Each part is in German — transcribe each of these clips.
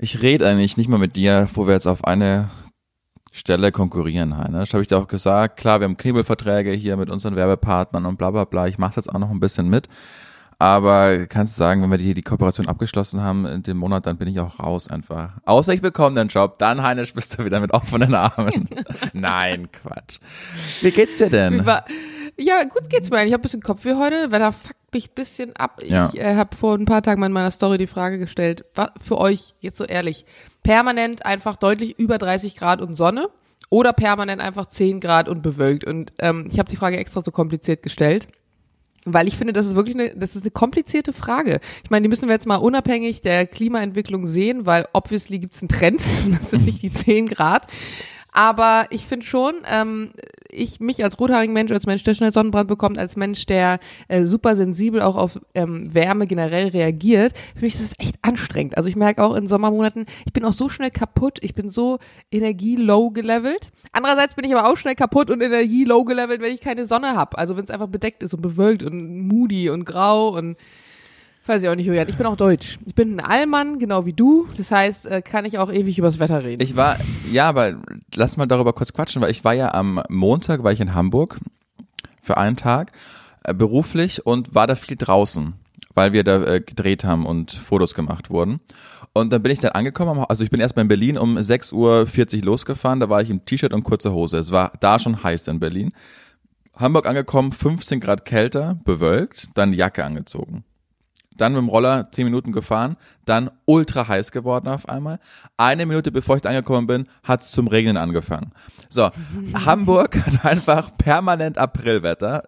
Ich rede eigentlich nicht mal mit dir, wo wir jetzt auf eine Stelle konkurrieren, Heine. Das habe ich dir auch gesagt. Klar, wir haben Knebelverträge hier mit unseren Werbepartnern und bla bla bla. Ich mache jetzt auch noch ein bisschen mit. Aber kannst du sagen, wenn wir die, die Kooperation abgeschlossen haben in dem Monat, dann bin ich auch raus einfach. Außer ich bekomme den Job, dann Heinisch bist du wieder mit offenen Armen. Nein, Quatsch. Wie geht's dir denn? Ja, gut geht's mir. Ich habe ein bisschen Kopfweh heute. Wetter fuckt mich ein bisschen ab. Ich Ja. äh, habe vor ein paar Tagen mal in meiner Story die Frage gestellt, was für euch, jetzt so ehrlich, permanent einfach deutlich über 30 Grad und Sonne oder permanent einfach 10 Grad und bewölkt. Und ähm, ich habe die Frage extra so kompliziert gestellt. Weil ich finde, das ist wirklich eine, das ist eine komplizierte Frage. Ich meine, die müssen wir jetzt mal unabhängig der Klimaentwicklung sehen, weil obviously gibt's einen Trend, das sind nicht die 10 Grad. Aber ich finde schon, ähm, ich mich als rothaarigen Mensch, als Mensch, der schnell Sonnenbrand bekommt, als Mensch, der äh, super sensibel auch auf ähm, Wärme generell reagiert, für mich ist es echt anstrengend. Also ich merke auch in Sommermonaten, ich bin auch so schnell kaputt, ich bin so energielow gelevelt. Andererseits bin ich aber auch schnell kaputt und energielow gelevelt, wenn ich keine Sonne habe. Also wenn es einfach bedeckt ist und bewölkt und moody und grau und weiß ich auch nicht, Julian. Ich bin auch deutsch. Ich bin ein Allmann, genau wie du. Das heißt, äh, kann ich auch ewig übers Wetter reden. Ich war, ja, aber lass mal darüber kurz quatschen, weil ich war ja am Montag, war ich in Hamburg für einen Tag äh, beruflich und war da viel draußen, weil wir da äh, gedreht haben und Fotos gemacht wurden. Und dann bin ich dann angekommen, also ich bin erstmal in Berlin um 6.40 Uhr losgefahren, da war ich im T-Shirt und kurzer Hose. Es war da schon heiß in Berlin. Hamburg angekommen, 15 Grad kälter, bewölkt, dann Jacke angezogen. Dann mit dem Roller 10 Minuten gefahren, dann ultra heiß geworden auf einmal. Eine Minute bevor ich angekommen bin, hat es zum Regnen angefangen. So, Hamburg hat einfach permanent Aprilwetter.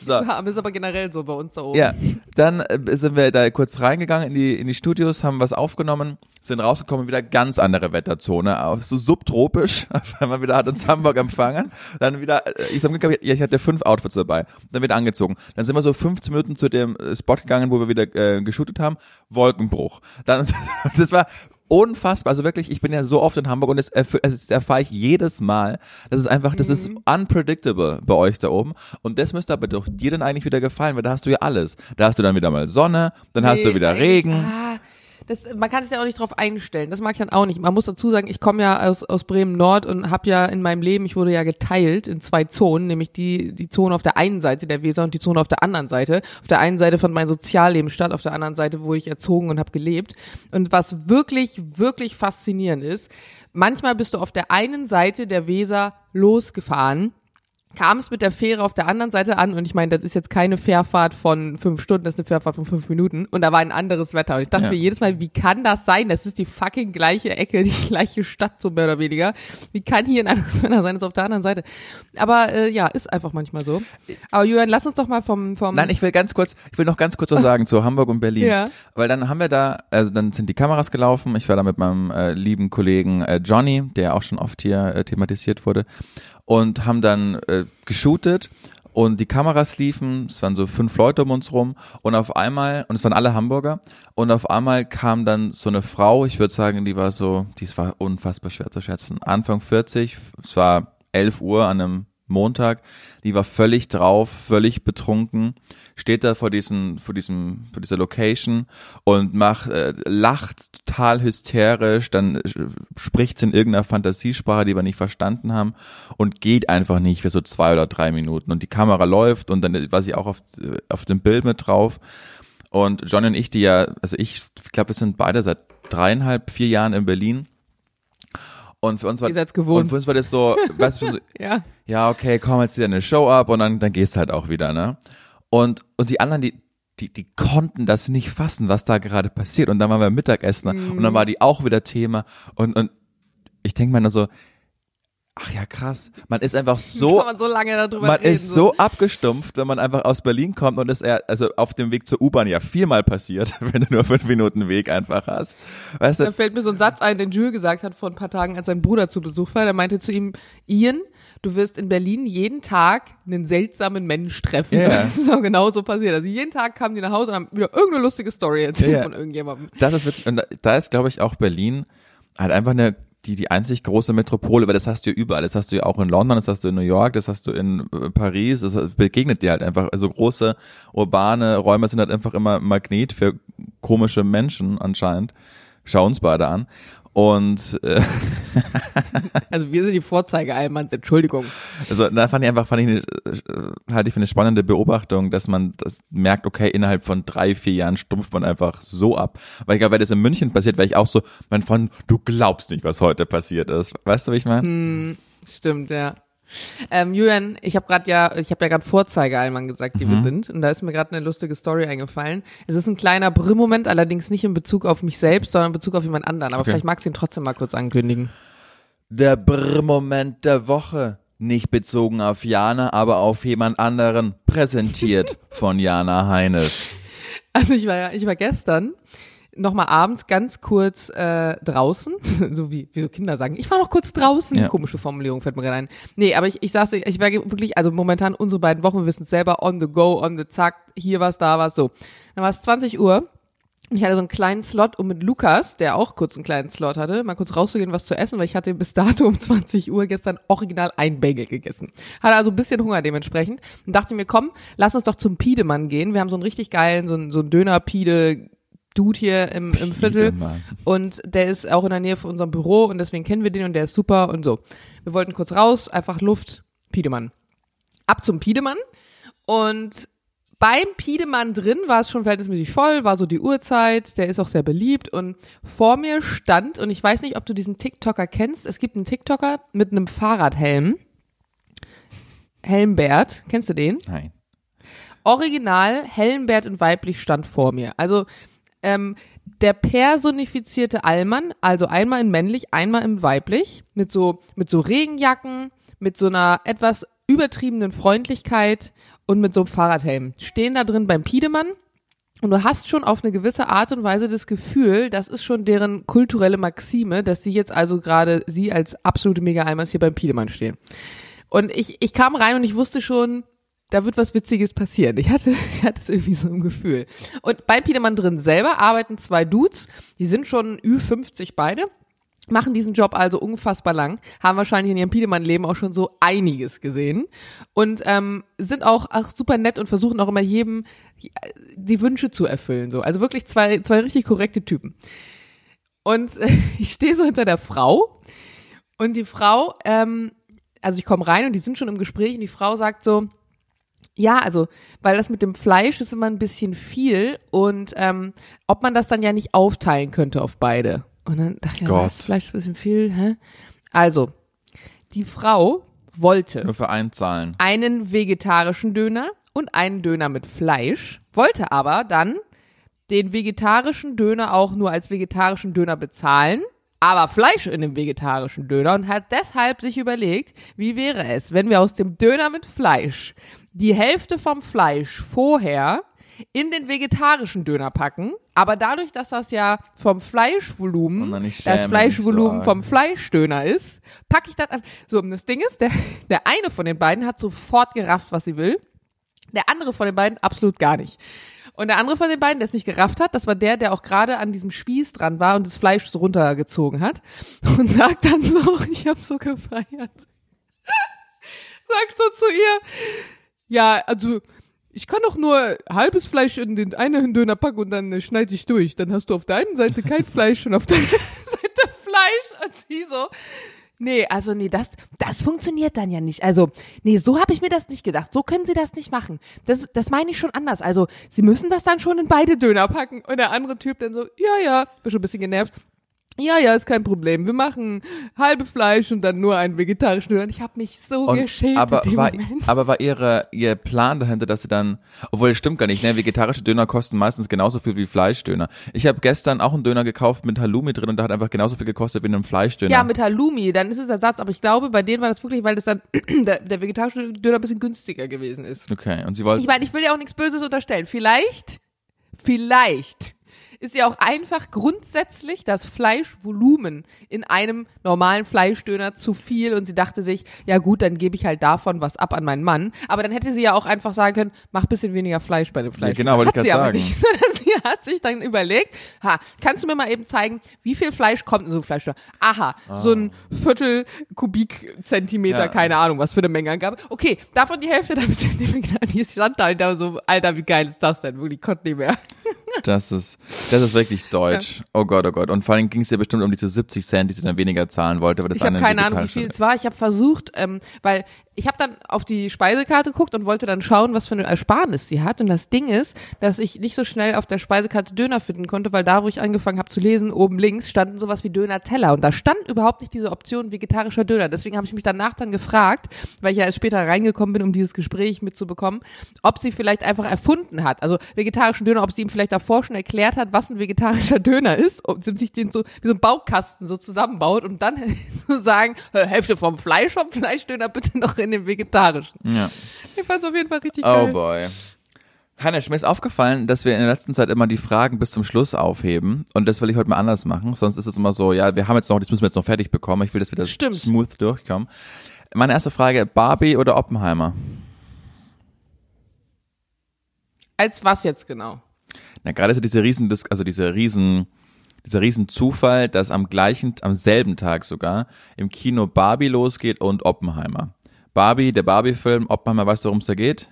So, Ja, ist aber generell so bei uns da oben. ja, dann äh, sind wir da kurz reingegangen in die, in die Studios, haben was aufgenommen, sind rausgekommen, wieder ganz andere Wetterzone, so subtropisch, weil wieder hat uns Hamburg empfangen, dann wieder, äh, ich, sag, ja, ich hatte fünf Outfits dabei, dann wieder angezogen, dann sind wir so 15 Minuten zu dem äh, Spot gegangen, wo wir wieder äh, geshootet haben, Wolkenbruch, dann, das war unfassbar, also wirklich, ich bin ja so oft in Hamburg und das, das erfahre ich jedes Mal, das ist einfach, das ist unpredictable bei euch da oben. Und das müsste aber doch dir dann eigentlich wieder gefallen, weil da hast du ja alles, da hast du dann wieder mal Sonne, dann hast du Nee, wieder Regen, Ah, das, man kann sich ja auch nicht drauf einstellen. Das mag ich dann auch nicht. Man muss dazu sagen, ich komme ja aus, aus Bremen Nord und habe ja in meinem Leben, ich wurde ja geteilt in zwei Zonen, nämlich die, die Zone auf der einen Seite der Weser und die Zone auf der anderen Seite. Auf der einen Seite fand mein Sozialleben statt, auf der anderen Seite wurde ich erzogen und habe gelebt. Und was wirklich, wirklich faszinierend ist, manchmal bist du auf der einen Seite der Weser losgefahren kam es mit der Fähre auf der anderen Seite an und ich meine, das ist jetzt keine Fährfahrt von fünf Stunden, das ist eine Fährfahrt von fünf Minuten und da war ein anderes Wetter und ich dachte Ja. mir jedes Mal, wie kann das sein? Das ist die fucking gleiche Ecke, die gleiche Stadt so mehr oder weniger. Wie kann hier ein anderes Wetter sein als auf der anderen Seite? Aber äh, ja, ist einfach manchmal so. Aber Julian, lass uns doch mal vom vom Nein, ich will ganz kurz, ich will noch ganz kurz was sagen zu Hamburg und Berlin. Ja. Weil dann haben wir da, also dann sind die Kameras gelaufen. Ich war da mit meinem äh, lieben Kollegen äh, Johnny, der auch schon oft hier äh, thematisiert wurde, und haben dann äh, geshootet und die Kameras liefen, es waren so fünf Leute um uns rum und auf einmal, und es waren alle Hamburger, und auf einmal kam dann so eine Frau, ich würde sagen, die war so, die war unfassbar schwer zu schätzen, Anfang 40, es war 11 Uhr an einem Montag, die war völlig drauf, völlig betrunken, steht da vor diesen, vor diesem, vor dieser Location und macht, äh, lacht total hysterisch, dann äh, spricht in irgendeiner Fantasiesprache, die wir nicht verstanden haben und geht einfach nicht für so zwei oder drei Minuten und die Kamera läuft und dann war sie auch auf, äh, auf dem Bild mit drauf und Johnny und ich, die ja, also ich glaube, wir sind beide seit dreieinhalb, vier Jahren in Berlin und für uns war Ihr gewohnt. und für uns war das so, weißt du, so, ja. ja, okay, komm jetzt wieder eine Show ab und dann, dann gehst halt auch wieder, ne? Und, und die anderen, die, die, die konnten das nicht fassen, was da gerade passiert. Und dann waren wir Mittagessen und dann war die auch wieder Thema. Und, und ich denke mir nur so, ach ja, krass. Man ist einfach so, kann man so lange darüber man reden. ist so abgestumpft, wenn man einfach aus Berlin kommt und ist eher, also auf dem Weg zur U-Bahn ja viermal passiert, wenn du nur fünf Minuten Weg einfach hast. Weißt Da du? fällt mir so ein Satz ein, den Jules gesagt hat vor ein paar Tagen, als sein Bruder zu Besuch war. Der meinte zu ihm, Ian, du wirst in Berlin jeden Tag einen seltsamen Mensch treffen. Ja. Das ist auch genau so passiert. Also jeden Tag kamen die nach Hause und haben wieder irgendeine lustige Story erzählt ja. von irgendjemandem. Das ist witzig. Und da, da ist, glaube ich, auch Berlin halt einfach eine die, die einzig große Metropole, weil das hast du ja überall. Das hast du ja auch in London, das hast du in New York, das hast du in äh, Paris, das begegnet dir halt einfach. Also große urbane Räume sind halt einfach immer Magnet für komische Menschen anscheinend. schau uns beide an. Und äh, Also wir sind die Vorzeigeallmanns, Entschuldigung. also da fand ich einfach, fand ich eine, äh, halte ich für eine spannende Beobachtung, dass man das merkt, okay, innerhalb von drei, vier Jahren stumpft man einfach so ab. Weil ich glaube, weil das in München passiert, weil ich auch so, mein Freund, du glaubst nicht, was heute passiert ist. Weißt du, wie ich meine? Stimmt, ja. Ähm, Julian, ich habe gerade ja, ich habe ja gerade Vorzeigeallmann gesagt, die Mhm. wir sind, und da ist mir gerade eine lustige Story eingefallen. Es ist ein kleiner Brüllmoment, allerdings nicht in Bezug auf mich selbst, sondern in Bezug auf jemand anderen. Aber Okay. vielleicht magst du ihn trotzdem mal kurz ankündigen. Der Brr-Moment der Woche. Nicht bezogen auf Jana, aber auf jemand anderen. Präsentiert von Jana Heinisch. Also ich war ja, ich war gestern noch mal abends ganz kurz äh, draußen, so wie, wie so Kinder sagen, ich war noch kurz draußen, Ja. komische Formulierung fällt mir gerade ein. Nee, aber ich, ich saß, ich war wirklich, also momentan unsere beiden Wochen, wir wissen es selber, on the go, on the zack, hier was, da was, so. Dann war es 20 Uhr und ich hatte so einen kleinen Slot, um mit Lukas, der auch kurz einen kleinen Slot hatte, mal kurz rauszugehen, was zu essen, weil ich hatte bis dato um 20 Uhr gestern original ein Bagel gegessen. Hatte also ein bisschen Hunger dementsprechend und dachte mir, komm, lass uns doch zum Piedemann gehen. Wir haben so einen richtig geilen, so einen, so einen Döner-Pide Dude hier im, im Viertel. Und der ist auch in der Nähe von unserem Büro und deswegen kennen wir den und der ist super und so. Wir wollten kurz raus, einfach Luft, Piedemann. Ab zum Piedemann und beim Piedemann drin war es schon verhältnismäßig voll, war so die Uhrzeit, der ist auch sehr beliebt und vor mir stand, und ich weiß nicht, ob du diesen TikToker kennst, es gibt einen TikToker mit einem Fahrradhelm. Helmbert, kennst du den? Nein. Original Helmbert in weiblich stand vor mir. Also ähm, der personifizierte Allmann, also einmal in männlich, einmal in weiblich, mit so mit so Regenjacken, mit so einer etwas übertriebenen Freundlichkeit und mit so einem Fahrradhelm. Stehen da drin beim Piedemann und du hast schon auf eine gewisse Art und Weise das Gefühl, das ist schon deren kulturelle Maxime, dass sie jetzt also gerade sie als absolute Mega-Allmanns hier beim Piedemann stehen. Und ich, ich kam rein und ich wusste schon, da wird was Witziges passieren. Ich hatte, ich hatte es irgendwie so ein Gefühl. Und bei Piedemann drin selber arbeiten zwei Dudes, die sind schon Ü50 beide, machen diesen Job also unfassbar lang, haben wahrscheinlich in ihrem Piedemann-Leben auch schon so einiges gesehen und ähm, sind auch, auch super nett und versuchen auch immer jedem äh, die Wünsche zu erfüllen. So. Also wirklich zwei, zwei richtig korrekte Typen. Und äh, ich stehe so hinter der Frau und die Frau, ähm, also ich komme rein und die sind schon im Gespräch und die Frau sagt so, ja, also, weil das mit dem Fleisch ist immer ein bisschen viel und ähm, ob man das dann ja nicht aufteilen könnte auf beide. Und dann dachte ich, ja, was, Fleisch ist ein bisschen viel, hä? Also, die Frau wollte Nur für einzahlen. einen vegetarischen Döner und einen Döner mit Fleisch, wollte aber dann den vegetarischen Döner auch nur als vegetarischen Döner bezahlen, aber Fleisch in dem vegetarischen Döner und hat deshalb sich überlegt, wie wäre es, wenn wir aus dem Döner mit Fleisch die Hälfte vom Fleisch vorher in den vegetarischen Döner packen, aber dadurch, dass das ja vom Fleischvolumen das Fleischvolumen vom. Fleischdöner ist, packe ich das an. So, und das Ding ist, der, der eine von den beiden hat sofort gerafft, was sie will. Der andere von den beiden absolut gar nicht. Und der andere von den beiden, der es nicht gerafft hat, das war der, der auch gerade an diesem Spieß dran war und das Fleisch so runtergezogen hat und sagt dann so, ich habe so gefeiert, sagt so zu ihr, ja, also ich kann doch nur halbes Fleisch in den einen Döner packen und dann äh, schneide ich durch. Dann hast du auf der einen Seite kein Fleisch und auf der anderen Seite Fleisch. Und sie so, nee, also nee, das, das funktioniert dann ja nicht. Also, nee, so habe ich mir das nicht gedacht. So können sie das nicht machen. Das, das meine ich schon anders. Also, sie müssen das dann schon in beide Döner packen. Und der andere Typ dann so, ja, ja, bin schon ein bisschen genervt. Ja, ja, ist kein Problem. Wir machen halbe Fleisch und dann nur einen vegetarischen Döner. Und ich habe mich so Und, geschämt aber, in dem war, Moment. aber war ihre, ihr Plan dahinter, dass sie dann, obwohl das stimmt gar nicht, ne, vegetarische Döner kosten meistens genauso viel wie Fleischdöner. Ich habe gestern auch einen Döner gekauft mit Halloumi drin und der hat einfach genauso viel gekostet wie ein Fleischdöner. Ja, mit Halloumi, dann ist es Ersatz. Aber ich glaube, bei denen war das wirklich, weil das dann der, der vegetarische Döner ein bisschen günstiger gewesen ist. okay, und sie wollte, Ich meine, ich will ja auch nichts Böses unterstellen. Vielleicht, vielleicht ist ja auch einfach grundsätzlich das Fleischvolumen in einem normalen Fleischdöner zu viel und sie dachte sich, ja gut, dann gebe ich halt davon was ab an meinen Mann. Aber dann hätte sie ja auch einfach sagen können, mach bisschen weniger Fleisch bei dem Fleisch. genau, wollte hat ich sie aber sagen. nicht, sondern sie hat sich dann überlegt, ha, kannst du mir mal eben zeigen, wie viel Fleisch kommt in so ein Fleischdöner? Aha, so ein Viertel Kubikzentimeter, Ja. keine Ahnung, was für eine Mengeangabe. Okay, davon die Hälfte damit, die stand da, da so, Alter, wie geil ist das denn? Wirklich, konnte nicht mehr. Das ist, das ist wirklich deutsch. Oh Gott, oh Gott. Und vor allem ging es ja bestimmt um diese 70 Cent, die sie dann weniger zahlen wollte. Weil das Ich habe eine keine Ahnung, wie viel es war. Ich habe versucht, ähm, weil ich habe dann auf die Speisekarte geguckt und wollte dann schauen, was für eine Ersparnis sie hat. Und das Ding ist, dass ich nicht so schnell auf der Speisekarte Döner finden konnte, weil da, wo ich angefangen habe zu lesen, oben links standen sowas wie Döner-Teller. Und da stand überhaupt nicht diese Option vegetarischer Döner. Deswegen habe ich mich danach dann gefragt, weil ich ja erst später reingekommen bin, um dieses Gespräch mitzubekommen, ob sie vielleicht einfach erfunden hat. Also vegetarischen Döner, ob sie ihm vielleicht davor schon erklärt hat, was ein vegetarischer Döner ist, ob sie sich den so wie so ein Baukasten so zusammenbaut, um dann zu sagen, Hälfte vom Fleisch, vom Fleischdöner bitte noch in den vegetarischen. Ja. Ich fand's auf jeden Fall richtig Oh geil. boy. Hannes, mir ist aufgefallen, dass wir in der letzten Zeit immer die Fragen bis zum Schluss aufheben. Und das will ich heute mal anders machen. Sonst ist es immer so, ja, wir haben jetzt noch, das müssen wir jetzt noch fertig bekommen. Ich will, dass wir das Stimmt. smooth durchkommen. Meine erste Frage, Barbie oder Oppenheimer? Als was jetzt genau? Na, gerade ist ja diese riesen, also diese riesen, dieser riesen Zufall, dass am gleichen, am selben Tag sogar im Kino Barbie losgeht und Oppenheimer. Barbie, der Barbie-Film, Oppenheimer, weißt du, worum es da geht?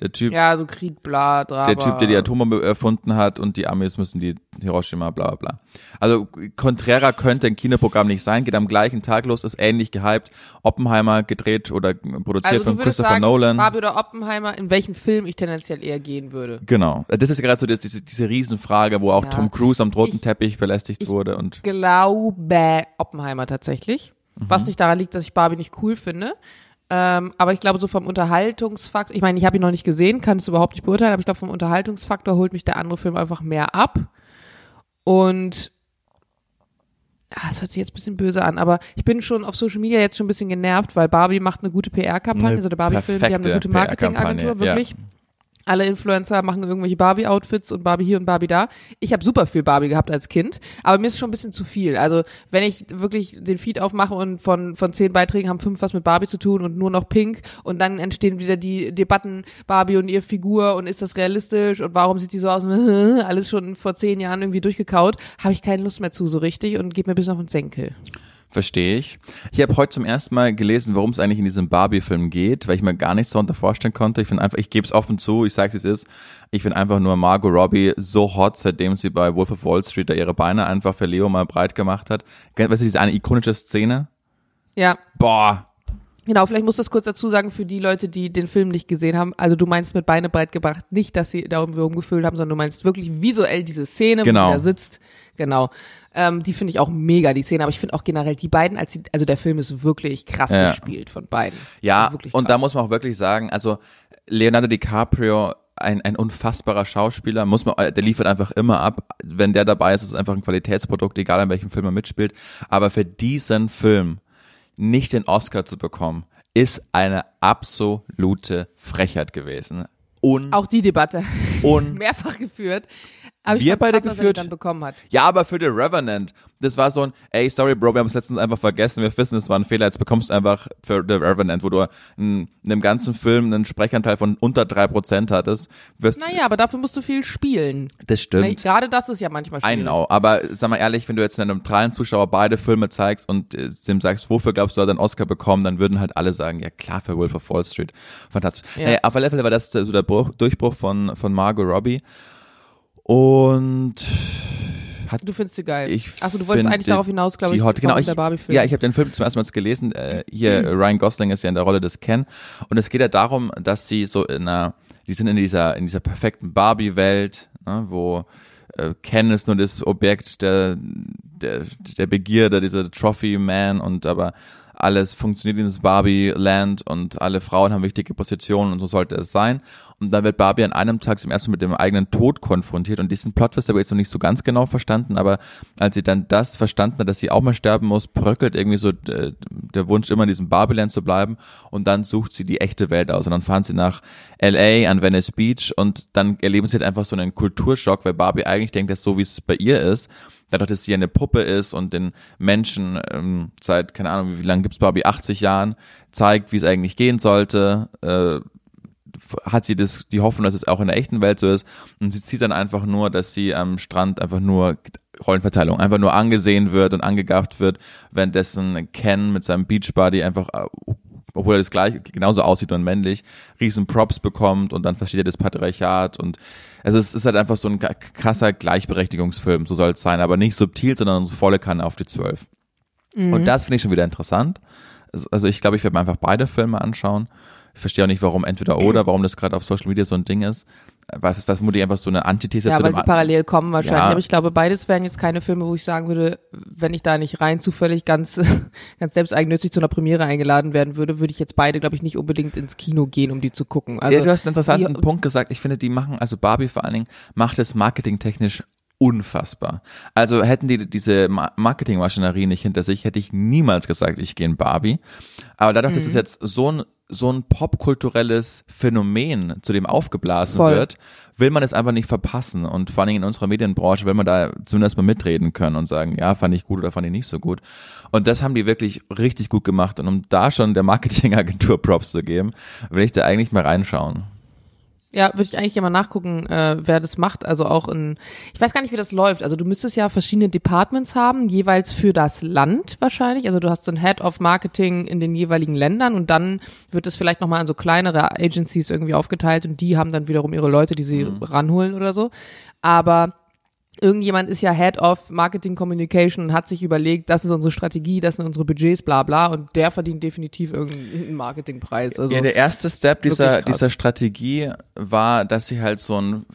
Der Typ, Ja, so Krieg, bla, Drama. der Typ, der die Atombombe erfunden hat und die Amis müssen die Hiroshima, bla bla bla. Also konträrer könnte ein Kinoprogramm nicht sein, geht am gleichen Tag los, ist ähnlich gehypt. Oppenheimer gedreht oder produziert Also von Christopher sagen, Nolan. Barbie oder Oppenheimer, in welchen Film ich tendenziell eher gehen würde. Genau. Das ist gerade so diese, diese Riesenfrage, wo auch Ja. Tom Cruise am roten Ich- Teppich belästigt ich- wurde und glaube Oppenheimer tatsächlich. Mhm. Was nicht daran liegt, dass ich Barbie nicht cool finde. Ähm, aber ich glaube, so vom Unterhaltungsfaktor, ich meine, ich habe ihn noch nicht gesehen, kann es überhaupt nicht beurteilen, aber ich glaube, vom Unterhaltungsfaktor holt mich der andere Film einfach mehr ab. Und ah, es hört sich jetzt ein bisschen böse an, aber ich bin schon auf Social Media jetzt schon ein bisschen genervt, weil Barbie macht eine gute PR-Kampagne, also der Barbie-Film, die haben eine gute Marketingagentur, PR-Kampagne, ja. Alle Influencer machen irgendwelche Barbie-Outfits und Barbie hier und Barbie da. Ich habe super viel Barbie gehabt als Kind, aber mir ist schon ein bisschen zu viel. Also wenn ich wirklich den Feed aufmache und von, von zehn Beiträgen haben fünf was mit Barbie zu tun und nur noch Pink und dann entstehen wieder die Debatten Barbie und ihre Figur und ist das realistisch und warum sieht die so aus? Alles schon vor zehn Jahren irgendwie durchgekaut, habe ich keine Lust mehr zu so richtig und geht mir bis auf den Senkel. Verstehe ich. Ich habe heute zum ersten Mal gelesen, worum es eigentlich in diesem Barbie-Film geht, weil ich mir gar nichts darunter vorstellen konnte. Ich finde einfach, ich gebe es offen zu, ich sage es, wie es ist. Ich finde einfach nur Margot Robbie so hot, seitdem sie bei Wolf of Wall Street da ihre Beine einfach für Leo mal breit gemacht hat. Weißt du, diese eine ikonische Szene? Ja, Boah, Genau, vielleicht musst du das kurz dazu sagen für die Leute, die den Film nicht gesehen haben. Also du meinst mit Beine breit gebracht nicht, dass sie da rumgefühlt haben, sondern du meinst wirklich visuell diese Szene, Genau. wo sie da sitzt. Genau. Ähm, die finde ich auch mega, die Szene. Aber ich finde auch generell die beiden, als sie, also der Film ist wirklich krass Ja. gespielt von beiden. Ja, wirklich und da muss man auch wirklich sagen, also Leonardo DiCaprio, ein, ein unfassbarer Schauspieler, muss man, der liefert einfach immer ab. Wenn der dabei ist, ist es einfach ein Qualitätsprodukt, egal in welchem Film er mitspielt. Aber für diesen Film nicht den Oscar zu bekommen, ist eine absolute Frechheit gewesen. Un, Auch die Debatte un, mehrfach geführt. Aber Wir beide krass, geführt? dann bekommen hat. Ja, aber für The Revenant, das war so ein, ey, sorry, Bro, wir haben es letztens einfach vergessen, wir wissen, es war ein Fehler, jetzt bekommst du einfach für The Revenant, wo du in, in einem ganzen Film einen Sprechanteil von unter drei Prozent hattest, wirst, Naja, aber dafür musst du viel spielen. das stimmt. Gerade das ist ja manchmal I schwierig. know, aber sag mal ehrlich, wenn du jetzt einem neutralen Zuschauer beide Filme zeigst und äh, dem sagst, wofür glaubst du, hat er einen Oscar bekommen, dann würden halt alle sagen, ja klar, für Wolf of Wall Street. Fantastisch. Ja. Naja, auf alle Fälle war das so der Bruch, Durchbruch von, von Margot Robbie. Und hat Du findest sie geil. Ich Achso, du wolltest eigentlich darauf hinaus, glaube ich, Hot, genau, ich, der Barbie-Film. ja, ich habe den Film zum ersten Mal gelesen. Äh, hier Ryan Gosling ist ja in der Rolle des Ken und es geht ja darum, dass sie so in einer, die sind in dieser in dieser perfekten Barbie-Welt, ne, wo äh, Ken ist nur das Objekt der der der Begierde, dieser Trophy Man und aber alles funktioniert in dieses Barbie-Land und alle Frauen haben wichtige Positionen und so sollte es sein. Und dann wird Barbie an einem Tag zum ersten Mal mit dem eigenen Tod konfrontiert. Und diesen Plot-Twist habe ich jetzt noch nicht so ganz genau verstanden, aber als sie dann das verstanden hat, dass sie auch mal sterben muss, bröckelt irgendwie so äh, der Wunsch immer in diesem Barbie-Land zu bleiben. Und dann sucht sie die echte Welt aus. Und dann fahren sie nach LA an Venice Beach. Und dann erleben sie halt einfach so einen Kulturschock, weil Barbie eigentlich denkt, dass so wie es bei ihr ist, dadurch, dass sie eine Puppe ist und den Menschen ähm, seit, keine Ahnung, wie lange gibt's Barbie, 80 Jahren, zeigt, wie es eigentlich gehen sollte, äh, hat sie das, die Hoffnung, dass es auch in der echten Welt so ist. Und sie zieht dann einfach nur, dass sie am Strand einfach nur Rollenverteilung, einfach nur angesehen wird und angegafft wird, währenddessen Ken mit seinem Beachbody einfach äh, obwohl er das gleich genauso aussieht und männlich, riesen Props bekommt und dann versteht er das Patriarchat und also es ist halt einfach so ein krasser Gleichberechtigungsfilm, so soll es sein, aber nicht subtil, sondern so volle Kanne auf die Zwölf. Mhm. Und das finde ich schon wieder interessant. Also ich glaube, ich werde mir einfach beide Filme anschauen. Ich verstehe auch nicht, warum entweder oder, warum das gerade auf Social Media so ein Ding ist was, was Mutti einfach so eine Antithese ja, zu weil sie parallel kommen wahrscheinlich. Ja. Aber ich glaube, beides wären jetzt keine Filme, wo ich sagen würde, wenn ich da nicht rein zufällig ganz, ganz selbsteigennützig zu einer Premiere eingeladen werden würde, würde ich jetzt beide, glaube ich, nicht unbedingt ins Kino gehen, um die zu gucken. Also, ja, du hast einen interessanten die, Punkt gesagt. Ich finde, die machen, also Barbie vor allen Dingen, macht es marketingtechnisch unfassbar. Also hätten die diese Marketingmaschinerie nicht hinter sich, hätte ich niemals gesagt, ich gehe in Barbie. Aber dadurch, mhm. dass es mhm. jetzt so ein so ein popkulturelles Phänomen, zu dem aufgeblasen Voll. wird, will man es einfach nicht verpassen. Und vor allem in unserer Medienbranche will man da zumindest mal mitreden können und sagen, ja, fand ich gut oder fand ich nicht so gut. Und das haben die wirklich richtig gut gemacht. Und um da schon der Marketingagentur Props zu geben, will ich da eigentlich mal reinschauen. Ja, würde ich eigentlich immer nachgucken, äh, wer das macht. Also auch in, ich weiß gar nicht, wie das läuft. Also du müsstest ja verschiedene Departments haben, jeweils für das Land wahrscheinlich. Also du hast so ein Head of Marketing in den jeweiligen Ländern und dann wird es vielleicht nochmal an so kleinere Agencies irgendwie aufgeteilt und die haben dann wiederum ihre Leute, die sie mhm. ranholen oder so. Aber irgendjemand ist ja Head of Marketing Communication und hat sich überlegt, das ist unsere Strategie, das sind unsere Budgets, bla bla und der verdient definitiv irgendeinen Marketingpreis. Also ja, der erste Step dieser, dieser Strategie war, dass sie halt so ein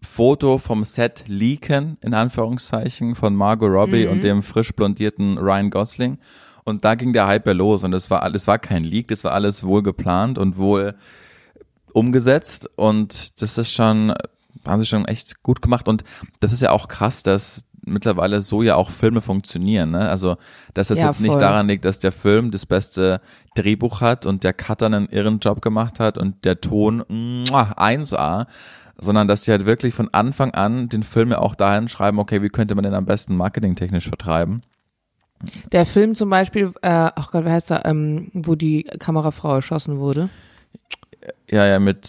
Foto vom Set leaken, in Anführungszeichen, von Margot Robbie mhm. und dem frisch blondierten Ryan Gosling. Und da ging der Hype ja los und es war alles war kein Leak, das war alles wohl geplant und wohl umgesetzt und das ist schon haben sie schon echt gut gemacht und das ist ja auch krass, dass mittlerweile so ja auch Filme funktionieren. Ne? Also, dass es ja, jetzt voll. nicht daran liegt, dass der Film das beste Drehbuch hat und der Cutter einen irren Job gemacht hat und der Ton muah, 1A, sondern dass die halt wirklich von Anfang an den Film ja auch dahin schreiben, okay, wie könnte man den am besten marketingtechnisch vertreiben. Der Film zum Beispiel, äh, ach Gott, wie heißt er, ähm, wo die Kamerafrau erschossen wurde? Ja, ja, mit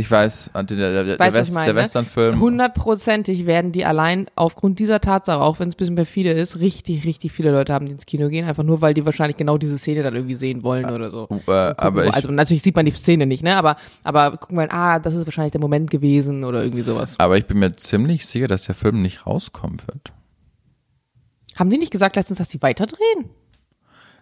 ich weiß, der, der, der, weißt, West, der Westernfilm. Hundertprozentig werden die allein aufgrund dieser Tatsache, auch wenn es ein bisschen perfide ist, richtig, richtig viele Leute haben, die ins Kino gehen, einfach nur, weil die wahrscheinlich genau diese Szene dann irgendwie sehen wollen oder so. Äh, aber ich, also natürlich sieht man die Szene nicht, ne? Aber, aber gucken wir, ah, das ist wahrscheinlich der Moment gewesen oder irgendwie sowas. Aber ich bin mir ziemlich sicher, dass der Film nicht rauskommen wird. Haben die nicht gesagt letztens, dass die weiterdrehen?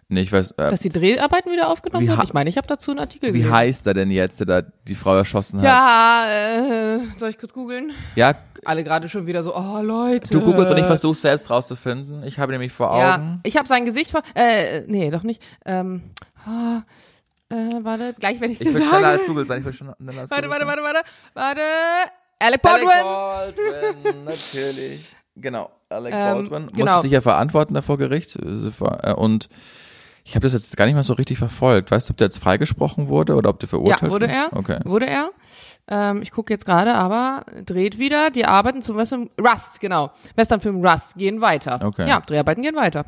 Nee, ich weiß. Äh, Dass die Dreharbeiten wieder aufgenommen werden? Ich meine, ich habe dazu einen Artikel Wie heißt er denn jetzt, der da die Frau erschossen hat? Ja, äh, soll ich kurz googeln? Ja. Alle gerade schon wieder so, oh Leute. Du googelst und ich versuche selbst rauszufinden. Ich habe nämlich vor Augen. Ja, ich habe sein Gesicht vor, äh, nee, doch nicht. Ähm, oh, äh, warte, gleich wenn ich dir sage. Ich will schneller als Google sein, ich will schneller als warte, Google warte, warte, warte, warte. Alec Baldwin. Alec Baldwin, natürlich. Genau, Alec ähm, Baldwin. Genau. Musste sich ja verantworten da vor Gericht. Äh, und ich habe das jetzt gar nicht mal so richtig verfolgt. Weißt du, ob der jetzt freigesprochen wurde oder ob der verurteilt wurde? Ja, wurde er. Okay. Wurde er. Ähm, ich gucke jetzt gerade, aber dreht wieder. Die Arbeiten zum Western Rust, genau. Westernfilm Rust gehen weiter. Okay. Ja, Dreharbeiten gehen weiter.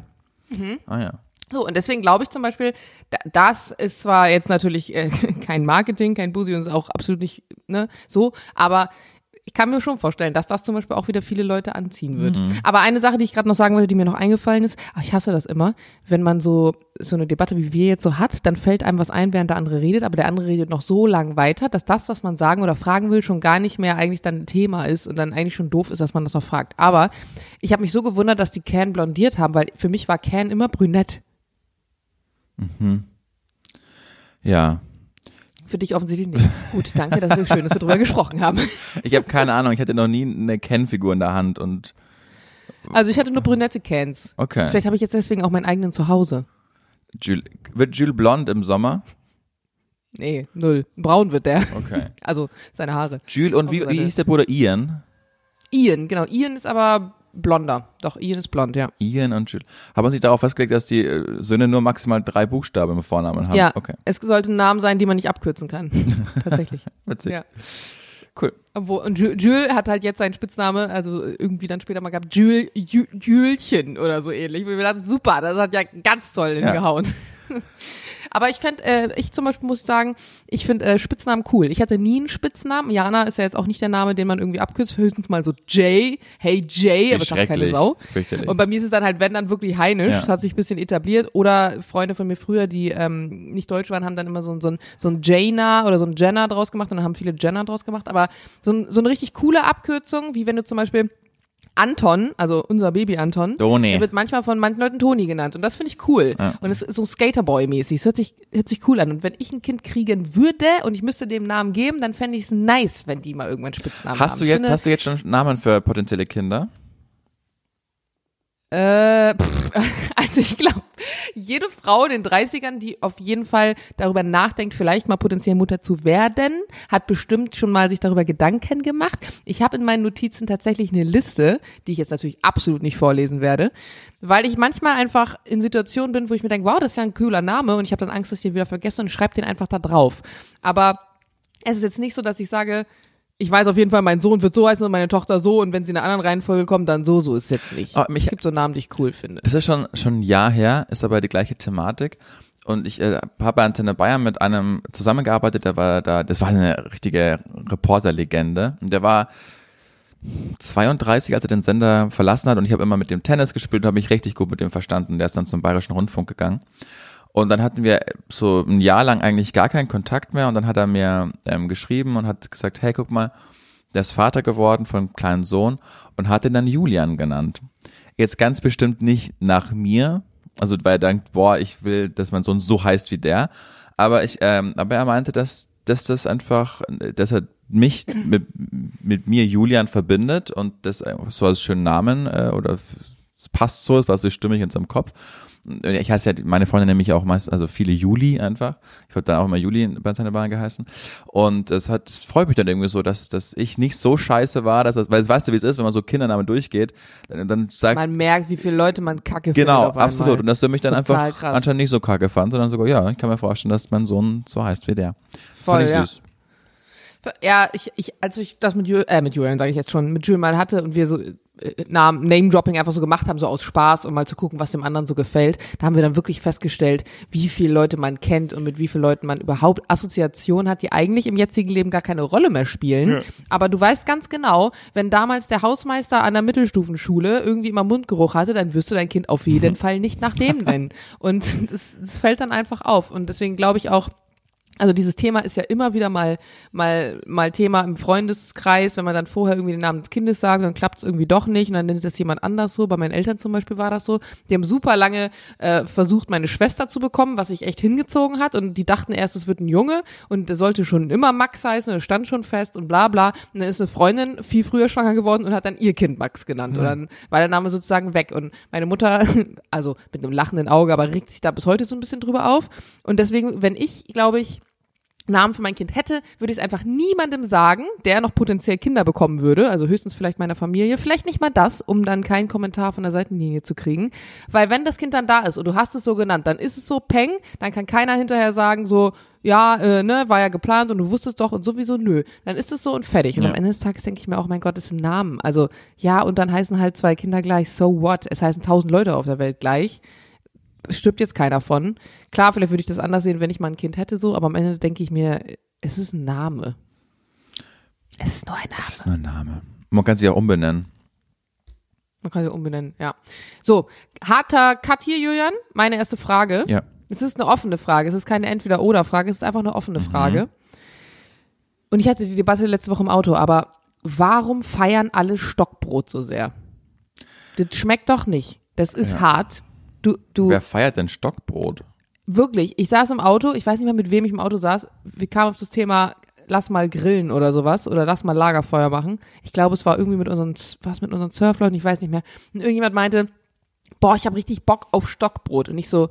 Mhm. Ah ja. So, und deswegen glaube ich zum Beispiel, das ist zwar jetzt natürlich äh, kein Marketing, kein Busi und ist auch absolut nicht ne, so, aber ich kann mir schon vorstellen, dass das zum Beispiel auch wieder viele Leute anziehen wird. Mhm. Aber eine Sache, die ich gerade noch sagen wollte, die mir noch eingefallen ist, ach, ich hasse das immer, wenn man so so eine Debatte wie wir jetzt so hat, dann fällt einem was ein, während der andere redet, aber der andere redet noch so lang weiter, dass das, was man sagen oder fragen will, schon gar nicht mehr eigentlich dann ein Thema ist und dann eigentlich schon doof ist, dass man das noch fragt. Aber ich habe mich so gewundert, dass die Can blondiert haben, weil für mich war Can immer brünett. Mhm. Ja, für dich offensichtlich nicht. Gut, danke, dass wir schön, dass wir drüber gesprochen haben. Ich habe keine Ahnung, ich hatte noch nie eine Ken-Figur in der Hand und. Also ich hatte nur brünette Cans. Okay. Vielleicht habe ich jetzt deswegen auch meinen eigenen zu Hause. Jules, wird Jules blond im Sommer? Nee, null. Braun wird der. Okay. Also seine Haare. Jules und wie, wie hieß der Bruder Ian? Ian, genau. Ian ist aber blonder. Doch, Ian ist blond, ja. Ian und Jill. Haben sich darauf festgelegt, dass die äh, Söhne nur maximal drei Buchstaben im Vornamen haben? Ja, okay. es sollte ein Name sein, den man nicht abkürzen kann. Tatsächlich. Witzig. Ja. Cool. Obwohl, und Jules hat halt jetzt seinen Spitzname, also irgendwie dann später mal gehabt, Jules, Julchen oder so ähnlich. Wir dachten, super, das hat ja ganz toll hingehauen. Ja. Aber ich fände, äh, ich zum Beispiel muss sagen, ich finde äh, Spitznamen cool. Ich hatte nie einen Spitznamen. Jana ist ja jetzt auch nicht der Name, den man irgendwie abkürzt, höchstens mal so Jay, hey Jay, aber das sagt keine Sau. Und bei mir ist es dann halt, wenn dann wirklich heinisch, Ja. das hat sich ein bisschen etabliert. Oder Freunde von mir früher, die ähm, nicht deutsch waren, haben dann immer so, ein- so ein, so ein Jaina oder so ein Jenna draus gemacht und dann haben viele Jenna draus gemacht. Aber so, ein, so eine richtig coole Abkürzung, wie wenn du zum Beispiel Anton, also unser Baby Anton, Toni. der wird manchmal von manchen Leuten Toni genannt und das finde ich cool. Ja. Und es ist so Skaterboy-mäßig. Es hört sich, hört sich cool an. Und wenn ich ein Kind kriegen würde und ich müsste dem Namen geben, dann fände ich es nice, wenn die mal irgendwann Spitznamen haben. Hast du, Ich jetzt, finde, hast du jetzt schon Namen für potenzielle Kinder? Äh, also ich glaube, jede Frau in den 30ern, die auf jeden Fall darüber nachdenkt, vielleicht mal potenziell Mutter zu werden, hat bestimmt schon mal sich darüber Gedanken gemacht. Ich habe in meinen Notizen tatsächlich eine Liste, die ich jetzt natürlich absolut nicht vorlesen werde, weil ich manchmal einfach in Situationen bin, wo ich mir denke, wow, das ist ja ein cooler Name und ich habe dann Angst, dass ich den wieder vergesse und schreibe den einfach da drauf. Aber es ist jetzt nicht so, dass ich sage, ich weiß auf jeden Fall, mein Sohn wird so heißen und meine Tochter so und wenn sie in einer anderen Reihenfolge kommt, dann so, so ist es jetzt nicht. Ah, mich- es gibt so Namen, die ich cool finde. Das ist schon, schon ein Jahr her, ist aber die gleiche Thematik. Und ich äh, habe bei Antenne Bayern mit einem zusammengearbeitet, der war da, das war eine richtige Reporterlegende. Und der war 32, als er den Sender verlassen hat und ich habe immer mit dem Tennis gespielt und habe mich richtig gut mit dem verstanden. Der ist dann zum Bayerischen Rundfunk gegangen. Und dann hatten wir so ein Jahr lang eigentlich gar keinen Kontakt mehr. Und dann hat er mir ähm, geschrieben und hat gesagt, hey, guck mal, der ist Vater geworden von einem kleinen Sohn und hat ihn dann Julian genannt. Jetzt ganz bestimmt nicht nach mir, also weil er denkt, boah, ich will, dass mein Sohn so heißt wie der, aber ich, ähm, aber er meinte, dass, dass das einfach, dass er mich mit, mit mir Julian verbindet und das so als schönen Namen äh, oder es passt so, es war so stimmig in seinem Kopf. Ich heiße ja, meine Freundin nämlich auch meist, also viele Juli einfach. Ich habe dann auch immer Juli bei seiner Bahn geheißen. Und es hat, es freut mich dann irgendwie so, dass, dass ich nicht so scheiße war, dass das, weil weißt du, wie es ist, wenn man so Kindernamen durchgeht, dann, dann sagt, Man merkt, wie viele Leute man kacke genau, absolut. Und dass du mich dann Total einfach krass. anscheinend nicht so kacke fand, sondern sogar, ja, ich kann mir vorstellen, dass mein Sohn so heißt wie der. Voll, Fand ich ja. süß. Ja, ich, ich, als ich das mit Julian, äh, mit Julian sage ich jetzt schon, mit Julian mal hatte und wir so Namen, Name-Dropping einfach so gemacht haben, so aus Spaß, um mal zu gucken, was dem anderen so gefällt, da haben wir dann wirklich festgestellt, wie viele Leute man kennt und mit wie vielen Leuten man überhaupt Assoziationen hat, die eigentlich im jetzigen Leben gar keine Rolle mehr spielen. Aber du weißt ganz genau, wenn damals der Hausmeister an der Mittelstufenschule irgendwie immer Mundgeruch hatte, dann wirst du dein Kind auf jeden Fall nicht nach dem nennen. Und das, das fällt dann einfach auf. Und deswegen glaube ich auch, also dieses Thema ist ja immer wieder mal, mal, mal Thema im Freundeskreis, wenn man dann vorher irgendwie den Namen des Kindes sagt, dann klappt es irgendwie doch nicht und dann nennt das jemand anders so. Bei meinen Eltern zum Beispiel war das so. Die haben super lange äh, versucht, meine Schwester zu bekommen, was sich echt hingezogen hat und die dachten erst, es wird ein Junge und der sollte schon immer Max heißen und er stand schon fest und bla bla. Und dann ist eine Freundin viel früher schwanger geworden und hat dann ihr Kind Max genannt und dann war der Name sozusagen weg und meine Mutter, also mit einem lachenden Auge, aber regt sich da bis heute so ein bisschen drüber auf und deswegen, wenn ich, glaube ich, Namen für mein Kind hätte, würde ich es einfach niemandem sagen, der noch potenziell Kinder bekommen würde, also höchstens vielleicht meiner Familie, vielleicht nicht mal das, um dann keinen Kommentar von der Seitenlinie zu kriegen, weil wenn das Kind dann da ist und du hast es so genannt, dann ist es so peng, dann kann keiner hinterher sagen so, ja, äh, ne, war ja geplant und du wusstest doch und sowieso nö, dann ist es so und fertig. Und Ja. am Ende des Tages denke ich mir auch, mein Gott, das ist ein Namen, also ja und dann heißen halt zwei Kinder gleich, so what, es heißen tausend Leute auf der Welt gleich, stirbt jetzt keiner von. Klar, vielleicht würde ich das anders sehen, wenn ich mal ein Kind hätte, so, aber am Ende denke ich mir, es ist ein Name. Es ist nur ein Name. Das ist nur ein Name. Man kann sich auch umbenennen. Man kann sie umbenennen, ja. So, harter Cut hier, Julian. Meine erste Frage. Ja. Es ist eine offene Frage. Es ist keine Entweder-Oder-Frage. Es ist einfach eine offene Frage. Und ich hatte die Debatte letzte Woche im Auto, aber warum feiern alle Stockbrot so sehr? Das schmeckt doch nicht. Das ist Ja. hart. Du, du, Wer feiert denn Stockbrot? Wirklich, ich saß im Auto, ich weiß nicht mehr, mit wem ich im Auto saß. Wir kamen auf das Thema, lass mal grillen oder sowas oder lass mal Lagerfeuer machen. Ich glaube, es war irgendwie mit unseren, was mit unseren Surfleuten, ich weiß nicht mehr. Und irgendjemand meinte, boah, ich habe richtig Bock auf Stockbrot. Und ich so,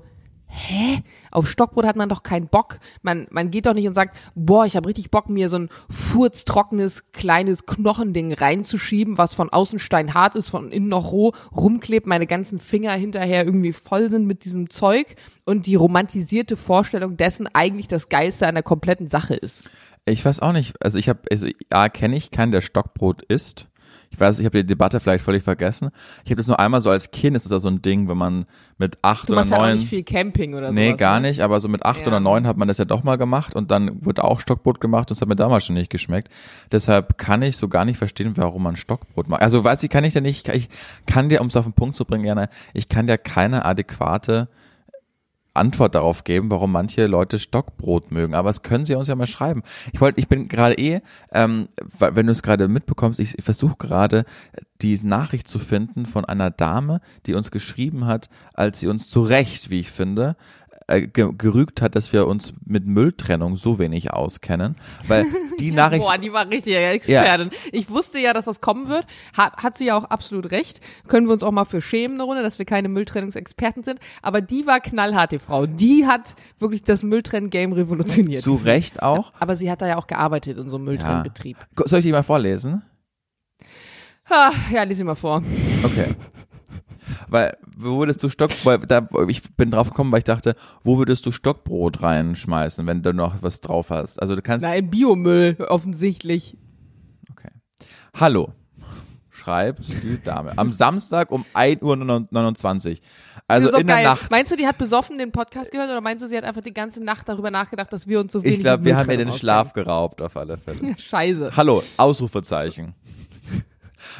hä? Auf Stockbrot hat man doch keinen Bock. Man, man geht doch nicht und sagt, boah, ich habe richtig Bock, mir so ein furztrockenes, kleines Knochending reinzuschieben, was von außen steinhart ist, von innen noch roh, rumklebt, meine ganzen Finger hinterher irgendwie voll sind mit diesem Zeug und die romantisierte Vorstellung dessen eigentlich das Geilste an der kompletten Sache ist. Ich weiß auch nicht. Also ich habe, also A, kenne ich keinen, der Stockbrot isst. Ich weiß, ich habe die Debatte vielleicht völlig vergessen. Ich habe das nur einmal so als Kind, ist das ja so ein Ding, wenn man mit acht Du oder machst ja auch neun. nicht viel Camping oder so. nee, gar nicht, aber so mit acht Ja. oder neun hat man das ja doch mal gemacht und dann wurde auch Stockbrot gemacht und es hat mir damals schon nicht geschmeckt. Deshalb kann ich so gar nicht verstehen, warum man Stockbrot macht. Also weiß ich, kann ich dir nicht, ich kann dir, um es auf den Punkt zu bringen, gerne, ich kann dir keine adäquate Antwort darauf geben, warum manche Leute Stockbrot mögen. Aber das können sie uns ja mal schreiben. Ich wollte, ich bin gerade eh, ähm, wenn du es gerade mitbekommst, ich, ich versuche gerade die Nachricht zu finden von einer Dame, die uns geschrieben hat, als sie uns zu Recht, wie ich finde, äh, ge gerügt hat, dass wir uns mit Mülltrennung so wenig auskennen, weil die Nachricht Boah, die war richtig Expertin. Ich wusste ja, dass das kommen wird. Hat, hat sie ja auch absolut recht. Können wir uns auch mal für schämen eine Runde, dass wir keine Mülltrennungsexperten sind. Aber die war knallhart, die Frau. Die hat wirklich das Mülltrennen-Game revolutioniert. zu Recht auch. Aber sie hat da ja auch gearbeitet in so einem Mülltrennbetrieb. Soll ich die mal vorlesen? Ja, lies sie mal vor. Okay. Weil, wo würdest du Stock, weil da, ich bin drauf gekommen, weil ich dachte, wo würdest du Stockbrot reinschmeißen, wenn du noch was drauf hast? Also du kannst, Nein, Biomüll, offensichtlich. okay. Hallo, schreibt die Dame. Am Samstag um 1.29 Uhr. Also in der geil. Nacht. Meinst du, die hat besoffen den Podcast gehört oder meinst du, sie hat einfach die ganze Nacht darüber nachgedacht, dass wir uns so wenig Ich glaube, wir haben ihr den Schlaf geraubt, auf alle Fälle. Scheiße. Hallo, Ausrufezeichen.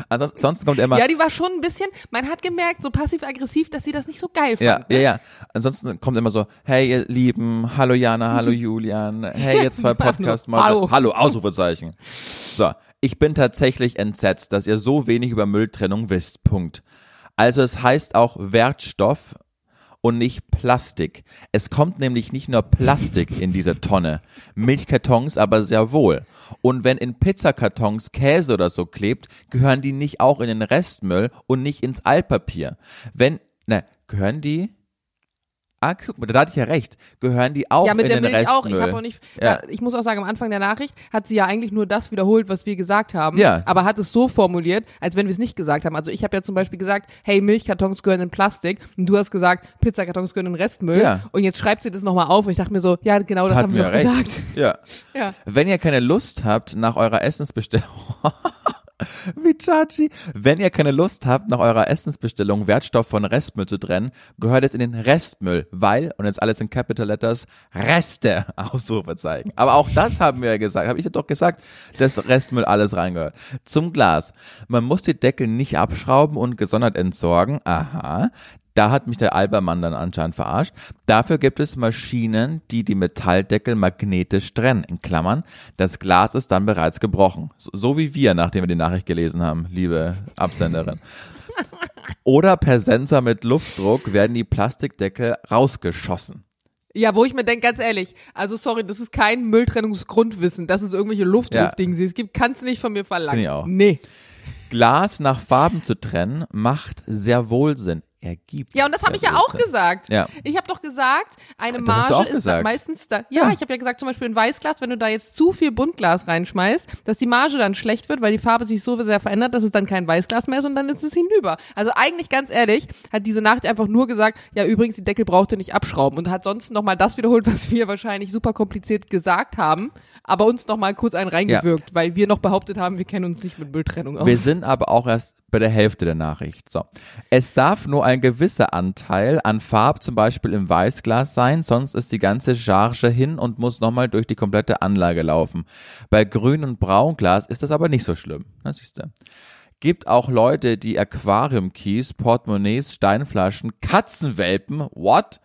Ansonsten ansonsten kommt immer, Ja, die war schon ein bisschen, man hat gemerkt, so passiv-aggressiv, dass sie das nicht so geil fand. Ja, ne? ja, ja. Ansonsten kommt immer so, hey ihr Lieben, hallo Jana, hallo Julian, hey ihr zwei podcast Hallo. hallo, Ausrufezeichen. So, ich bin tatsächlich entsetzt, dass ihr so wenig über Mülltrennung wisst, Punkt. Also es heißt auch Wertstoff und nicht Plastik. Es kommt nämlich nicht nur Plastik in diese Tonne, Milchkartons aber sehr wohl. Und wenn in Pizzakartons Käse oder so klebt, gehören die nicht auch in den Restmüll und nicht ins Altpapier. Wenn, ne, gehören die? Ah, guck mal, da hatte ich ja recht. Gehören die auch Ja, mit in der den Milch auch. Ich habe auch nicht. Ja. Ja. ich muss auch sagen, am Anfang der Nachricht hat sie ja eigentlich nur das wiederholt, was wir gesagt haben. Ja. Aber hat es so formuliert, als wenn wir es nicht gesagt haben. Also ich habe ja zum Beispiel gesagt, hey, Milchkartons gehören in Plastik. Und du hast gesagt, Pizzakartons gehören in Restmüll. Ja. Und jetzt schreibt sie das nochmal auf. Und ich dachte mir so, ja, genau das Hat haben wir recht. gesagt. Ja. Ja. Wenn ihr keine Lust habt, nach eurer Essensbestellung. Wie Chachi. Wenn ihr keine Lust habt, nach eurer Essensbestellung Wertstoff von Restmüll zu trennen, gehört es in den Restmüll, weil, und jetzt alles in Capital Letters, Reste Ausrufezeichen. Aber auch das haben wir ja gesagt, habe ich ja doch gesagt, dass Restmüll alles reingehört. Zum Glas. Man muss die Deckel nicht abschrauben und gesondert entsorgen. Aha. Da hat mich der Albermann dann anscheinend verarscht. Dafür gibt es Maschinen, die die Metalldeckel magnetisch trennen. In Klammern, das Glas ist dann bereits gebrochen. So, so wie wir, nachdem wir die Nachricht gelesen haben, liebe Absenderin. Oder per Sensor mit Luftdruck werden die Plastikdeckel rausgeschossen. Ja, wo ich mir denke, ganz ehrlich, also sorry, das ist kein Mülltrennungsgrundwissen, das ist irgendwelche Luftdruckdinge. Es gibt, kannst du nicht von mir verlangen. Finde ich auch. Nee. Glas nach Farben zu trennen, macht sehr wohl Sinn. Ergibt. Ja, und das habe ich ja auch gesagt. Ja. Ich habe doch gesagt, eine Das Marge ist meistens da. Ja, Ja. ich habe ja gesagt, zum Beispiel in Weißglas, wenn du da jetzt zu viel Buntglas reinschmeißt, dass die Marge dann schlecht wird, weil die Farbe sich so sehr verändert, dass es dann kein Weißglas mehr ist und dann ist es hinüber. Also eigentlich ganz ehrlich, hat diese Nacht einfach nur gesagt, ja übrigens, die Deckel braucht ihr nicht abschrauben und hat sonst nochmal das wiederholt, was wir wahrscheinlich super kompliziert gesagt haben, aber uns nochmal kurz einen reingewirkt, weil wir noch behauptet haben, wir kennen uns nicht mit Mülltrennung aus. Wir sind aber auch erst bei der Hälfte der Nachricht. So. Es darf nur ein gewisser Anteil an Farb zum Beispiel im Weißglas sein, sonst ist die ganze Charge hin und muss nochmal durch die komplette Anlage laufen. Bei Grün- und Braunglas ist das aber nicht so schlimm. Das siehst du. Gibt auch Leute, die Aquariumkeys, Portemonnaies, Steinflaschen, Katzenwelpen, what?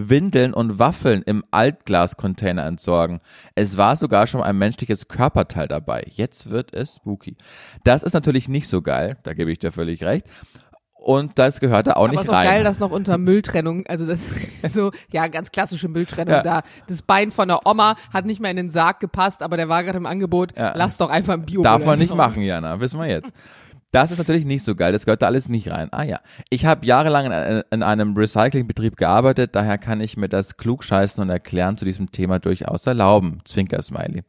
Windeln und Waffeln im Altglascontainer entsorgen. Es war sogar schon ein menschliches Körperteil dabei. Jetzt wird es spooky. Das ist natürlich nicht so geil, da gebe ich dir völlig recht. Und das gehört da auch Aber nicht ist auch rein. geil, dass noch unter Mülltrennung, also das so, ja, ganz klassische Mülltrennung Ja. da. Das Bein von der Oma hat nicht mehr in den Sarg gepasst, aber der war gerade im Angebot. Ja. Lass doch einfach ein bio Darf man nicht machen, Jana, wissen wir jetzt. Das ist natürlich nicht so geil, das gehört da alles nicht rein. Ah ja, ich habe jahrelang in, in einem Recyclingbetrieb gearbeitet, daher kann ich mir das Klugscheißen und Erklären zu diesem Thema durchaus erlauben. Zwinker-Smiley.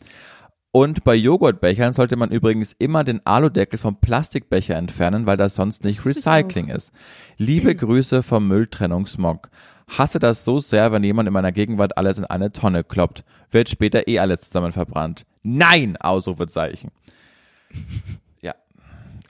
Und bei Joghurtbechern sollte man übrigens immer den Aludeckel vom Plastikbecher entfernen, weil das sonst nicht Recycling ist. Liebe Grüße vom Mülltrennungsmog. Hasse das so sehr, wenn jemand in meiner Gegenwart alles in eine Tonne kloppt. Wird später eh alles zusammen verbrannt. Nein! Ausrufezeichen.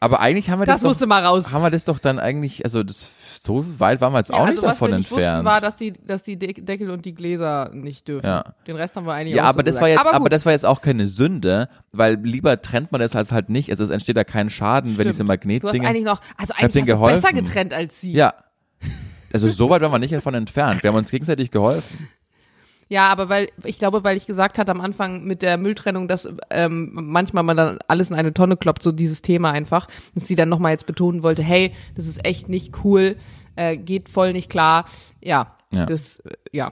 Ja. Aber eigentlich haben wir das, Das musste doch, mal raus. haben wir das doch dann eigentlich, also das, so weit waren wir jetzt auch nicht also was davon wir nicht entfernt. wussten, war, dass die, dass die De Deckel und die Gläser nicht dürfen. Ja. Den Rest haben wir eigentlich ja, auch aber so das gesagt. war jetzt, aber, aber, das war jetzt auch keine Sünde, weil lieber trennt man das als halt nicht. Also es entsteht da kein Schaden, wenn diese Stimmt. Magnetdinge. Du hast eigentlich noch, also eigentlich hast du geholfen. besser getrennt als sie. Ja. Also so weit waren wir nicht davon entfernt. Wir haben uns gegenseitig geholfen. Ja, aber weil, ich glaube, weil ich gesagt hatte am Anfang mit der Mülltrennung, dass ähm, manchmal man dann alles in eine Tonne kloppt, so dieses Thema einfach, dass sie dann nochmal jetzt betonen wollte, hey, das ist echt nicht cool, äh, geht voll nicht klar. Ja, Ja. das, äh, ja.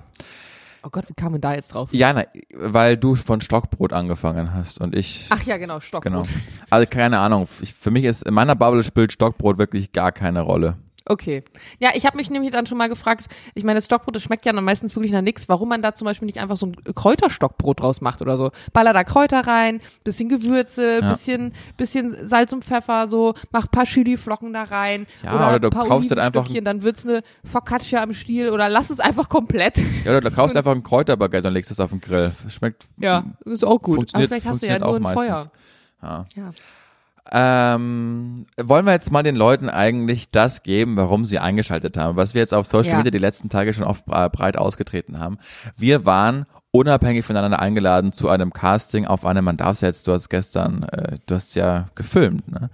Oh Gott, wie kam man da jetzt drauf? Jana, weil du von Stockbrot angefangen hast und ich. Ach ja, genau, Stockbrot. Genau. Also keine Ahnung. Ich, für mich ist in meiner Bubble spielt Stockbrot wirklich gar keine Rolle. Okay. Ja, ich habe mich nämlich dann schon mal gefragt, ich meine, das Stockbrot, das schmeckt ja dann meistens wirklich nach nichts, warum man da zum Beispiel nicht einfach so ein Kräuterstockbrot draus macht oder so. Baller da Kräuter rein, bisschen Gewürze, Ja. bisschen, bisschen Salz und Pfeffer, so, mach paar Chili-Flocken da rein. Ja, oder, oder du ein paar kaufst halt einfach Olivenstückchen, dann wird's eine Focaccia im Stiel oder lass es einfach komplett. Ja, oder du kaufst einfach ein Kräuterbaguette und legst es auf den Grill. Schmeckt. Ja, ist auch gut. Aber vielleicht hast du ja nur ein meistens. Feuer. Ja. Ja. Ähm, wollen wir jetzt mal den Leuten eigentlich das geben, warum sie eingeschaltet haben, was wir jetzt auf Social Ja. Media die letzten Tage schon oft äh, breit ausgetreten haben. Wir waren unabhängig voneinander eingeladen zu einem Casting auf eine, man darf es jetzt, du hast gestern, äh, du hast ja gefilmt, ne?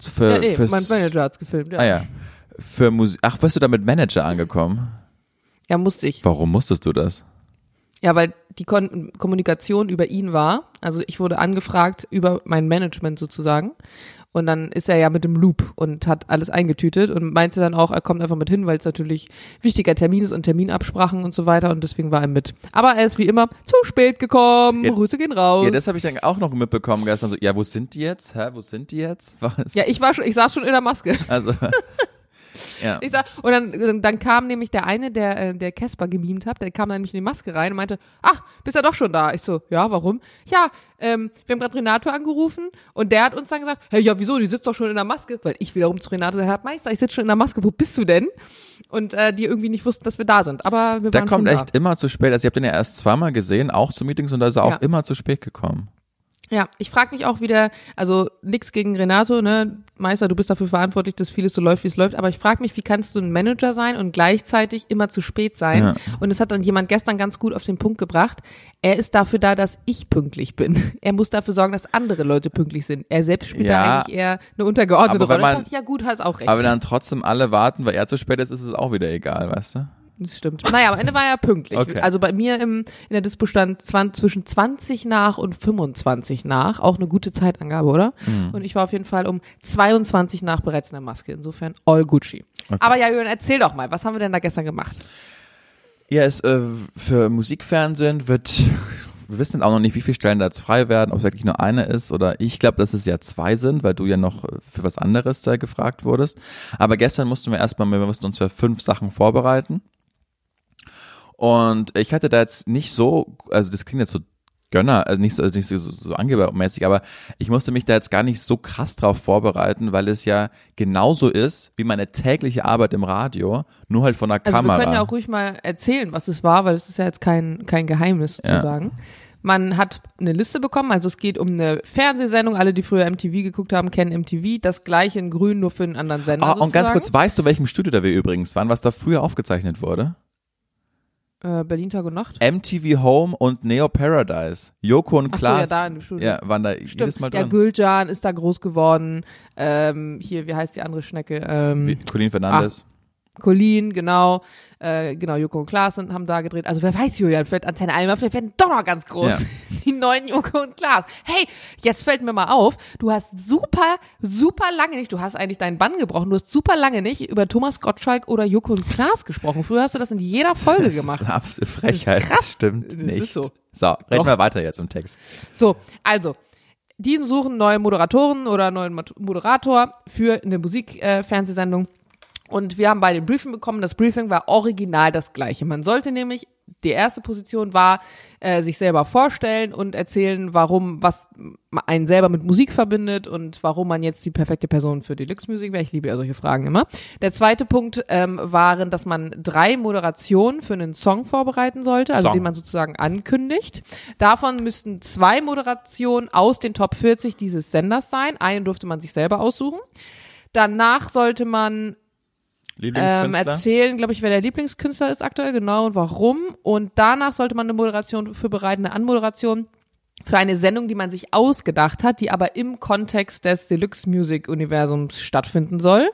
Für, Ja, nee, fürs- mein Manager hat's gefilmt, ja. Ah ja. Für Musik. Ach, bist du da mit Manager angekommen? ja, musste ich. Warum musstest du das? Ja, weil die Kon Kommunikation über ihn war. Also ich wurde angefragt über mein Management sozusagen. Und dann ist er ja mit dem Loop und hat alles eingetütet und meinte dann auch, er kommt einfach mit hin, weil es natürlich wichtiger Termin ist und Terminabsprachen und so weiter und deswegen war er mit. Aber er ist wie immer zu spät gekommen. Ja, Grüße gehen raus. Ja, das habe ich dann auch noch mitbekommen gestern. So, ja, wo sind die jetzt? Hä, wo sind die jetzt? Was? ja, ich war schon, ich saß schon in der Maske. Also, ja. Ich sag, und dann, dann kam nämlich der eine, der, äh, der Casper gemimt hat, der kam dann nämlich in die Maske rein und meinte, ach, bist ja doch schon da. Ich so, ja, warum? Ja, ähm, wir haben gerade Renato angerufen und der hat uns dann gesagt, hey, ja, wieso, die sitzt doch schon in der Maske, weil ich wiederum zu Renato gesagt habe, Meister, ich sitze schon in der Maske, wo bist du denn? Und äh, die irgendwie nicht wussten, dass wir da sind. Aber wir Der waren kommt schon echt immer zu spät. Also, ich habe den ja erst zweimal gesehen, auch zu Meetings, und da ist er Ja. auch immer zu spät gekommen. Ja, ich frage mich auch wieder, also nix gegen Renato, ne? Meister, du bist dafür verantwortlich, dass vieles so läuft, wie es läuft, aber ich frage mich, wie kannst du ein Manager sein und gleichzeitig immer zu spät sein? Ja. Und es hat dann jemand gestern ganz gut auf den Punkt gebracht. Er ist dafür da, dass ich pünktlich bin. Er muss dafür sorgen, dass andere Leute pünktlich sind. Er selbst spielt Ja. da eigentlich eher eine untergeordnete Rolle. man- ich dachte, ja gut, hast auch recht. Aber wenn dann trotzdem alle warten, weil er zu spät ist, ist es auch wieder egal, weißt du? Das stimmt. Naja, am Ende war er pünktlich. Okay. Also bei mir im, in der Dispo stand zwischen 20 nach und 25 nach. Auch eine gute Zeitangabe, oder? Mhm. Und ich war auf jeden Fall um 22 nach bereits in der Maske. Insofern all Gucci. Aber ja, Jürgen, erzähl doch mal, was haben wir denn da gestern gemacht? Ja, es, äh, für Musikfernsehen wird, wir wissen auch noch nicht, wie viele Stellen da jetzt frei werden, ob es wirklich nur eine ist oder ich glaube, dass es ja zwei sind, weil du ja noch äh, für was anderes da gefragt wurdest. Aber gestern mussten wir erstmal, wir mussten uns für fünf Sachen vorbereiten. Und ich hatte da jetzt nicht so, also das klingt jetzt so Gönner, also nicht so, also nicht so, so angebermäßig, aber ich musste mich da jetzt gar nicht so krass drauf vorbereiten, weil es ja genauso ist wie meine tägliche Arbeit im Radio, nur halt von der Also Kamera. wir können ja auch ruhig mal erzählen, was es war, weil es ist ja jetzt kein, kein Geheimnis Ja. sozusagen. Man hat eine Liste bekommen, also es geht um eine Fernsehsendung. Alle, die früher MTV geguckt haben, kennen MTV. Das gleiche in grün, nur für einen anderen Sender. Ah, und ganz sozusagen. kurz, weißt du, welchem Studio da wir übrigens waren, was da früher aufgezeichnet wurde? Äh, Berlin Tag und Nacht. MTV Home und Neo Paradise. Joko und Ach so, ja, Klaas. da in dem Studio. ja, waren da Stimmt. jedes Mal Ja, drin. Gülcan ist da groß geworden. Ähm, hier, wie heißt die andere Schnecke? Ähm, Wie Colin Fernandes. Colin, genau. Äh, genau, Joko und Klaas haben da gedreht. Also wer weiß, Julian, vielleicht Antenne Alma, vielleicht werden doch noch ganz groß. Ja. Die neuen Joko und Klaas. Hey, jetzt fällt mir mal auf, du hast super, super lange nicht, du hast eigentlich deinen Bann gebrochen, du hast super lange nicht über Thomas Gottschalk oder Joko und Klaas gesprochen. Früher hast du das in jeder Folge Das gemacht. ist eine absolute Frechheit. krass. Das stimmt Das nicht. so. So, reden wir weiter jetzt im Text. So, also, die suchen neue Moderatoren oder neuen Mod- Moderator für eine Musikfernsehsendung. Und wir haben beide ein Briefing bekommen. Das Briefing war original das gleiche. Man sollte nämlich, die erste Position war, äh, sich selber vorstellen und erzählen, warum, was einen selber mit Musik verbindet und warum man jetzt die perfekte Person für Deluxe Music wäre. Ich liebe ja solche Fragen immer. Der zweite Punkt ähm, waren, dass man drei Moderationen für einen Song vorbereiten sollte, also Song. den man sozusagen ankündigt. Davon müssten zwei Moderationen aus den Top 40 dieses Senders sein. Eine durfte man sich selber aussuchen. Danach sollte man ähm, erzählen, glaube ich, wer der Lieblingskünstler ist aktuell, genau und warum. Und danach sollte man eine Moderation für bereiten, eine Anmoderation für eine Sendung, die man sich ausgedacht hat, die aber im Kontext des Deluxe Music Universums stattfinden soll.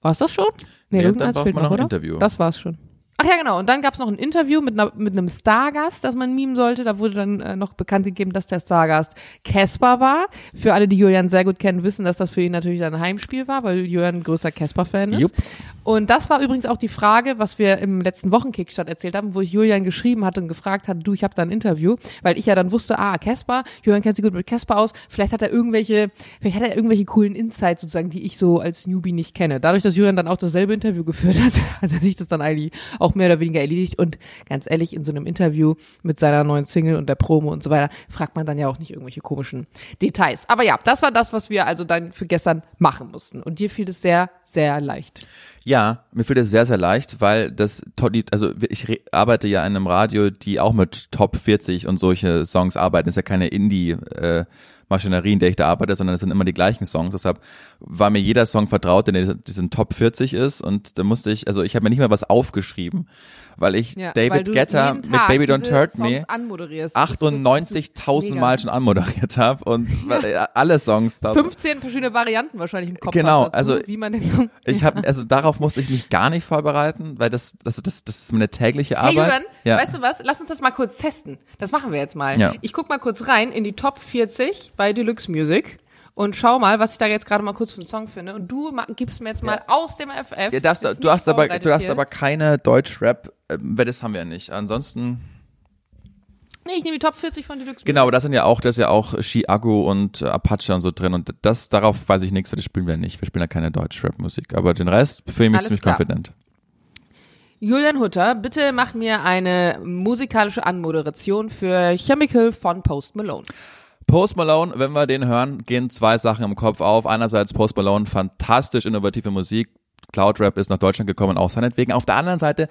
War's das schon? Nee, dann braucht fehlt noch ein oder? Interview. Das war's schon. Ach ja, genau. Und dann gab's noch ein Interview mit, einer, mit einem Stargast, das man mimen sollte. Da wurde dann äh, noch bekannt gegeben, dass der Stargast Casper war. Für alle, die Julian sehr gut kennen, wissen, dass das für ihn natürlich ein Heimspiel war, weil Julian ein größer Casper-Fan ist. Jupp. Und das war übrigens auch die Frage, was wir im letzten Wochenkickstart erzählt haben, wo ich Julian geschrieben hatte und gefragt hatte, du, ich habe da ein Interview, weil ich ja dann wusste, ah, Casper, Julian kennt sich gut mit Casper aus, vielleicht hat er irgendwelche, vielleicht hat er irgendwelche coolen Insights sozusagen, die ich so als Newbie nicht kenne. Dadurch, dass Julian dann auch dasselbe Interview geführt hat, hat er sich das dann eigentlich auch mehr oder weniger erledigt und ganz ehrlich, in so einem Interview mit seiner neuen Single und der Promo und so weiter, fragt man dann ja auch nicht irgendwelche komischen Details. Aber ja, das war das, was wir also dann für gestern machen mussten. Und dir fiel es sehr, sehr leicht. Ja, mir fällt es sehr, sehr leicht, weil das, also ich arbeite ja in einem Radio, die auch mit Top 40 und solche Songs arbeiten. Das ist ja keine Indie-Maschinerie, in der ich da arbeite, sondern es sind immer die gleichen Songs. Deshalb war mir jeder Song vertraut, der in diesen Top 40 ist und da musste ich, also ich habe mir nicht mal was aufgeschrieben, weil ich Ja, weil David Guetta jeden mit Baby Don't Hurt Me anmoderierst. Das ist so- das ist 98.000 mega. Mal schon anmoderiert habe und äh, alle Songs da. 15 verschiedene Varianten wahrscheinlich im Kopf Genau, dazu, also wie man den so Ich habe also darauf musste ich mich gar nicht vorbereiten, weil das das das, das ist meine tägliche Hey Arbeit. Julian, ja. weißt du was? Lass uns das mal kurz testen. Das machen wir jetzt mal. Ja. Ich guck mal kurz rein in die Top 40 bei Deluxe Music und schau mal, was ich da jetzt gerade mal kurz für einen Song finde. Und du gibst mir jetzt mal aus dem FF. ja, darfst, du hast aber du hast aber keine Deutschrap, äh, das haben wir ja nicht. Ansonsten Nee, ich nehme die Top 40 von Deluxe genau, aber das sind ja auch das ist ja auch Chiago und äh, Apache und so drin und das darauf weiß ich nichts, weil das spielen wir nicht. Wir spielen ja keine Deutschrap Musik, aber den Rest fühle ich mich ziemlich klar. confident. Julian Hutter, bitte mach mir eine musikalische Anmoderation für Chemical von Post Malone. Post Malone, wenn wir den hören, gehen zwei Sachen im Kopf auf. Einerseits Post Malone, fantastisch innovative Musik. Cloudrap ist nach Deutschland gekommen, auch seinetwegen. Auf der anderen Seite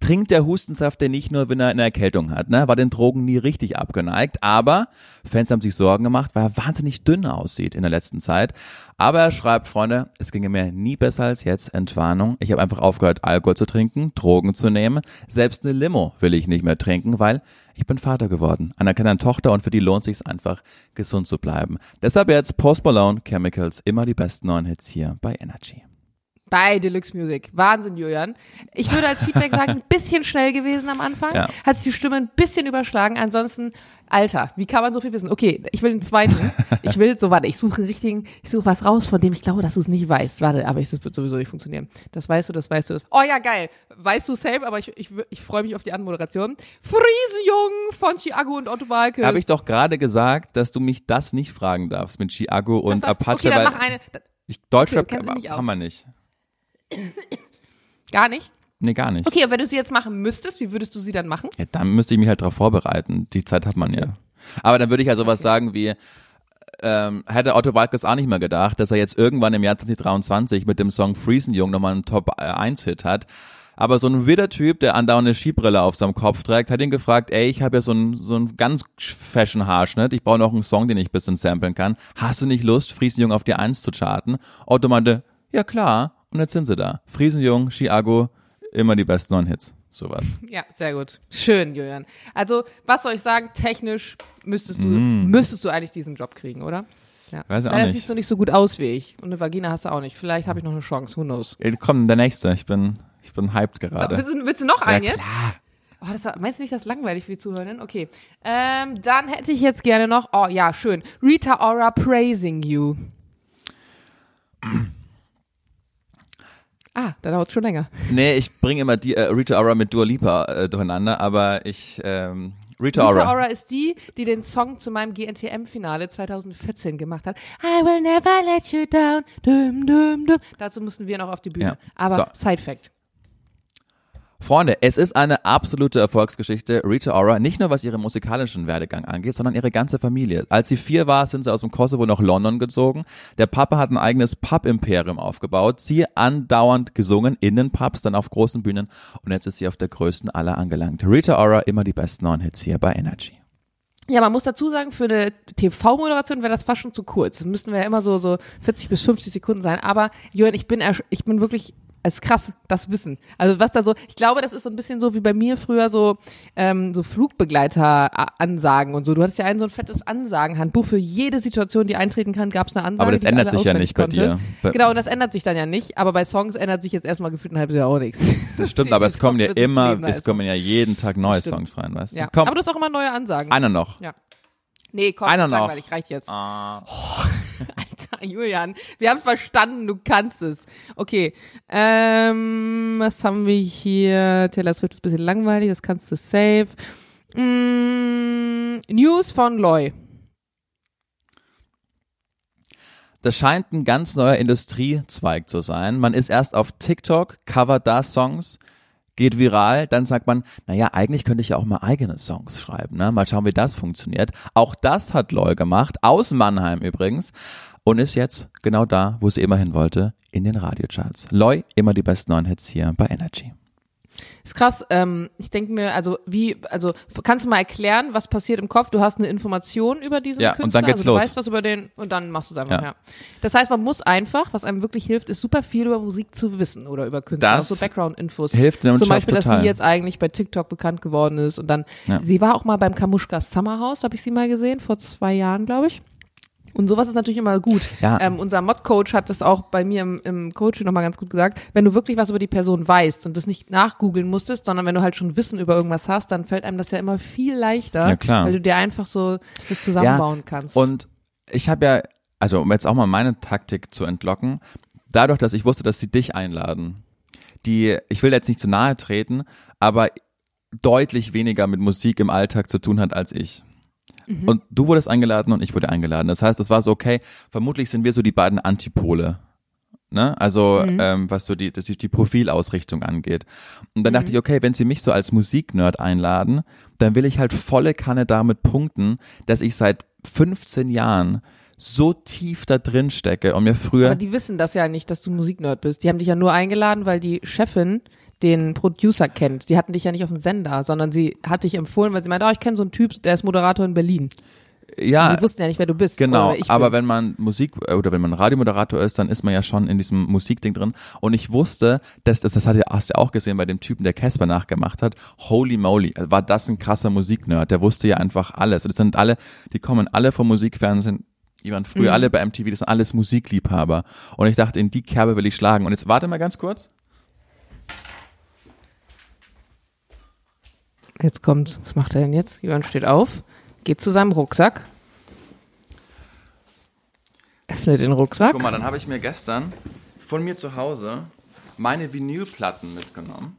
trinkt der Hustensaft den nicht nur, wenn er eine Erkältung hat, ne? War den Drogen nie richtig abgeneigt, aber Fans haben sich Sorgen gemacht, weil er wahnsinnig dünn aussieht in der letzten Zeit. Aber er schreibt, Freunde, es ginge mir nie besser als jetzt. Entwarnung. Ich habe einfach aufgehört, Alkohol zu trinken, Drogen zu nehmen. Selbst eine Limo will ich nicht mehr trinken, weil ich bin Vater geworden, einer kleinen Tochter und für die lohnt sich einfach, gesund zu bleiben. Deshalb jetzt Post Malone, Chemicals, immer die besten neuen Hits hier bei Energy. Bei Deluxe Music. Wahnsinn, Julian. Ich würde als Feedback sagen, ein bisschen schnell gewesen am Anfang. Ja. Hat sich die Stimme ein bisschen überschlagen. Ansonsten, Alter, wie kann man so viel wissen? Okay, ich will den zweiten. Ich will, so warte, ich suche einen richtigen, ich suche was raus, von dem ich glaube, dass du es nicht weißt. Warte, aber es wird sowieso nicht funktionieren. Das weißt du, das weißt du. Das. Oh ja, geil. Weißt du safe, aber ich, ich, ich freue mich auf die Anmoderation. Friesenjung von Chiago und Otto Walkes. Habe ich doch gerade gesagt, dass du mich das nicht fragen darfst mit Chiago und Das darf- Apache, Okay, dann mach eine. ich, Deutschrap Okay, haben wir nicht. Gar nicht? Nee, gar nicht. Okay, und wenn du sie jetzt machen müsstest, wie würdest du sie dann machen? Ja, dann müsste ich mich halt darauf vorbereiten. Die Zeit hat man ja. Aber dann würde ich ja sowas sagen wie, ähm, hätte Otto Walkes auch nicht mehr gedacht, dass er jetzt irgendwann im Jahr 2023 mit dem Song Friesenjung nochmal einen Top-1-Hit hat. Aber so ein wilder Typ, der andauernd eine Skibrille auf seinem Kopf trägt, hat ihn gefragt, ey, ich habe ja so einen so einen ganz fashion Haarschnitt, ich brauche noch einen Song, den ich ein bisschen samplen kann. Hast du nicht Lust, Friesenjung auf die Eins zu charten? Otto meinte, ja klar. Und jetzt sind sie da. Friesenjung, Chiago, immer die besten neuen Hits. Sowas. Ja, sehr gut. Schön, Julian. Also, was soll ich sagen? Technisch müsstest du, müsstest du eigentlich diesen Job kriegen, oder? Ja. Mm. Weiß ich auch Leider nicht. siehst du nicht so gut aus wie ich. Und eine Vagina hast du auch nicht. Vielleicht habe ich noch eine Chance. Who knows? Ey, Komm, der nächste. Ich bin, ich bin hyped gerade. Willst du, willst du noch einen ja, jetzt? klar. Oh, das, meinst du nicht, das ist langweilig für die Zuhörenden? Okay. Ähm, dann hätte ich jetzt gerne noch, oh ja, schön. Rita Ora praising you. Ah, da dauert schon länger. Nee, ich bringe immer die, äh, Rita Ora mit Dua Lipa äh, durcheinander, aber ich, ähm, Rita Ora. Rita Ora ist die, die den Song zu meinem GNTM-Finale 2014 gemacht hat. I will never let you down. Dum, dum, dum. Dazu mussten wir noch auf die Bühne. Ja. Aber So. Side-Fact. Freunde, es ist eine absolute Erfolgsgeschichte. Rita Ora, nicht nur was ihren musikalischen Werdegang angeht, sondern ihre ganze Familie. Als sie vier war, sind sie aus dem Kosovo nach London gezogen. Der Papa hat ein eigenes Pub-Imperium aufgebaut. Sie andauernd gesungen in den Pubs, dann auf großen Bühnen. Und jetzt ist sie auf der größten aller angelangt. Rita Ora, immer die besten neuen Hits hier bei Energy. Ja, man muss dazu sagen, für eine TV-Moderation wäre das fast schon zu kurz. Das müssten wir ja immer so, so 40 bis 50 Sekunden sein. Aber, Johann, ich bin, ich bin wirklich, es ist krass, das Wissen. Also was da so, ich glaube, das ist so ein bisschen so wie bei mir früher so, ähm, so Flugbegleiter-Ansagen und so. Du hattest ja ein so ein fettes Ansagenhandbuch. Für jede Situation, die eintreten kann, gab es eine Ansage. Aber das ändert sich ja nicht bei konnte. dir. Bei- Genau, und das ändert sich dann ja nicht. Aber bei Songs ändert sich jetzt erstmal gefühlt ein halbes Jahr auch nichts. Das stimmt, Die- aber die es kommen ja immer, es erstmal. kommen ja jeden Tag neue Stimmt. Songs rein, weißt du? Ja. Komm, Aber du hast auch immer neue Ansagen. einer noch. Ja. Nee, komm, Einer noch. langweilig, reicht jetzt. Ah. Julian, wir haben verstanden, du kannst es. Okay, ähm, was haben wir hier? Taylor Swift ist ein bisschen langweilig, das kannst du safe. Mm, News von Loy. Das scheint ein ganz neuer Industriezweig zu sein. Man ist erst auf TikTok, covert da Songs, geht viral, dann sagt man, naja, eigentlich könnte ich ja auch mal eigene Songs schreiben. Ne? Mal schauen, wie das funktioniert. Auch das hat Loy gemacht, aus Mannheim übrigens, und ist jetzt genau da, wo sie immer hin wollte, in den Radiocharts. Loy, immer die besten neuen Hits hier bei Energy. Ist krass, ähm, ich denke mir, also wie, also kannst du mal erklären, was passiert im Kopf? Du hast eine Information über diesen Ja, Künstler, und dann geht's also du los. weißt was über den und dann machst du es einfach, Ja. ja. Das heißt, man muss einfach, was einem wirklich hilft, ist super viel über Musik zu wissen oder über Künstler, Das auch so Background-Infos. hilft Zum Beispiel, dass total. sie jetzt eigentlich bei TikTok bekannt geworden ist und dann, Ja. sie war auch mal beim Kamuschka Summer House, habe ich sie mal gesehen, vor zwei Jahren, glaube ich. Und sowas ist natürlich immer gut. Ja. Ähm, unser Mod-Coach hat das auch bei mir im, im Coaching nochmal ganz gut gesagt. Wenn du wirklich was über die Person weißt und das nicht nachgoogeln musstest, sondern wenn du halt schon Wissen über irgendwas hast, dann fällt einem das ja immer viel leichter, Ja, klar. weil du dir einfach so das zusammenbauen kannst. Und ich habe ja, also um jetzt auch mal meine Taktik zu entlocken, dadurch, dass ich wusste, dass sie dich einladen, die, ich will jetzt nicht zu nahe treten, aber deutlich weniger mit Musik im Alltag zu tun hat als ich. Und du wurdest eingeladen und ich wurde eingeladen. Das heißt, das war so, okay, vermutlich sind wir so die beiden Antipole. Ne? Also, ähm, was so die, das die Profilausrichtung angeht. Und dann dachte ich, okay, wenn sie mich so als Musiknerd einladen, dann will ich halt volle Kanne damit punkten, dass ich seit 15 Jahren so tief da drin stecke und mir früher Aber die wissen das ja nicht, dass du Musiknerd bist. Die haben dich ja nur eingeladen, weil die Chefin den Producer kennt. Die hatten dich ja nicht auf dem Sender, sondern sie hat dich empfohlen, weil sie meinte, oh, ich kenne so einen Typ, der ist Moderator in Berlin. ja, die wussten ja nicht, wer du bist. Genau, aber wenn man Musik äh, oder wenn man Radiomoderator ist, dann ist man ja schon in diesem Musikding drin. Und ich wusste, dass das, das hat hast du ja auch gesehen bei dem Typen, der Casper nachgemacht hat. Holy moly, war das ein krasser Musiknerd. Der wusste ja einfach alles. Und das sind alle, die kommen alle vom Musikfernsehen. Die waren früher Mhm. alle bei MTV, das sind alles Musikliebhaber. Und ich dachte, in die Kerbe will ich schlagen. Und jetzt warte mal ganz kurz. Jetzt kommt, was macht er denn jetzt? Jörn steht auf, geht zu seinem Rucksack, öffnet den Rucksack. Guck mal, dann habe ich mir gestern von mir zu Hause meine Vinylplatten mitgenommen.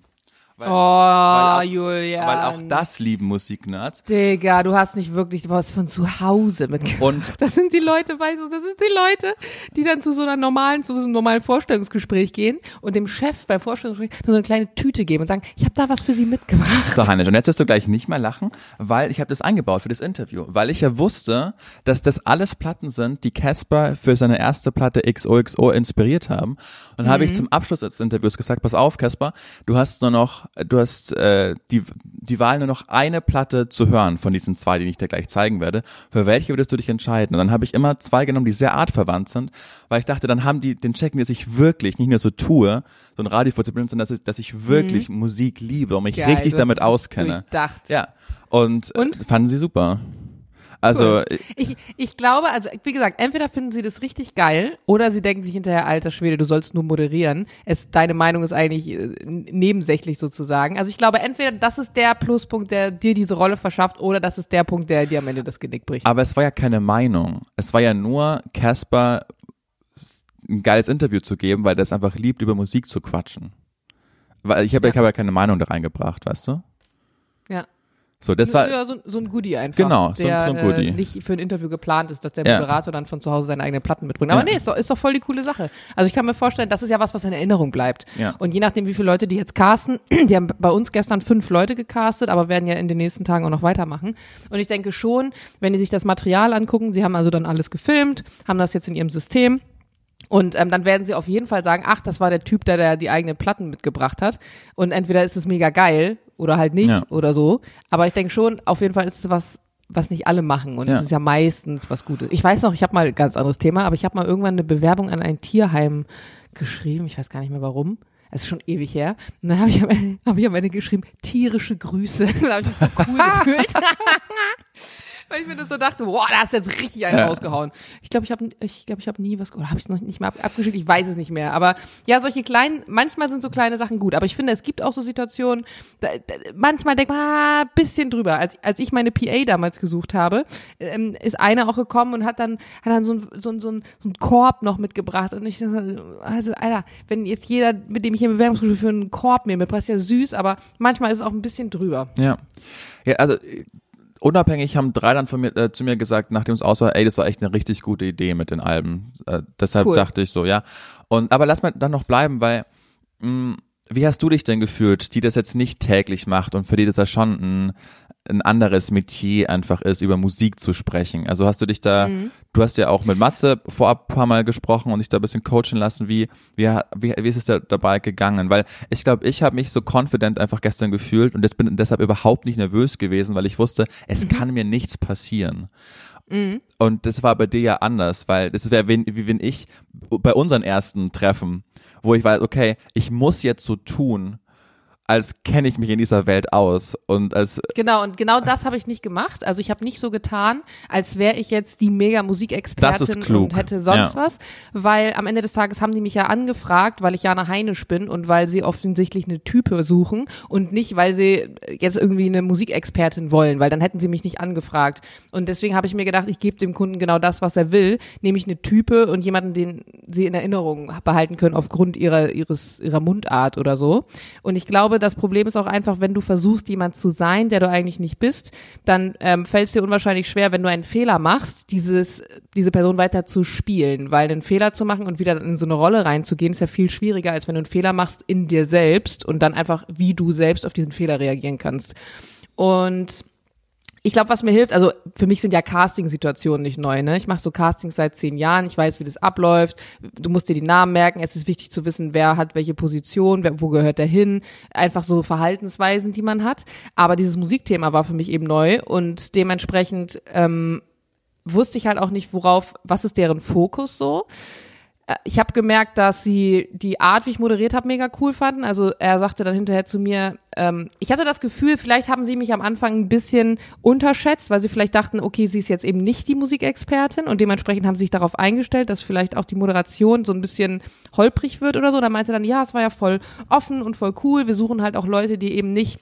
Weil, Oh, weil auch, Julian. Weil auch das lieben Musiknerds. Digga, du hast nicht wirklich was von zu Hause mitgebracht. Und Das sind die Leute, weißt du, das sind die Leute, die dann zu so einer normalen, zu so einem normalen Vorstellungsgespräch gehen und dem Chef beim Vorstellungsgespräch nur so eine kleine Tüte geben und sagen, ich habe da was für sie mitgebracht. So, Heinrich, und jetzt wirst du gleich nicht mehr lachen, weil ich habe das eingebaut für das Interview, weil ich ja wusste, dass das alles Platten sind, die Casper für seine erste Platte XOXO inspiriert haben. Und habe ich zum Abschluss des Interviews gesagt, pass auf, Casper, du hast nur noch, du hast äh, die, die Wahl nur noch eine Platte zu hören von diesen zwei, die ich dir gleich zeigen werde. Für welche würdest du dich entscheiden? Und dann habe ich immer zwei genommen, die sehr artverwandt sind, weil ich dachte, dann haben die, den checken, dass ich wirklich nicht nur so tue, so ein Radio vorzubilden, sondern dass ich, dass ich wirklich Musik liebe und mich Geil, richtig damit auskenne. Durchdacht. Ja. Und, Und? Fanden sie super. Also, äh, Ich, ich glaube, also wie gesagt, entweder finden sie das richtig geil oder sie denken sich hinterher, alter Schwede, du sollst nur moderieren. Es, deine Meinung ist eigentlich äh, nebensächlich sozusagen. Also ich glaube, entweder das ist der Pluspunkt, der dir diese Rolle verschafft, oder das ist der Punkt, der dir am Ende das Genick bricht. aber es war ja keine Meinung. Es war ja nur Casper ein geiles Interview zu geben, weil der es einfach liebt, über Musik zu quatschen. Weil ich habe Ja. ich hab ja keine Meinung da reingebracht, weißt du? ja. So, das war ja, so, so ein Goodie einfach. Genau, so ein- der so ein Goodie. Äh, nicht für ein Interview geplant ist, dass der Ja. Moderator dann von zu Hause seine eigenen Platten mitbringt. Aber Ja. nee, ist doch, ist doch voll die coole Sache. Also ich kann mir vorstellen, das ist ja was, was in Erinnerung bleibt. Ja. Und je nachdem, wie viele Leute die jetzt casten, die haben bei uns gestern fünf Leute gecastet, aber werden ja in den nächsten Tagen auch noch weitermachen. Und ich denke schon, wenn die sich das Material angucken, sie haben also dann alles gefilmt, haben das jetzt in ihrem System. Und ähm, dann werden sie auf jeden Fall sagen, ach, das war der Typ, der, der die eigenen Platten mitgebracht hat. Und entweder ist es mega geil oder halt nicht Ja. oder so. Aber ich denke schon, auf jeden Fall ist es was, was nicht alle machen. Und es Ja. ist ja meistens was Gutes. Ich weiß noch, ich habe mal ein ganz anderes Thema, aber ich habe mal irgendwann eine Bewerbung an ein Tierheim geschrieben. Ich weiß gar nicht mehr warum. Es ist schon ewig her. Und dann habe ich, am Ende- hab ich am Ende geschrieben, tierische Grüße. da habe ich mich so cool gefühlt. Weil ich mir das so dachte, boah, da hast du jetzt richtig einen Ja. rausgehauen. Ich glaube, ich habe ich glaub, ich hab nie was, oder habe ich es noch nicht mehr ab, abgeschickt? Ich weiß es nicht mehr. Aber ja, solche kleinen, manchmal sind so kleine Sachen gut. Aber ich finde, es gibt auch so Situationen, da, da, manchmal denkt man, ah, bisschen drüber. Als, als ich meine PA damals gesucht habe, ähm, ist einer auch gekommen und hat dann, hat dann so ein, so ein, so ein, so ein Korb noch mitgebracht. Und ich so, also, Alter, wenn jetzt jeder, mit dem ich hier Bewerbungsgespräch für einen Korb nehme, passt ja süß, aber manchmal ist es auch ein bisschen drüber. Ja. Ja, also unabhängig haben drei dann von mir, äh, zu mir gesagt, nachdem es aus war, ey, das war echt eine richtig gute Idee mit den Alben. Äh, deshalb Cool. dachte ich so, ja. Und aber lass mal dann noch bleiben, weil mh, wie hast du dich denn gefühlt, die das jetzt nicht täglich macht und für die das ja schon ein, ein anderes Metier einfach ist, über Musik zu sprechen? Also hast du dich da, du hast ja auch mit Matze vorab ein paar Mal gesprochen und dich da ein bisschen coachen lassen. Wie, wie, wie, wie ist es da dabei gegangen? Weil ich glaube, ich habe mich so confident einfach gestern gefühlt und das bin deshalb überhaupt nicht nervös gewesen, weil ich wusste, es kann mir nichts passieren. Und das war bei dir ja anders, weil das wäre wie, wie wenn ich bei unseren ersten Treffen, wo ich weiß, okay, ich muss jetzt so tun, als kenne ich mich in dieser Welt aus und als Genau, und genau das habe ich nicht gemacht. Also ich habe nicht so getan, als wäre ich jetzt die mega Musikexpertin und hätte sonst Ja. was, weil am Ende des Tages haben die mich ja angefragt, weil ich Jana Heinisch bin und weil sie offensichtlich eine Type suchen und nicht, weil sie jetzt irgendwie eine Musikexpertin wollen, weil dann hätten sie mich nicht angefragt. Und deswegen habe ich mir gedacht, ich gebe dem Kunden genau das, was er will, nämlich eine Type und jemanden, den sie in Erinnerung behalten können aufgrund ihrer, ihres, ihrer Mundart oder so. Und ich glaube, das Problem ist auch einfach, wenn du versuchst, jemand zu sein, der du eigentlich nicht bist, dann ähm, fällt es dir unwahrscheinlich schwer, wenn du einen Fehler machst, dieses, diese Person weiter zu spielen, weil einen Fehler zu machen und wieder in so eine Rolle reinzugehen, ist ja viel schwieriger, als wenn du einen Fehler machst in dir selbst und dann einfach, wie du selbst auf diesen Fehler reagieren kannst. Und ich glaube, was mir hilft, also für mich sind ja Casting-Situationen nicht neu, ne? Ich mache so Castings seit zehn Jahren, ich weiß, wie das abläuft. Du musst dir die Namen merken, es ist wichtig zu wissen, wer hat welche Position, wer, wo gehört der hin. Einfach so Verhaltensweisen, die man hat. Aber dieses Musikthema war für mich eben neu und dementsprechend ähm, wusste ich halt auch nicht, worauf, was ist deren Fokus so. Ich habe gemerkt, dass sie die Art, wie ich moderiert habe, mega cool fanden. Also er sagte dann hinterher zu mir, ähm, ich hatte das Gefühl, vielleicht haben sie mich am Anfang ein bisschen unterschätzt, weil sie vielleicht dachten, okay, sie ist jetzt eben nicht die Musikexpertin und dementsprechend haben sie sich darauf eingestellt, dass vielleicht auch die Moderation so ein bisschen holprig wird oder so. Da meinte dann, ja, es war ja voll offen und voll cool. Wir suchen halt auch Leute, die eben nicht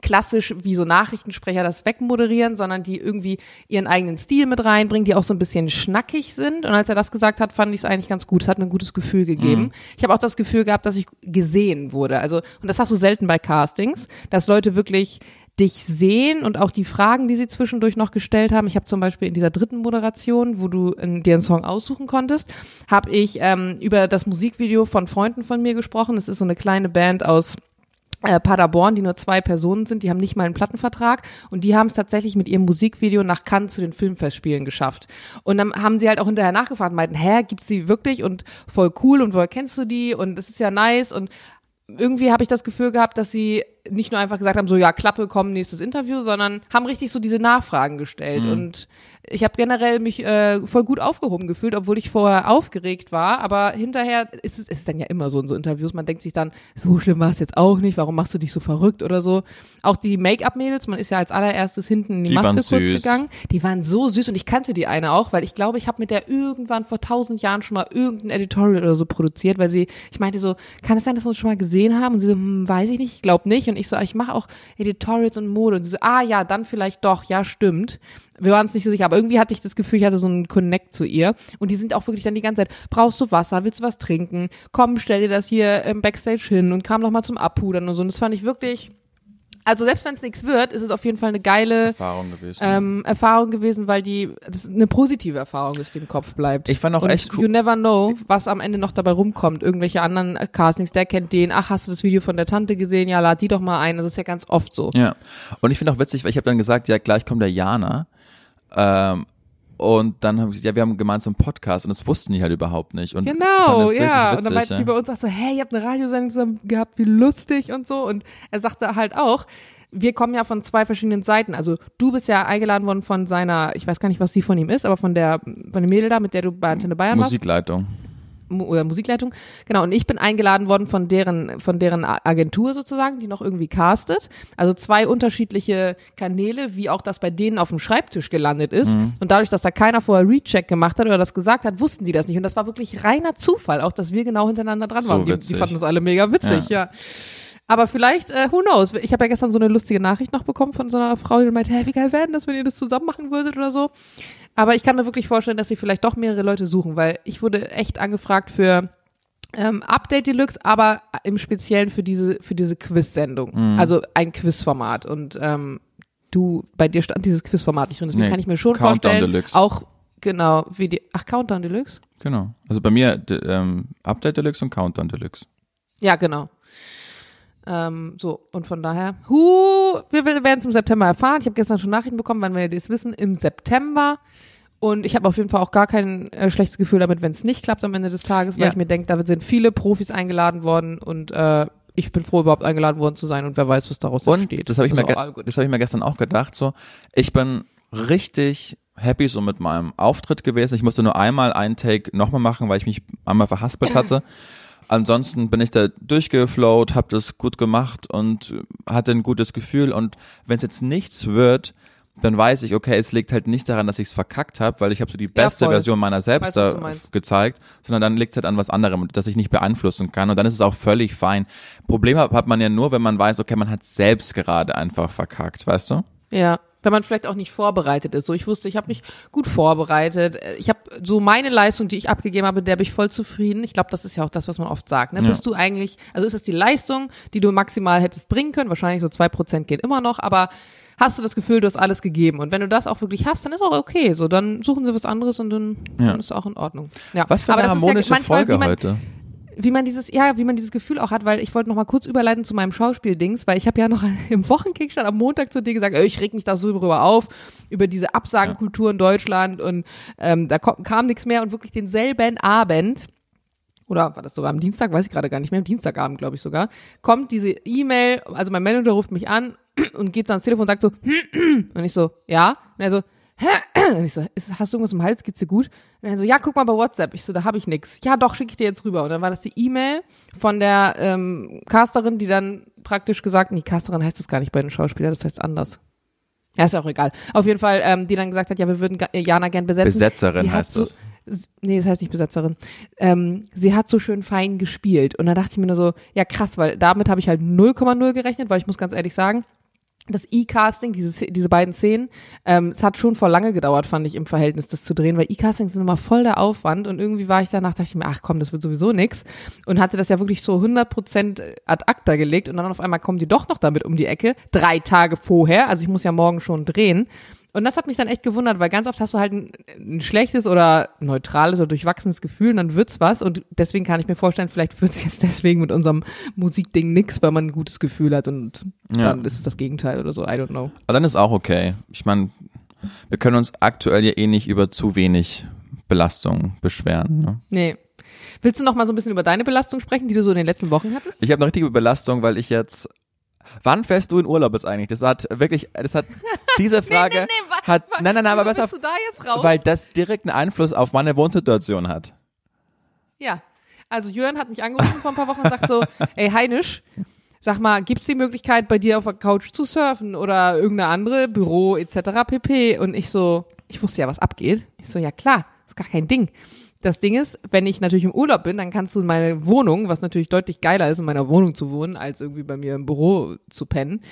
klassisch wie so Nachrichtensprecher das wegmoderieren, sondern die irgendwie ihren eigenen Stil mit reinbringen, die auch so ein bisschen schnackig sind. Und als er das gesagt hat, fand ich es eigentlich ganz gut. Es hat mir ein gutes Gefühl gegeben. Ich habe auch das Gefühl gehabt, dass ich gesehen wurde. Also, und das hast du selten bei Castings, dass Leute wirklich dich sehen und auch die Fragen, die sie zwischendurch noch gestellt haben. Ich habe zum Beispiel in dieser dritten Moderation, wo du äh, dir einen Song aussuchen konntest, habe ich ähm, über das Musikvideo von Freunden von mir gesprochen. Es ist so eine kleine Band aus äh, Paderborn, die nur zwei Personen sind, die haben nicht mal einen Plattenvertrag und die haben es tatsächlich mit ihrem Musikvideo nach Cannes zu den Filmfestspielen geschafft. Und dann haben sie halt auch hinterher nachgefragt, meinten, hä, gibt's die wirklich? Und voll cool und woher kennst du die? Und das ist ja nice. Und irgendwie habe ich das Gefühl gehabt, dass sie nicht nur einfach gesagt haben, so ja, Klappe, komm, nächstes Interview, sondern haben richtig so diese Nachfragen gestellt. Und ich habe generell mich äh, voll gut aufgehoben gefühlt, obwohl ich vorher aufgeregt war. Aber hinterher ist es, es ist dann ja immer so in so Interviews, man denkt sich dann, so schlimm war es jetzt auch nicht, warum machst du dich so verrückt oder so. Auch die Make-up-Mädels, man ist ja als allererstes hinten in die, Die Maske kurz süß. gegangen. Die waren so süß und ich kannte die eine auch, weil ich glaube, ich habe mit der irgendwann vor tausend Jahren schon mal irgendein Editorial oder so produziert, weil sie, ich meinte so, kann es sein, dass wir uns schon mal gesehen haben? Und sie so, hm, weiß ich nicht, ich glaube nicht. Und ich so, ich mache auch Editorials und Mode. Und sie so, ah ja, dann vielleicht doch, ja, stimmt. Wir waren uns nicht so sicher, aber irgendwie hatte ich das Gefühl, ich hatte so einen Connect zu ihr. Und die sind auch wirklich dann die ganze Zeit, brauchst du Wasser, willst du was trinken? Komm, stell dir das hier im Backstage hin und kam noch mal zum Abpudern und so. Und das fand ich wirklich Also selbst wenn es nichts wird, ist es auf jeden Fall eine geile Erfahrung gewesen. ähm, Erfahrung gewesen, weil die das eine positive Erfahrung ist, die im Kopf bleibt. Ich fand auch Und echt cool- You never know, was am Ende noch dabei rumkommt. Irgendwelche anderen Castings, der kennt den. Ach, hast du das Video von der Tante gesehen? Ja, lad die doch mal ein. Das ist ja ganz oft so. Ja. Und ich finde auch witzig, weil ich habe dann gesagt, ja, gleich kommt der Jana. Ähm, und dann haben sie gesagt, ja, wir haben gemeinsam einen Podcast und das wussten die halt überhaupt nicht. Und Genau, ja. Witzig, und dann meinten ja. die bei uns auch so, hey, ihr habt eine Radiosendung zusammen gehabt, wie lustig und so. Und er sagte halt auch, wir kommen ja von zwei verschiedenen Seiten. Also du bist ja eingeladen worden von seiner, ich weiß gar nicht, was sie von ihm ist, aber von der von dem Mädel da, mit der du bei Antenne Bayern warst. Musikleitung. Oder Musikleitung. Genau, und ich bin eingeladen worden von deren, von deren Agentur sozusagen, die noch irgendwie castet. Also zwei unterschiedliche Kanäle, wie auch das bei denen auf dem Schreibtisch gelandet ist. Mhm. Und dadurch, dass da keiner vorher Recheck gemacht hat oder das gesagt hat, wussten die das nicht. Und das war wirklich reiner Zufall, auch dass wir genau hintereinander dran So waren. Die, die fanden das alle mega witzig, ja. Aber vielleicht, äh, who knows? Ich habe ja gestern so eine lustige Nachricht noch bekommen von so einer Frau, die meinte, hey, wie geil wäre denn das, wenn ihr das zusammen machen würdet oder so. Aber ich kann mir wirklich vorstellen, dass sie vielleicht doch mehrere Leute suchen, weil ich wurde echt angefragt für ähm, Update Deluxe, aber im Speziellen für diese, für diese Quiz-Sendung. Mhm. Also ein Quizformat. Und ähm, du, bei dir stand dieses Quizformat nicht drin. Deswegen Nee, kann ich mir schon Countdown vorstellen, Deluxe. auch genau, wie die, ach, Countdown Deluxe? Genau. Also bei mir ähm, Update Deluxe und Countdown Deluxe. Ja, genau. Ähm, so, und von daher, hu, wir werden es im September erfahren. Ich habe gestern schon Nachrichten bekommen, wann wir das wissen, im September. Und ich habe auf jeden Fall auch gar kein äh, schlechtes Gefühl damit, wenn es nicht klappt am Ende des Tages, weil Ja. ich mir denke, da sind viele Profis eingeladen worden und äh, ich bin froh, überhaupt eingeladen worden zu sein und wer weiß, was daraus Und entsteht. das habe ich, Ist mir das hab ich mir gestern auch gedacht. So, ich bin richtig happy so mit meinem Auftritt gewesen. Ich musste nur einmal einen Take nochmal machen, weil ich mich einmal verhaspelt hatte. Ansonsten bin ich da durchgeflowt, habe das gut gemacht und hatte ein gutes Gefühl. Und wenn es jetzt nichts wird, dann weiß ich, okay, es liegt halt nicht daran, dass ich es verkackt habe, weil ich habe so die beste voll. Version meiner selbst Weiß, da gezeigt, sondern dann liegt es halt an was anderem, das ich nicht beeinflussen kann. Und dann ist es auch völlig fein. Probleme hat man ja nur, wenn man weiß, okay, man hat selbst gerade einfach verkackt, weißt du? Ja, wenn man vielleicht auch nicht vorbereitet ist. So, ich wusste, ich habe mich gut vorbereitet. Ich habe so meine Leistung, die ich abgegeben habe, der bin ich voll zufrieden. Ich glaube, das ist ja auch das, was man oft sagt. Ne? Ja. Bist du eigentlich, also ist das die Leistung, die du maximal hättest bringen können? Wahrscheinlich so zwei Prozent geht immer noch, aber hast du das Gefühl, du hast alles gegeben? Und wenn du das auch wirklich hast, dann ist auch okay. So, dann suchen sie was anderes und dann, Ja. dann ist auch in Ordnung. Ja. Was für aber eine ja harmonische manchmal, Folge man, heute. wie man dieses, ja, wie man dieses Gefühl auch hat, weil ich wollte noch mal kurz überleiten zu meinem Schauspieldings, weil ich habe ja noch im Wochenkickstand am Montag zu dir gesagt, ich reg mich da so drüber auf, über diese Absagenkultur in Deutschland und ähm, da kom kam nichts mehr und wirklich denselben Abend, oder war das sogar am Dienstag, weiß ich gerade gar nicht mehr, am Dienstagabend, glaube ich sogar, kommt diese E-Mail, also mein Manager ruft mich an und geht so ans Telefon und sagt so, und ich so, ja, und er so, und ich so, hast du irgendwas im Hals, geht's dir gut? Und er so, ja, guck mal bei WhatsApp. Ich so, da habe ich nix. Ja, doch, schicke ich dir jetzt rüber. Und dann war das die E-Mail von der ähm, Casterin, die dann praktisch gesagt, nee, Casterin heißt das gar nicht bei den Schauspielern, das heißt anders. Ja, ist auch egal. Auf jeden Fall, ähm, die dann gesagt hat, ja, wir würden äh, Jana gern besetzen. Besetzerin Sie heißt so, das. Nee, das heißt nicht Besetzerin. Ähm, sie hat so schön fein gespielt. Und da dachte ich mir nur so, ja krass, weil damit habe ich halt 0,0 gerechnet, weil ich muss ganz ehrlich sagen, das E-Casting, diese, diese beiden Szenen, ähm, es hat schon vor lange gedauert, fand ich, im Verhältnis das zu drehen, weil E-Castings sind immer voll der Aufwand und irgendwie war ich danach, dachte ich mir, ach komm, das wird sowieso nix und hatte das ja wirklich so 100% ad acta gelegt und dann auf einmal kommen die doch noch damit um die Ecke, drei Tage vorher, also ich muss ja morgen schon drehen und das hat mich dann echt gewundert, weil ganz oft hast du halt ein, ein schlechtes oder neutrales oder durchwachsenes Gefühl und dann wird's was und deswegen kann ich mir vorstellen, vielleicht wird's jetzt deswegen mit unserem Musikding nix, weil man ein gutes Gefühl hat und Ja. dann ist es das Gegenteil oder so, I don't know. Aber dann ist auch okay. Ich meine, wir können uns aktuell ja eh nicht über zu wenig Belastung beschweren. Ne? Nee. Willst du noch mal so ein bisschen über deine Belastung sprechen, die du so in den letzten Wochen hattest? Ich habe eine richtige Belastung, weil ich jetzt. Wann fährst du in Urlaub jetzt eigentlich? Das hat wirklich, das hat diese Frage wa- hat. Nein, nein, nein, aber besser, bist du da jetzt raus? weil das direkt einen Einfluss auf meine Wohnsituation hat. ja. Also Jörn hat mich angerufen vor ein paar Wochen und sagt so, ey Heinisch, sag mal, gibt's die Möglichkeit bei dir auf der Couch zu surfen oder irgendeine andere Büro etc. pp. Und ich so, ich wusste ja, was abgeht. Ich so, ja klar, ist gar kein Ding. Das Ding ist, wenn ich natürlich im Urlaub bin, dann kannst du in meine Wohnung, was natürlich deutlich geiler ist, in meiner Wohnung zu wohnen, als irgendwie bei mir im Büro zu pennen.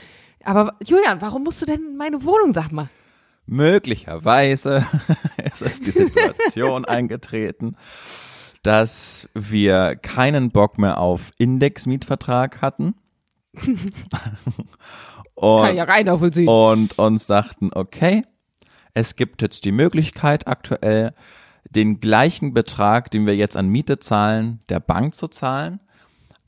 Aber Julian, warum musst du denn in meine Wohnung, sag mal? Möglicherweise ist es die Situation eingetreten, dass wir keinen Bock mehr auf Indexmietvertrag hatten. und, Kann ich ja rein nachvollziehen. und uns dachten, okay, es gibt jetzt die Möglichkeit aktuell, den gleichen Betrag, den wir jetzt an Miete zahlen, der Bank zu zahlen.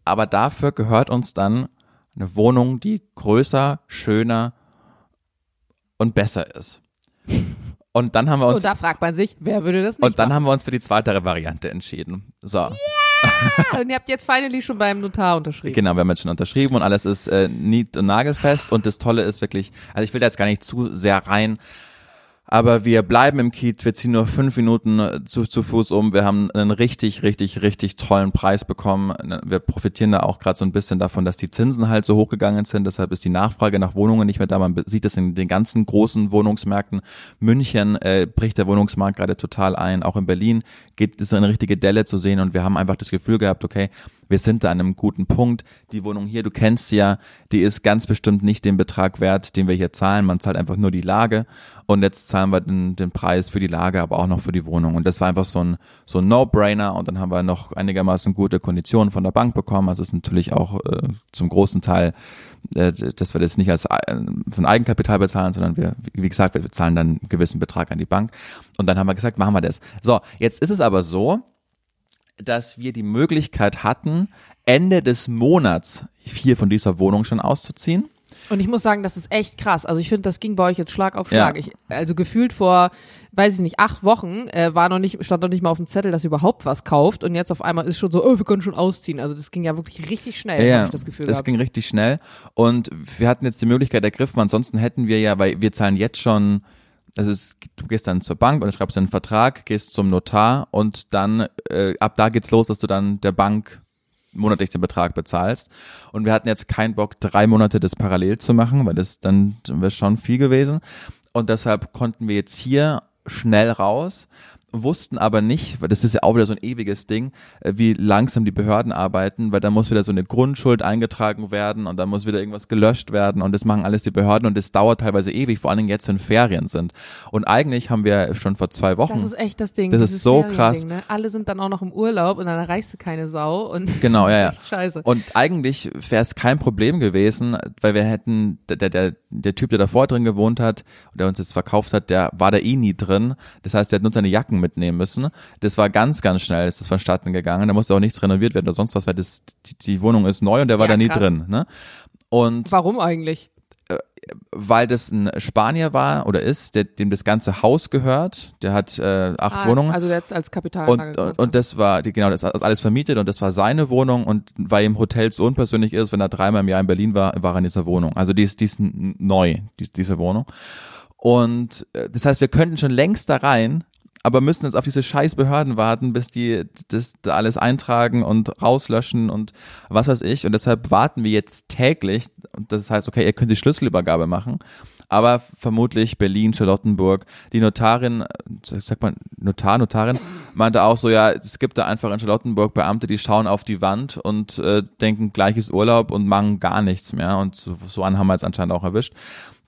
Aber dafür gehört uns dann eine Wohnung, die größer, schöner und besser ist. Und dann haben wir Und uns, da fragt man sich, wer würde das nicht und dann machen? haben wir uns für die zweitere Variante entschieden. So. Und ihr habt jetzt finally schon beim Notar unterschrieben. Genau, wir haben jetzt schon unterschrieben und alles ist äh, nied- und nagelfest und das Tolle ist wirklich, also ich will da jetzt gar nicht zu sehr rein, aber wir bleiben im Kiez, wir ziehen nur fünf Minuten äh, zu, zu Fuß um, wir haben einen richtig, richtig, richtig tollen Preis bekommen. Wir profitieren da auch gerade so ein bisschen davon, dass die Zinsen halt so hochgegangen sind, deshalb ist die Nachfrage nach Wohnungen nicht mehr da. Man sieht das in den ganzen großen Wohnungsmärkten. München äh, bricht der Wohnungsmarkt gerade total ein, auch in Berlin geht es eine richtige Delle zu sehen und wir haben einfach das Gefühl gehabt, okay, wir sind da an einem guten Punkt. Die Wohnung hier, du kennst sie ja, die ist ganz bestimmt nicht den Betrag wert, den wir hier zahlen. Man zahlt einfach nur die Lage und jetzt zahlen wir den, den Preis für die Lage, aber auch noch für die Wohnung. Und das war einfach so ein, so ein No-Brainer und dann haben wir noch einigermaßen gute Konditionen von der Bank bekommen. Also es ist natürlich auch äh, zum großen Teil, äh, dass wir das nicht als äh, von Eigenkapital bezahlen, sondern wir, wie gesagt, wir bezahlen dann einen gewissen Betrag an die Bank. Und dann haben wir gesagt, machen wir das. So, jetzt ist es aber so, dass wir die Möglichkeit hatten, Ende des Monats hier von dieser Wohnung schon auszuziehen. Und ich muss sagen, das ist echt krass. Also ich finde, das ging bei euch jetzt Schlag auf Ja. Schlag. Ich, also gefühlt vor, weiß ich nicht, acht Wochen äh, war noch nicht, stand noch nicht mal auf dem Zettel, dass ihr überhaupt was kauft. Und jetzt auf einmal ist schon so, oh, wir können schon ausziehen. Also das ging ja wirklich richtig schnell, habe ich das Gefühl das gehabt. ging richtig schnell. Und wir hatten jetzt die Möglichkeit ergriffen, ansonsten hätten wir ja, weil wir zahlen jetzt schon, also es, du gehst dann zur Bank und schreibst einen Vertrag, gehst zum Notar und dann, äh, ab da geht's los, dass du dann der Bank monatlich den Betrag bezahlst. Und wir hatten jetzt keinen Bock, drei Monate das parallel zu machen, weil das dann wäre schon viel gewesen. Und deshalb konnten wir jetzt hier schnell raus, wussten aber nicht, weil das ist ja auch wieder so ein ewiges Ding, äh, wie langsam die Behörden arbeiten, weil da muss wieder so eine Grundschuld eingetragen werden und dann muss wieder irgendwas gelöscht werden und das machen alles die Behörden und das dauert teilweise ewig, vor allen Dingen jetzt, wenn Ferien sind. Und eigentlich haben wir schon vor zwei Wochen Das ist echt das Ding. Das ist so Feriending, krass. Ne? Alle sind dann auch noch im Urlaub und dann erreichst du keine Sau und Genau, ja, ja. scheiße. Und eigentlich wäre es kein Problem gewesen, weil wir hätten, der, der, der, der Typ, der davor drin gewohnt hat, der uns jetzt verkauft hat, der war da eh nie drin. Das heißt, der hat nur seine Jacken mitnehmen müssen. Das war ganz, ganz schnell, ist das vonstatten gegangen. Da musste auch nichts renoviert werden oder sonst was, weil das, die, die Wohnung ist neu und der war Ja, da nie krass. drin. Ne? Und Warum eigentlich? weil das ein Spanier war oder ist, der, dem das ganze Haus gehört, der hat äh, acht Ah, Wohnungen. Also jetzt als Kapitalanlage. Und, und, und das war, die, genau, das ist alles vermietet und das war seine Wohnung und weil ihm Hotel so unpersönlich ist, wenn er dreimal im Jahr in Berlin war, war er in dieser Wohnung. Also die ist, die ist neu, die, diese Wohnung. Und äh, das heißt, wir könnten schon längst da rein, aber müssen jetzt auf diese scheiß Behörden warten, bis die das da alles eintragen und rauslöschen und was weiß ich. Und deshalb warten wir jetzt täglich. Und das heißt, okay, ihr könnt die Schlüsselübergabe machen. Aber vermutlich Berlin, Charlottenburg. Die Notarin, sagt man Notar, Notarin, meinte auch so, ja, es gibt da einfach in Charlottenburg Beamte, die schauen auf die Wand und äh, denken, gleiches Urlaub und machen gar nichts mehr. Und so, so einen haben wir jetzt anscheinend auch erwischt.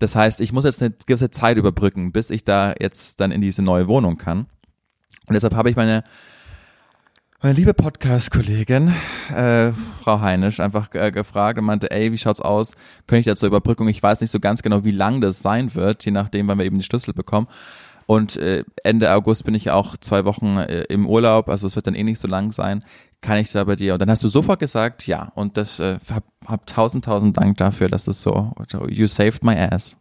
Das heißt, ich muss jetzt eine gewisse Zeit überbrücken, bis ich da jetzt dann in diese neue Wohnung kann. Und deshalb habe ich meine, meine liebe Podcast-Kollegin, äh, Frau Heinisch, einfach äh, gefragt und meinte, ey, wie schaut's aus? Könnte ich da zur Überbrückung? Ich weiß nicht so ganz genau, wie lang das sein wird, je nachdem, wann wir eben die Schlüssel bekommen. Und äh, Ende August bin ich auch zwei Wochen äh, im Urlaub, also es wird dann eh nicht so lang sein. Kann ich da bei dir? Und dann hast du sofort gesagt, ja. Und das äh, hab, hab tausend, tausend Dank dafür, dass das so, you saved my ass.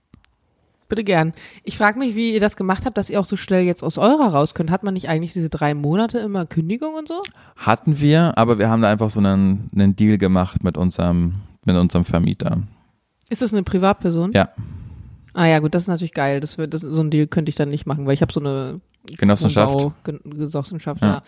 Bitte gern. Ich frage mich, wie ihr das gemacht habt, dass ihr auch so schnell jetzt aus eurer raus könnt. Hat man nicht eigentlich diese drei Monate immer Kündigung und so? Hatten wir, aber wir haben da einfach so einen, einen Deal gemacht mit unserem, mit unserem Vermieter. Ist das eine Privatperson? Ja, Ah ja, gut, das ist natürlich geil. Das wird, das, so ein Deal könnte ich dann nicht machen, weil ich habe so eine Genossenschaft. Wohnbau- Gen Genossenschaft, Ja. ja.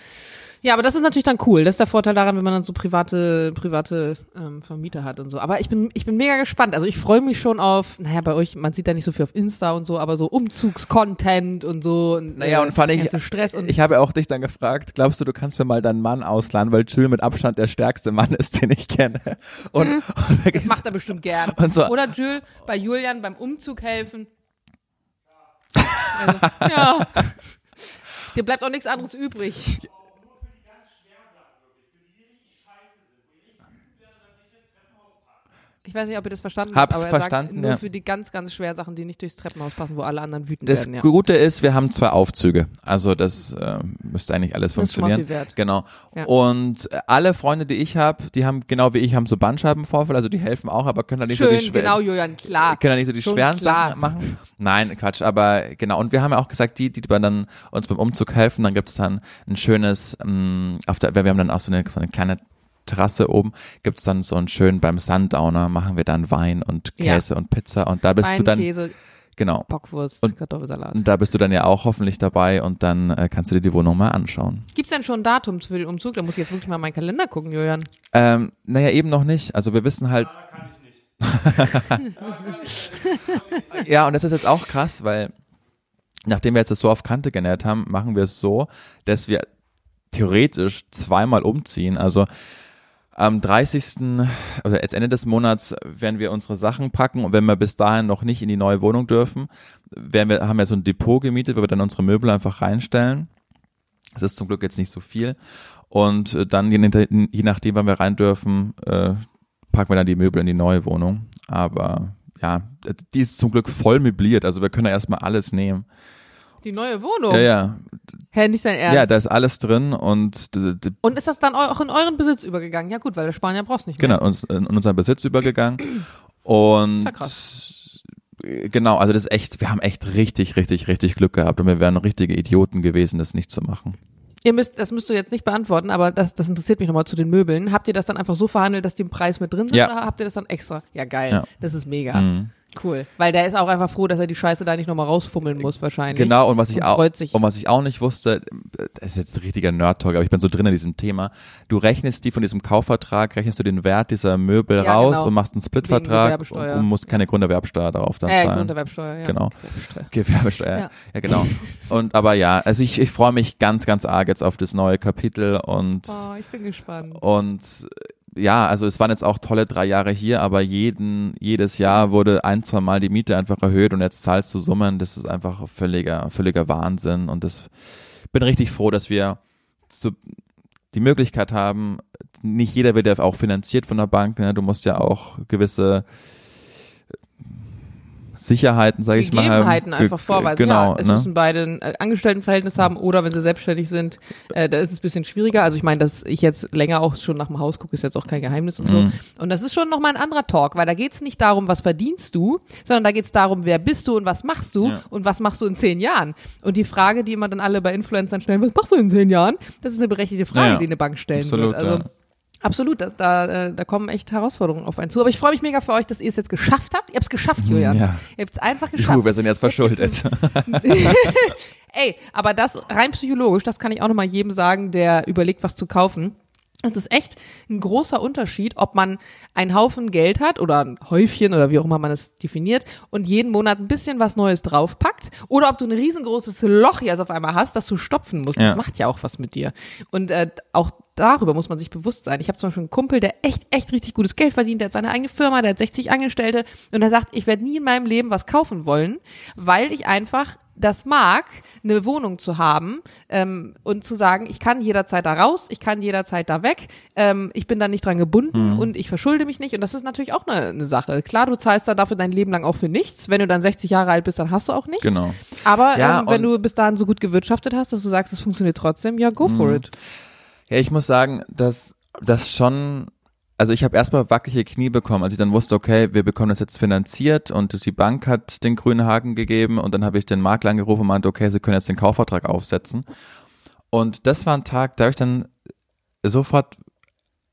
Ja, aber das ist natürlich dann cool. Das ist der Vorteil daran, wenn man dann so private, private ähm, Vermieter hat und so. Aber ich bin, ich bin mega gespannt. Also ich freue mich schon auf, naja, bei euch, man sieht da nicht so viel auf Insta und so, aber so Umzugscontent und so. Und, Naja, und fand ich, Stress und ich habe auch dich dann gefragt, glaubst du, du kannst mir mal deinen Mann ausleihen, weil Jules mit Abstand der stärkste Mann ist, den ich kenne. Und, und Mhm. das macht er bestimmt gern. Und so- Oder Jules bei Julian beim Umzug helfen. Also, ja. Dir bleibt auch nichts anderes übrig. Ich weiß nicht, ob ihr das verstanden habt, aber er verstanden, sagt, nur ja. für die ganz, ganz schweren Sachen, die nicht durchs Treppenhaus passen, wo alle anderen wütend Das werden. Ja. Gute ist, wir haben zwei Aufzüge. Also das äh, müsste eigentlich alles Das ist schon mal funktionieren. viel wert. Genau. Ja. Und alle Freunde, die ich habe, die haben genau wie ich haben so Bandscheibenvorfall, also die helfen auch, aber können dann nicht so die Schön, schwer- genau, Julian, klar. können dann nicht so die Schon schweren klar. Sachen machen. Nein, Quatsch, aber genau. Und wir haben ja auch gesagt, die, die dann uns beim Umzug helfen, dann gibt es dann ein schönes, ähm, auf der, wir haben dann auch so eine, so eine kleine Terrasse oben, gibt es dann so einen schönen, beim Sundowner machen wir dann Wein und Ja. Käse und Pizza und da bist Wein, du dann, Käse, genau. Bockwurst, Und- Kartoffelsalat. Und da bist du dann ja auch hoffentlich dabei und dann äh, kannst du dir die Wohnung mal anschauen. Gibt es denn schon ein Datum für den Umzug? Da muss ich jetzt wirklich mal in meinen Kalender gucken, Julian. Ähm, naja, eben noch nicht. Also wir wissen halt. ja, und das ist jetzt auch krass, weil nachdem wir jetzt das so auf Kante genäht haben, machen wir es so, dass wir theoretisch zweimal umziehen. Also am 30. oder jetzt Ende des Monats werden wir unsere Sachen packen und wenn wir bis dahin noch nicht in die neue Wohnung dürfen, werden wir, haben wir so ein Depot gemietet, wo wir dann unsere Möbel einfach reinstellen. Das ist zum Glück jetzt nicht so viel. Und äh, dann, je, nach- je nachdem, wann wir rein dürfen, äh, packen wir dann die Möbel in die neue Wohnung. Aber ja, die ist zum Glück voll möbliert. Also wir können da erstmal alles nehmen. Die neue Wohnung? Ja, ja. Hä, nicht dein Ernst? Ja, da ist alles drin und Und ist das dann auch in euren Besitz übergegangen? Ja gut, weil der Spanier brauchst nicht genau, mehr. uns in unseren Besitz übergegangen. Und Ist ja krass. genau, also das ist echt, wir haben echt richtig, richtig, richtig Glück gehabt und wir wären richtige Idioten gewesen, das nicht zu machen. Ihr müsst, das müsst du jetzt nicht beantworten, aber das, das interessiert mich nochmal zu den Möbeln. Habt ihr das dann einfach so verhandelt, dass die im Preis mit drin sind Ja. oder habt ihr das dann extra? Ja, geil. Ja. Das ist mega. Mhm. Cool. Weil der ist auch einfach froh, dass er die Scheiße da nicht nochmal rausfummeln muss, wahrscheinlich. Genau, und was ich Und auch, freut sich. und was ich auch nicht wusste, das ist jetzt ein richtiger Nerd-Talk, aber ich bin so drin in diesem Thema. Du rechnest die von diesem Kaufvertrag, rechnest du den Wert dieser Möbel Ja, raus genau. und machst einen Splitvertrag und, und musst keine Grunderwerbsteuer darauf dann Äh, zahlen. Grunderwerbsteuer, ja. Genau. Gewerbesteuer. Gewerbesteuer. Ja. Ja. genau. Und aber ja, also ich, ich freue mich ganz, ganz arg jetzt auf das neue Kapitel und Oh, ich bin gespannt. und ja, also es waren jetzt auch tolle drei Jahre hier, aber jeden, jedes Jahr wurde ein, zwei Mal die Miete einfach erhöht und jetzt zahlst du Summen, das ist einfach völliger, völliger Wahnsinn und das bin richtig froh, dass wir zu, die Möglichkeit haben, nicht jeder wird ja auch finanziert von der Bank, ne? du musst ja auch gewisse Sicherheiten, sage ich mal. Gegebenheiten einfach vorweisen. Genau, ja, es ne? müssen beide ein äh, Angestelltenverhältnis haben oder wenn sie selbstständig sind, äh, da ist es ein bisschen schwieriger. Also ich meine, dass ich jetzt länger auch schon nach dem Haus gucke, ist jetzt auch kein Geheimnis und so. Mhm. Und das ist schon nochmal ein anderer Talk, weil da geht es nicht darum, was verdienst du, sondern da geht es darum, wer bist du und was machst du Ja. und was machst du in zehn Jahren. Und die Frage, die immer dann alle bei Influencern stellen, was machst du in zehn Jahren? Das ist eine berechtigte Frage, Ja, die eine Bank stellen Absolut, wird. Also. Absolut, das, da, äh, da kommen echt Herausforderungen auf einen zu. Aber ich freue mich mega für euch, dass ihr es jetzt geschafft habt. Ihr habt es geschafft, Julian. Ja. Ihr habt es einfach geschafft. Juhu, wir sind jetzt verschuldet. Ey, aber das rein psychologisch, das kann ich auch nochmal jedem sagen, der überlegt, was zu kaufen. Es ist echt ein großer Unterschied, ob man einen Haufen Geld hat oder ein Häufchen oder wie auch immer man es definiert und jeden Monat ein bisschen was Neues draufpackt oder ob du ein riesengroßes Loch jetzt auf einmal hast, das du stopfen musst. Ja. Das macht ja auch was mit dir. Und äh, auch darüber muss man sich bewusst sein. Ich habe zum Beispiel einen Kumpel, der echt, echt richtig gutes Geld verdient, der hat seine eigene Firma, der hat 60 Angestellte und er sagt, ich werde nie in meinem Leben was kaufen wollen, weil ich einfach das mag, eine Wohnung zu haben ähm, und zu sagen, ich kann jederzeit da raus, ich kann jederzeit da weg, ähm, ich bin da nicht dran gebunden und ich verschulde mich nicht. Und das ist natürlich auch eine, eine Sache. Klar, du zahlst da dafür dein Leben lang auch für nichts. Wenn du dann 60 Jahre alt bist, dann hast du auch nichts. Genau. Aber Ja, ähm, wenn du bis dahin so gut gewirtschaftet hast, dass du sagst, es funktioniert trotzdem, ja, go for it. Ja, ich muss sagen, dass das schon, also ich habe erstmal wackelige Knie bekommen, als ich dann wusste, okay, wir bekommen das jetzt finanziert und die Bank hat den grünen Haken gegeben und dann habe ich den Makler angerufen und meinte, okay, sie können jetzt den Kaufvertrag aufsetzen. Und das war ein Tag, da habe ich dann sofort,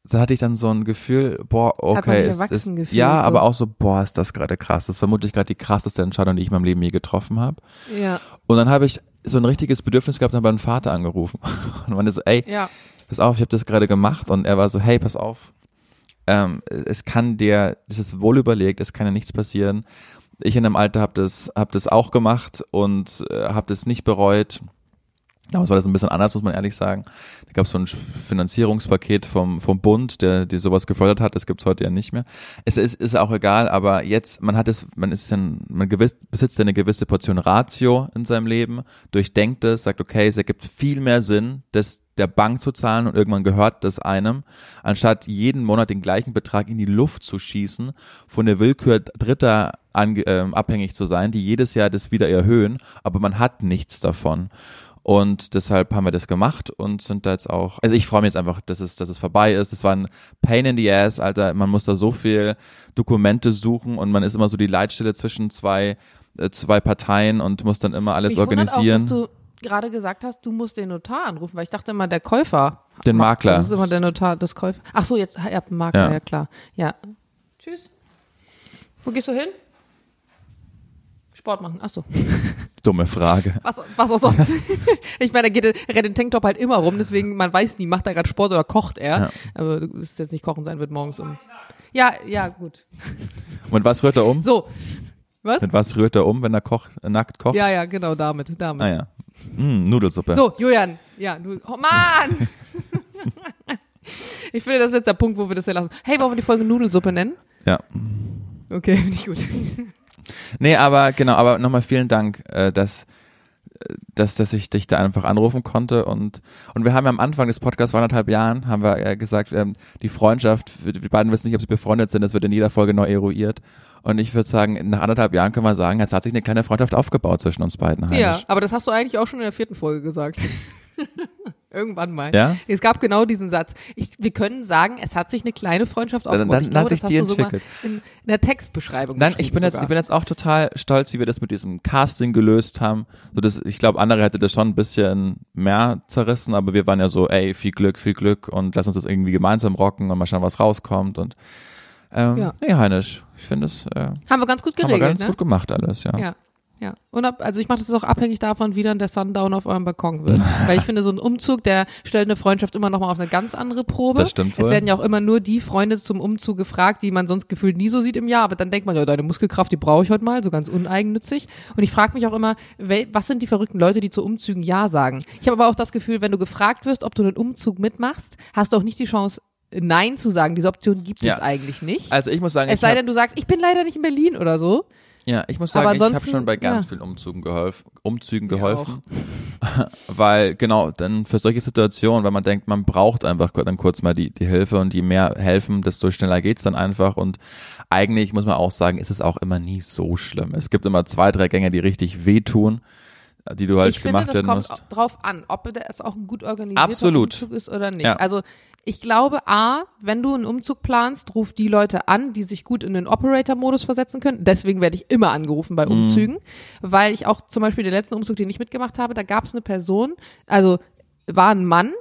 da hatte ich dann so ein Gefühl, boah, okay, ist, ist, gefühlt, ja, so. aber auch so, boah, ist das gerade krass. Das ist vermutlich gerade die krasseste Entscheidung, die ich in meinem Leben je getroffen habe. Ja, Und dann habe ich so ein richtiges Bedürfnis gehabt und habe meinen Vater angerufen und meinte so, ey, ja. pass auf, ich habe das gerade gemacht und er war so, hey, pass auf, ähm, es kann dir, das ist wohl überlegt, es kann ja nichts passieren. Ich in dem Alter habe das, hab das auch gemacht und äh, habe das nicht bereut. Damals war das ein bisschen anders, muss man ehrlich sagen. Da gab es so ein Finanzierungspaket vom, vom Bund, der die sowas gefördert hat. Das gibt's heute ja nicht mehr. Es ist, ist auch egal, aber jetzt, man hat es, man ist dann, man gewiss, besitzt eine gewisse Portion Ratio in seinem Leben, durchdenkt es, sagt, okay, es ergibt viel mehr Sinn, das der Bank zu zahlen und irgendwann gehört das einem, anstatt jeden Monat den gleichen Betrag in die Luft zu schießen, von der Willkür Dritter ange, äh, abhängig zu sein, die jedes Jahr das wieder erhöhen, aber man hat nichts davon. Und deshalb haben wir das gemacht und sind da jetzt auch, also ich freue mich jetzt einfach, dass es, dass es vorbei ist. Das war ein Pain in the Ass, Alter. Man muss da so viel Dokumente suchen und man ist immer so die Leitstelle zwischen zwei, äh, zwei Parteien und muss dann immer alles Mich organisieren. Auch, dass du gerade gesagt hast, du musst den Notar anrufen, weil ich dachte immer, der Käufer. Den Makler. Das ist immer der Notar des Käufers. Ach so, jetzt, ihr habt einen Makler, ja. Ja. klar. Ja. Tschüss. Wo gehst du hin? Sport machen. Ach so. Dumme Frage. Was, was auch sonst. ich meine, er, geht, rennt den Tanktop halt immer rum, deswegen man weiß nie, macht er gerade Sport oder kocht er. Ja. Aber es ist jetzt nicht kochen sein wird morgens um. Ja, ja, gut. Und was rührt er um? So. Was? Mit was rührt er um, wenn er kocht, nackt kocht? Ja, ja, genau, damit, damit. Ah ja. Mm, Nudelsuppe. So, Julian, ja, du, oh Mann! ich finde, das ist jetzt der Punkt, wo wir das hier lassen. Hey, wollen wir die Folge Nudelsuppe nennen? Ja. Okay, finde ich gut. Nee, aber genau, aber nochmal vielen Dank, äh, dass, äh, dass, dass ich dich da einfach anrufen konnte und, und wir haben ja am Anfang des Podcasts vor anderthalb Jahren, haben wir ja gesagt, ähm, die Freundschaft, wir beiden wissen nicht, ob sie befreundet sind, das wird in jeder Folge neu eruiert und ich würde sagen, nach anderthalb Jahren können wir sagen, es hat sich eine kleine Freundschaft aufgebaut zwischen uns beiden. Ja, Heinisch. aber das hast du eigentlich auch schon in der vierten Folge gesagt. Irgendwann mal. Ja? Es gab genau diesen Satz. Ich, wir können sagen, es hat sich eine kleine Freundschaft Dann- aufgebaut. dann ich glaube, hat sich die entwickelt. in, in der Textbeschreibung Nein, ich bin jetzt, ich bin jetzt auch total stolz, wie wir das mit diesem Casting gelöst haben. So das, ich glaube, andere hätte das schon ein bisschen mehr zerrissen, aber wir waren ja so, ey, viel Glück, viel Glück und lass uns das irgendwie gemeinsam rocken und mal schauen, was rauskommt und ähm, Ja. nee, Heinisch, ich finde es äh, Haben wir ganz gut haben wir geregelt, ganz ne? gut gemacht alles, ja. Ja. Ja, und ab, also ich mache das auch abhängig davon, wie dann der Sundown auf eurem Balkon wird. Weil ich finde, so ein Umzug, der stellt eine Freundschaft immer noch mal auf eine ganz andere Probe. Das stimmt Es wohl. werden ja auch immer nur die Freunde zum Umzug gefragt, die man sonst gefühlt nie so sieht im Jahr. Aber dann denkt man, ja, deine Muskelkraft, die brauche ich heute mal, so ganz uneigennützig. Und ich frage mich auch immer, wel, was sind die verrückten Leute, die zu Umzügen Ja sagen? Ich habe aber auch das Gefühl, wenn du gefragt wirst, ob du einen Umzug mitmachst, hast du auch nicht die Chance, Nein zu sagen. Diese Option gibt Ja. es eigentlich nicht. Also ich muss sagen, es sei denn, du sagst, ich bin leider nicht in Berlin oder so. ja, ich muss sagen, ich habe schon bei ganz ja. vielen Umzügen geholfen, Umzügen geholfen, weil genau dann für solche Situationen, wenn man denkt, man braucht einfach dann kurz mal die die Hilfe und je mehr helfen, desto schneller geht's dann einfach und eigentlich muss man auch sagen, ist es auch immer nie so schlimm. Es gibt immer zwei, drei Gänge, die richtig wehtun, die du halt ich finde, gemacht das werden kommt musst. drauf an, ob es auch ein gut organisierter Absolut. Umzug ist oder nicht. Ja. Also ich glaube, A, wenn du einen Umzug planst, ruf die Leute an, die sich gut in den Operator-Modus versetzen können. Deswegen werde ich immer angerufen bei Umzügen, weil ich auch zum Beispiel den letzten Umzug, den ich mitgemacht habe, da gab es eine Person, also war ein Mann,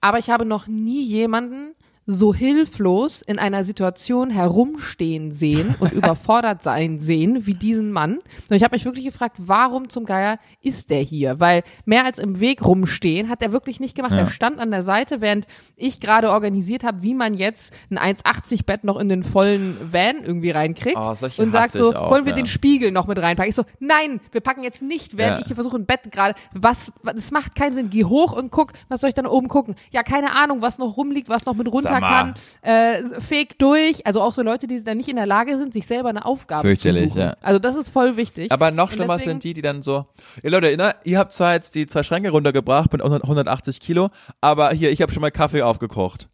aber ich habe noch nie jemanden so hilflos in einer Situation herumstehen sehen und überfordert sein sehen wie diesen Mann. Und ich habe mich wirklich gefragt, warum zum Geier ist der hier? Weil mehr als im Weg rumstehen hat er wirklich nicht gemacht. Ja. Er stand an der Seite, während ich gerade organisiert habe, wie man jetzt ein 1,80 Bett noch in den vollen Van irgendwie reinkriegt. Oh, und sagt so, auch, wollen wir ja. den Spiegel noch mit reinpacken? Ich so, nein, wir packen jetzt nicht, während Ja. ich hier versuche, ein Bett gerade, was, was, das macht keinen Sinn. Geh hoch und guck, was soll ich dann oben gucken? Ja, keine Ahnung, was noch rumliegt, was noch mit runter Mal. kann. Äh, feg durch. Also auch so Leute, die dann nicht in der Lage sind, sich selber eine Aufgabe zu suchen. ja. Also das ist voll wichtig. Aber noch schlimmer deswegen- sind die, die dann so, ihr Leute, ihr habt zwar jetzt die zwei Schränke runtergebracht mit 100 180 Kilo, aber hier, ich habe schon mal Kaffee aufgekocht.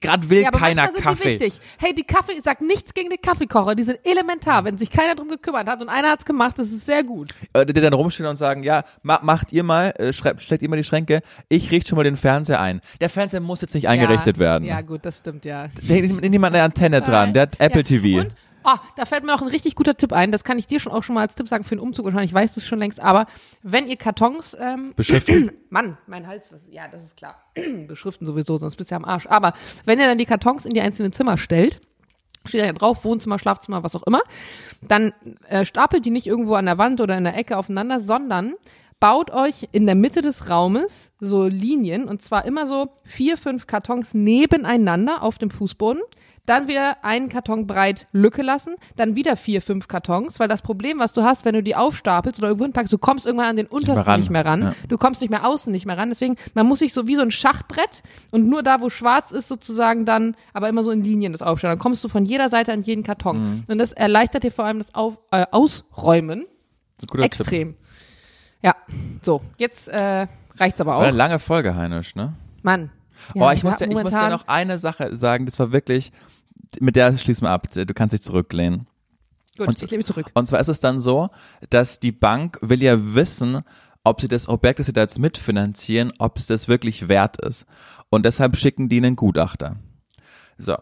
Gerade will ja, aber keiner sind Kaffee. die wichtig. Hey, die Kaffee, sag nichts gegen den Kaffeekocher, die sind elementar. Wenn sich keiner drum gekümmert hat und einer hat's gemacht, das ist sehr gut. Äh, die dann rumstehen und sagen, ja, ma macht ihr mal, äh, schreibt, stellt ihr mal die Schränke, ich richte schon mal den Fernseher ein. Der Fernseher muss jetzt nicht eingerichtet ja, werden. Ja, gut, das stimmt, ja. Hängt niemand eine Antenne dran, der hat Apple ja. TV. Und, ah, da fällt mir noch ein richtig guter Tipp ein. Das kann ich dir schon auch schon mal als Tipp sagen für den Umzug. Wahrscheinlich weißt du es schon längst. Aber wenn ihr Kartons, ähm, Beschriften. Mann, mein Hals, das, ja, das ist klar. Beschriften sowieso, sonst bist du ja am Arsch. Aber wenn ihr dann die Kartons in die einzelnen Zimmer stellt, steht da ja drauf, Wohnzimmer, Schlafzimmer, was auch immer, dann äh, stapelt die nicht irgendwo an der Wand oder in der Ecke aufeinander, sondern baut euch in der Mitte des Raumes so Linien und zwar immer so vier, fünf Kartons nebeneinander auf dem Fußboden. Dann wieder einen Karton breit Lücke lassen, dann wieder vier, fünf Kartons, weil das Problem, was du hast, wenn du die aufstapelst oder irgendwo hinpackst, du kommst irgendwann an den untersten ran. nicht mehr ran. Ja. Du kommst nicht mehr außen nicht mehr ran. Deswegen, man muss sich so wie so ein Schachbrett und nur da, wo schwarz ist, sozusagen dann, aber immer so in Linien das aufstellen. Dann kommst du von jeder Seite an jeden Karton. Mhm. Und das erleichtert dir vor allem das Auf, äh, Ausräumen Das guter Tipp. extrem. Ja, so, jetzt äh, reicht's aber War eine auch. lange Folge, Heinisch, ne? Mann. oh, ich muss, ja, dir, ich muss momentan- noch eine Sache sagen, das war wirklich, mit der schließen wir ab. Du kannst dich zurücklehnen. Gut, und- ich lebe zurück. Und zwar ist es dann so, dass die Bank will ja wissen, ob sie das Objekt, das sie da jetzt mitfinanzieren, ob es das wirklich wert ist. Und deshalb schicken die einen Gutachter. So,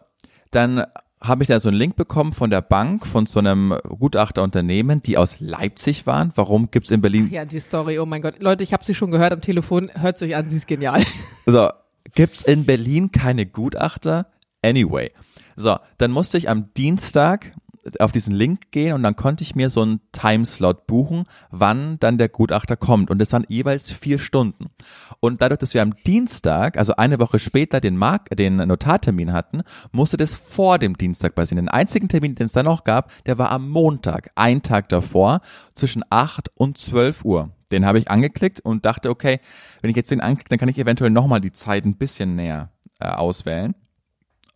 dann habe ich da so einen Link bekommen von der Bank, von so einem Gutachterunternehmen, die aus Leipzig waren. Warum gibt's in Berlin Ja, die Story, oh mein Gott. Leute, ich habe sie schon gehört am Telefon. Hört euch an, sie ist genial. So, gibt's in Berlin keine Gutachter? Anyway. So, dann musste ich am Dienstag auf diesen Link gehen und dann konnte ich mir so einen Timeslot buchen, wann dann der Gutachter kommt. Und das waren jeweils vier Stunden. Und dadurch, dass wir am Dienstag, also eine Woche später, den, Mark den Notartermin hatten, musste das vor dem Dienstag passieren. Den einzigen Termin, den es dann noch gab, der war am Montag, ein Tag davor, zwischen 8 und 12 Uhr. Den habe ich angeklickt und dachte, okay, wenn ich jetzt den anklicke, dann kann ich eventuell nochmal die Zeit ein bisschen näher äh, auswählen.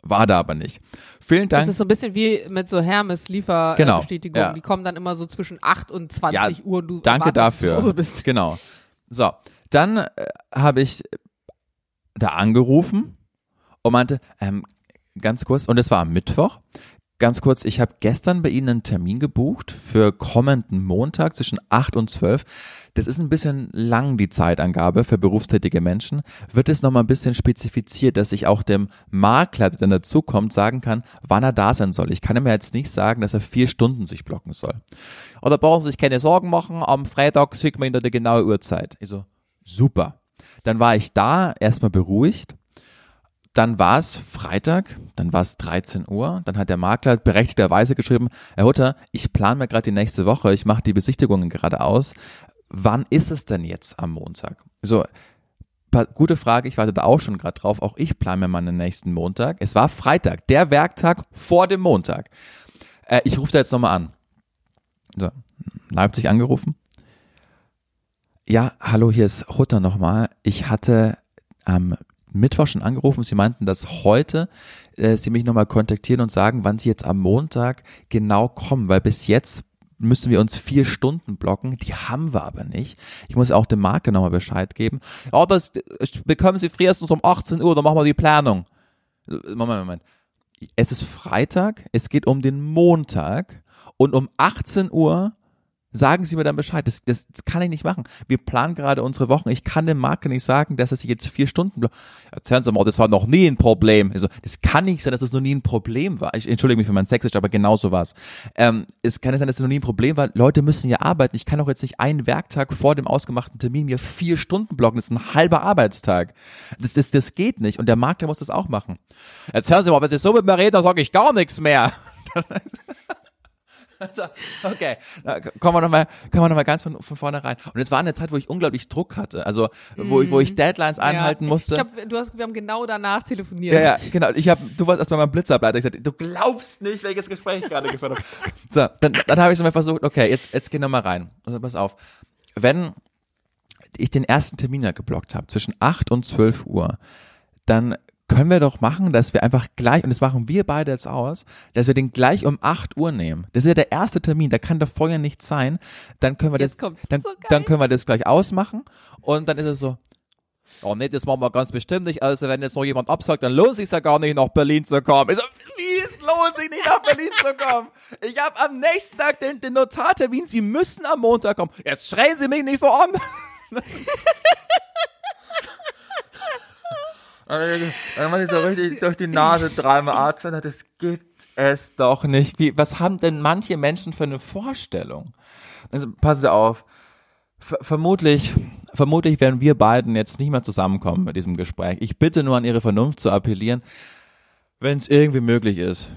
War da aber nicht. Vielen Das Dank. ist so ein bisschen wie mit so Hermes-Lieferbestätigungen. Genau, ja. Die kommen dann immer so zwischen 8 und 20 Uhr. Und du Danke du dafür. Hause bist. Genau. So, dann äh, habe ich da angerufen und meinte, ähm, ganz kurz, und es war am Mittwoch, ganz kurz, ich habe gestern bei Ihnen einen Termin gebucht für kommenden Montag zwischen 8 und 12. Das ist ein bisschen lang, die Zeitangabe für berufstätige Menschen. Wird es nochmal ein bisschen spezifiziert, dass ich auch dem Makler, der dann dazukommt, sagen kann, wann er da sein soll. Ich kann ihm ja jetzt nicht sagen, dass er vier Stunden sich blocken soll. Oder brauchen Sie sich keine Sorgen machen, am Freitag sieht man Ihnen die genaue Uhrzeit. Ich so, super. Dann war ich da, erstmal beruhigt. Dann war es Freitag, dann war es 13 Uhr, dann hat der Makler berechtigterweise geschrieben, Herr Hutter, ich plane mir gerade die nächste Woche, ich mache die Besichtigungen gerade aus. Wann ist es denn jetzt am Montag? So, gute Frage, ich warte da auch schon gerade drauf. Auch ich plane mir meinen nächsten Montag. Es war Freitag, der Werktag vor dem Montag. Äh, ich rufe da jetzt nochmal an. So, Leipzig angerufen. Ja, hallo, hier ist Hutter nochmal. Ich hatte am Mittwoch schon angerufen. Sie meinten, dass heute äh, Sie mich nochmal kontaktieren und sagen, wann Sie jetzt am Montag genau kommen, weil bis jetzt müssen wir uns vier Stunden blocken. Die haben wir aber nicht. Ich muss auch dem Makler nochmal Bescheid geben. Ja, das bekommen Sie frühestens um 18 Uhr, dann machen wir die Planung. Moment, Moment. Es ist Freitag, es geht um den Montag und um 18 Uhr sagen Sie mir dann Bescheid. Das, das, das kann ich nicht machen. Wir planen gerade unsere Wochen. Ich kann dem Makler nicht sagen, dass er sich jetzt vier Stunden. Erzählen Sie mal, das war noch nie ein Problem. Also, das kann nicht sein, dass es noch nie ein Problem war. Ich entschuldige mich für mein Sächsisch, aber genau so war's. Ähm, es kann nicht sein, dass es noch nie ein Problem war. Leute müssen ja arbeiten. Ich kann doch jetzt nicht einen Werktag vor dem ausgemachten Termin mir vier Stunden blocken. Das ist ein halber Arbeitstag. Das, das, das geht nicht. Und der Makler muss das auch machen. Jetzt hören Sie mal, wenn Sie so mit mir reden, dann sage ich gar nichts mehr. Also, okay, da kommen wir nochmal, kommen wir noch mal ganz von, von vorne rein. Und es war eine Zeit, wo ich unglaublich Druck hatte. Also, wo, ich, wo ich Deadlines einhalten ja. musste. Ich glaube, du hast, wir haben genau danach telefoniert. Ja, ja, genau. Ich hab, du warst erstmal mein Blitzableiter. Ich sagte, du glaubst nicht, welches Gespräch ich gerade geführt habe. So, dann, dann habe ich so mal versucht, okay, jetzt, jetzt geh noch mal rein. Also pass auf. Wenn ich den ersten Termin ja geblockt habe, zwischen 8 und 12 Uhr, dann können wir doch machen, dass wir einfach gleich, und das machen wir beide jetzt aus, dass wir den gleich um 8 Uhr nehmen. Das ist ja der erste Termin, da kann doch vorher nichts sein. Dann können wir Jetzt das, dann, So dann können wir das gleich ausmachen und dann ist es so, Oh nee, das machen wir ganz bestimmt nicht. Also wenn jetzt noch jemand absagt, dann lohnt sich ja gar nicht nach Berlin zu kommen. Ich so, wie es lohnt sich nicht nach Berlin zu kommen? Ich habe am nächsten Tag den, den Notartermin. Sie müssen am Montag kommen. Jetzt schreien Sie mich nicht so an. Dann war ich so richtig durch die Nase dreimal atmen. Das gibt es doch nicht. Wie, was haben denn manche Menschen für eine Vorstellung? Also passen Sie auf. Ver vermutlich, vermutlich werden wir beiden jetzt nicht mehr zusammenkommen bei diesem Gespräch. Ich bitte nur an Ihre Vernunft zu appellieren. Wenn es irgendwie möglich ist,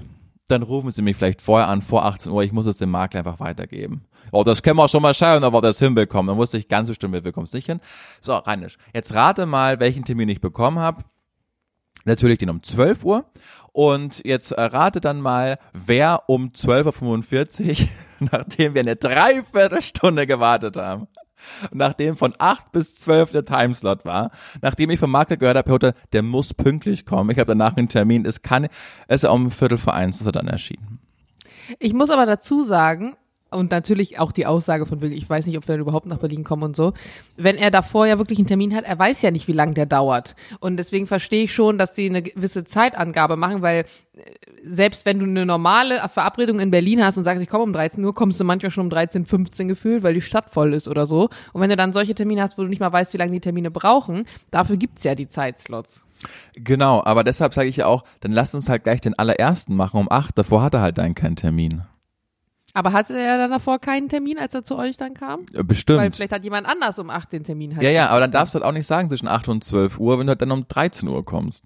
dann rufen Sie mich vielleicht vorher an, vor 18 Uhr. Ich muss es dem Makler einfach weitergeben. Oh, das können wir schon mal schauen, ob wir das hinbekommen. Dann wusste ich ganz bestimmt, wir bekommen es nicht hin. So, Reinisch, jetzt rate mal, welchen Termin ich bekommen habe. Natürlich den um 12 Uhr. Und jetzt äh, rate dann mal, wer um 12.45 Uhr, nachdem wir eine Dreiviertelstunde gewartet haben, nachdem von 8 bis 12 der Timeslot war, nachdem ich vom Makler gehört habe, Hutter, der muss pünktlich kommen. Ich habe danach einen Termin. Es kann, es ist um Viertel vor eins, ist er dann erschienen. Ich muss aber dazu sagen, und natürlich auch die Aussage von Bill, ich weiß nicht, ob wir überhaupt nach Berlin kommen und so. Wenn er davor ja wirklich einen Termin hat, er weiß ja nicht, wie lange der dauert. Und deswegen verstehe ich schon, dass die eine gewisse Zeitangabe machen, weil äh, selbst wenn du eine normale Verabredung in Berlin hast und sagst, ich komme um 13 Uhr, kommst du manchmal schon um 13, 15 gefühlt, weil die Stadt voll ist oder so. Und wenn du dann solche Termine hast, wo du nicht mal weißt, wie lange die Termine brauchen, dafür gibt's ja die Zeitslots. Genau, aber deshalb sage ich ja auch, dann lass uns halt gleich den allerersten machen um acht. Davor hat er halt dann keinen Termin. Aber hatte er dann davor keinen Termin, als er zu euch dann kam? Ja, Bestimmt. Weil vielleicht hat jemand anders um 8 den Termin halt. ja, ja, aber dann darfst du halt auch nicht sagen zwischen 8 und 12 Uhr, wenn du halt dann um 13 Uhr kommst.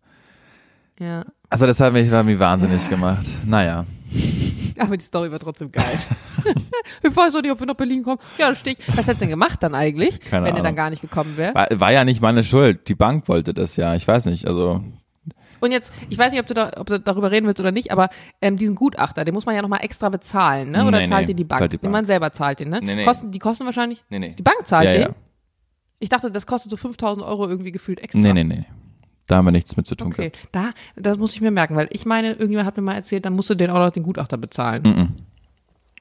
Ja. Also das hat mich, mich wahnsinnig gemacht. Naja. Aber die Story war trotzdem geil. ich weiß auch nicht, ob wir nach Berlin kommen. Ja, da stehe ich. Was hättest du denn gemacht dann eigentlich, Keine wenn er Ahnung. dann gar nicht gekommen wäre? War, war ja nicht meine Schuld. Die Bank wollte das ja. Ich weiß nicht, also Und jetzt, ich weiß nicht, ob du, da, ob du darüber reden willst oder nicht, aber ähm, diesen Gutachter, den muss man ja nochmal extra bezahlen, ne? Oder Nee, zahlt nee, den die Bank? zahlt die Bank. man selber zahlt den, ne? Nee, nee. Kosten, die kosten wahrscheinlich, nee, nee. die Bank zahlt ja, den? ja. Ich dachte, das kostet so 5000 Euro irgendwie gefühlt extra. Nee, nee, nee. Da haben wir nichts mit zu tun Okay, gehabt. da, das muss ich mir merken, weil ich meine, irgendjemand hat mir mal erzählt, dann musst du den auch noch den Gutachter bezahlen. Mhm.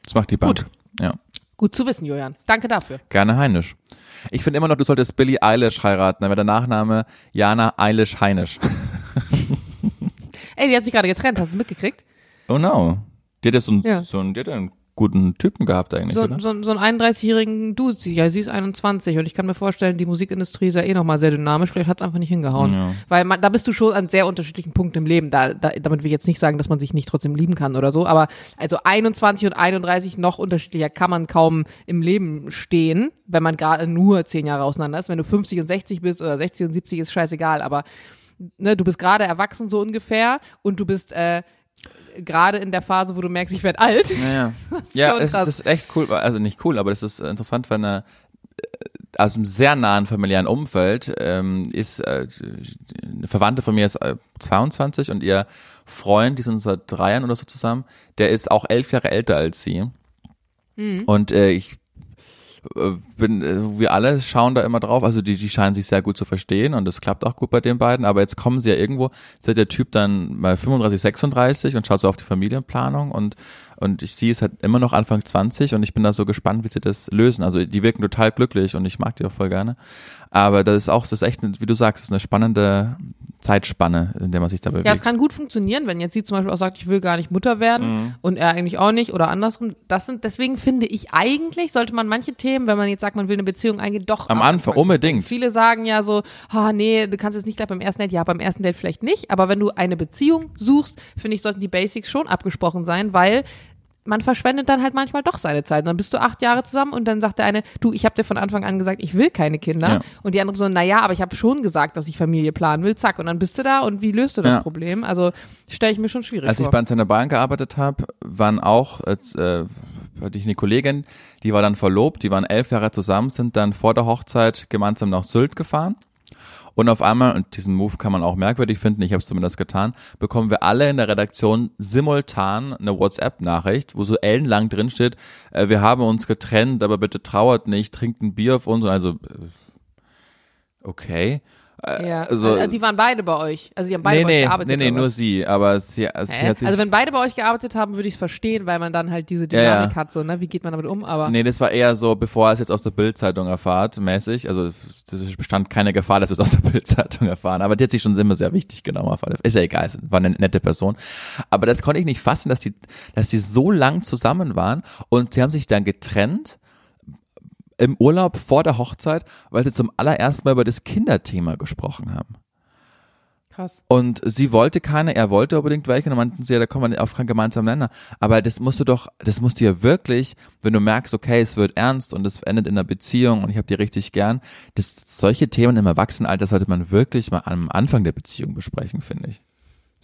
Das macht die Bank. Gut. Ja. Gut zu wissen, Julian. Danke dafür. Gerne Heinisch. Ich finde immer noch, du solltest Billie Eilish heiraten. Dann wäre der Nachname Jana Eilish Heinisch. Ey, die hat sich gerade getrennt, hast du es mitgekriegt? Oh no. Die hat ja so einen, Ja. so einen, die hat einen guten Typen gehabt eigentlich, So, oder? so, so einen 31-jährigen Dude, ja, sie ist 21 und ich kann mir vorstellen, die Musikindustrie ist ja eh nochmal sehr dynamisch, vielleicht hat es einfach nicht hingehauen. Ja. Weil man, da bist du schon an sehr unterschiedlichen Punkten im Leben. Da, da, damit will ich jetzt nicht sagen, dass man sich nicht trotzdem lieben kann oder so, aber also 21 und 31 noch unterschiedlicher kann man kaum im Leben stehen, wenn man gerade nur 10 Jahre auseinander ist. Wenn du 50 und 60 bist oder 60 und 70 ist scheißegal, aber ne, du bist gerade erwachsen so ungefähr und du bist äh, gerade in der Phase, wo du merkst, ich werde alt. Ja, Das ist ja krass. das ist echt cool. Also nicht cool, aber das ist interessant, wenn eine äh, aus einem sehr nahen familiären Umfeld ähm, ist äh, eine Verwandte von mir ist äh, 22 und ihr Freund, die sind seit drei Jahren oder so zusammen, der ist auch elf Jahre älter als sie. Mhm. Und äh, ich bin, äh, wir alle schauen da immer drauf, also die, die scheinen sich sehr gut zu verstehen und es klappt auch gut bei den beiden, aber jetzt kommen sie ja irgendwo, jetzt ist der Typ dann bei 35, 36 und schaut so auf die Familienplanung und und ich sehe es halt immer noch Anfang 20 und ich bin da so gespannt, wie sie das lösen. Also die wirken total glücklich und ich mag die auch voll gerne. Aber das ist auch, das ist echt, wie du sagst, ist eine spannende Zeitspanne, in der man sich da bewegt. Ja, es kann gut funktionieren, wenn jetzt sie zum Beispiel auch sagt, ich will gar nicht Mutter werden Mhm. und er eigentlich auch nicht oder andersrum. Das sind, deswegen finde ich eigentlich, sollte man manche Themen, wenn man jetzt sagt, man will eine Beziehung eingehen, doch Am Anfang, unbedingt. Viele sagen ja so, ah nee, du kannst jetzt nicht gleich beim ersten Date, ja, beim ersten Date vielleicht nicht, aber wenn du eine Beziehung suchst, finde ich, sollten die Basics schon abgesprochen sein, weil man verschwendet dann halt manchmal doch seine Zeit. Und dann bist du acht Jahre zusammen und dann sagt der eine, du, ich habe dir von Anfang an gesagt, ich will keine Kinder. Ja. Und die andere so, naja, aber ich habe schon gesagt, dass ich Familie planen will. Zack. Und dann bist du da und wie löst du das Ja. Problem? Also stelle ich mir schon schwierig Als ich vor. bei einer Bahn gearbeitet habe, waren auch, als, äh, hatte ich eine Kollegin, die war dann verlobt, die waren elf Jahre zusammen, sind dann vor der Hochzeit gemeinsam nach Sylt gefahren. Und auf einmal, und diesen Move kann man auch merkwürdig finden, ich habe es zumindest getan, bekommen wir alle in der Redaktion simultan eine WhatsApp-Nachricht, wo so ellenlang drin steht, äh, wir haben uns getrennt, aber bitte trauert nicht, trinkt ein Bier auf uns. Also, äh, okay. Äh, ja. also- Also, die waren beide bei euch. Also die haben beide nee, bei euch nee, gearbeitet. nee, nee, nur sie, aber sie, also sie hat sich, Also wenn beide bei euch gearbeitet haben, würde ich es verstehen, weil man dann halt diese Ja, ja. Dynamik hat, so, ne? Wie geht man damit um? Aber Nee, das war eher so, bevor er es jetzt aus der Bildzeitung erfahrt, mäßig. Also es bestand keine Gefahr, dass wir es aus der Bildzeitung erfahren. Aber die hat sich schon immer sehr wichtig genommen. Auf alle- Ist ja egal, es war eine nette Person. Aber das konnte ich nicht fassen, dass die, dass die so lang zusammen waren und sie haben sich dann getrennt im Urlaub vor der Hochzeit, weil sie zum allerersten Mal über das Kinderthema gesprochen haben. krass. Und sie wollte keine, er wollte unbedingt welche, und dann meinten sie, ja, da kommen wir auf keinen gemeinsamen Nenner. Aber das musst du doch, das musst du ja wirklich, wenn du merkst, okay, es wird ernst und es endet in einer Beziehung und ich habe die richtig gern, das, solche Themen im Erwachsenenalter sollte man wirklich mal am Anfang der Beziehung besprechen, finde ich.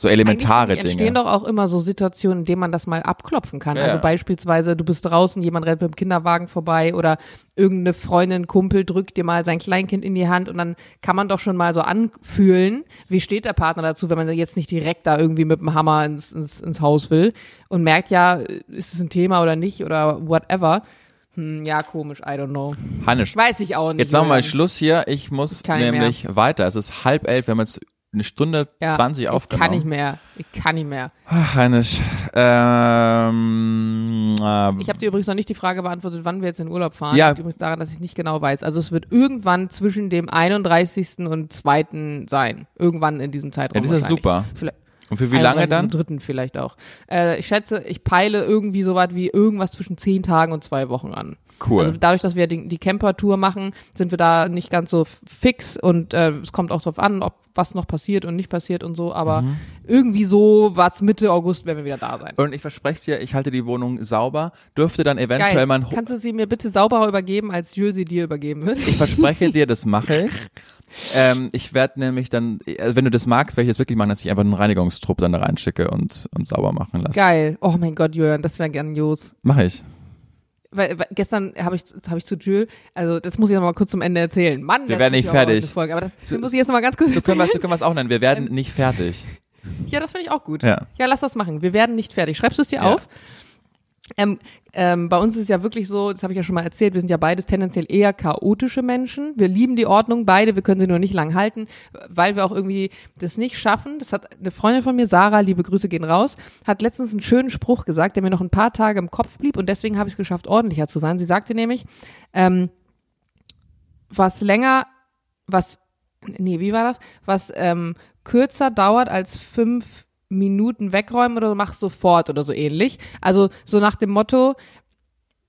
So elementare Eigentlich entstehen Dinge. doch auch immer so Situationen, in denen man das mal abklopfen kann. Ja, also beispielsweise, du bist draußen, jemand rennt mit dem Kinderwagen vorbei oder irgendeine Freundin, Kumpel drückt dir mal sein Kleinkind in die Hand und dann kann man doch schon mal so anfühlen, wie steht der Partner dazu, wenn man jetzt nicht direkt da irgendwie mit dem Hammer ins, ins, ins Haus will und merkt ja, ist es ein Thema oder nicht oder whatever. Hm, ja, komisch, I don't know. Hannisch, Weiß ich auch nicht. jetzt machen wir mal. Schluss hier. Ich muss nicht nämlich weiter. Es ist halb elf. Wir haben jetzt eine Stunde Ja, 20 ich aufgenommen. kann nicht mehr. Ich kann nicht mehr. Ach, Heinisch. Ähm, äh, Ich habe dir übrigens noch nicht die Frage beantwortet, wann wir jetzt in Urlaub fahren. Ja. Liegt übrigens daran, dass ich nicht genau weiß. Also es wird irgendwann zwischen dem 31. und 2. sein. Irgendwann in diesem Zeitraum. ja, das ist super. Vielleicht, Und für wie lange 31. dann? dritten vielleicht auch. Äh, ich schätze, ich peile irgendwie so was wie irgendwas zwischen zehn Tagen und zwei Wochen an. Cool. Also dadurch, dass wir die, die Camper-Tour machen, sind wir da nicht ganz so fix und äh, es kommt auch drauf an, ob was noch passiert und nicht passiert und so, aber Mhm. irgendwie so was Mitte August werden wir wieder da sein. und ich verspreche dir, ich halte die Wohnung sauber. Dürfte dann eventuell Geil. mein Ho Kannst du sie mir bitte sauberer übergeben, als Jules sie dir übergeben wird? Ich verspreche dir, das mache ich. Ähm, ich werde nämlich dann, also wenn du das magst, werde ich das wirklich machen, dass ich einfach einen Reinigungstrupp dann da reinschicke und, und sauber machen lasse. Geil. Oh mein Gott, Jörn, das wäre grandios. Mache ich. Weil, weil gestern habe ich, hab ich zu Jules, also das muss ich noch mal kurz zum Ende erzählen. Mann, Wir werden nicht fertig. Folge, aber das So- muss ich jetzt noch mal ganz kurz so können wir es auch nennen. Wir werden Ähm, nicht fertig. Ja, das finde ich auch gut. Ja. Ja, lass das machen. Wir werden nicht fertig. Schreibst du es dir Ja. auf? Ähm, ähm, bei uns ist es ja wirklich so, das habe ich ja schon mal erzählt, wir sind ja beides tendenziell eher chaotische Menschen. Wir lieben die Ordnung beide, wir können sie nur nicht lang halten, weil wir auch irgendwie das nicht schaffen. Das hat eine Freundin von mir, Sarah, liebe Grüße gehen raus, hat letztens einen schönen Spruch gesagt, der mir noch ein paar Tage im Kopf blieb und deswegen habe ich es geschafft, ordentlicher zu sein. Sie sagte nämlich, ähm, was länger, was, nee, wie war das? Was ähm, kürzer dauert als fünf Minuten wegräumen oder mach sofort oder so ähnlich. Also so nach dem Motto,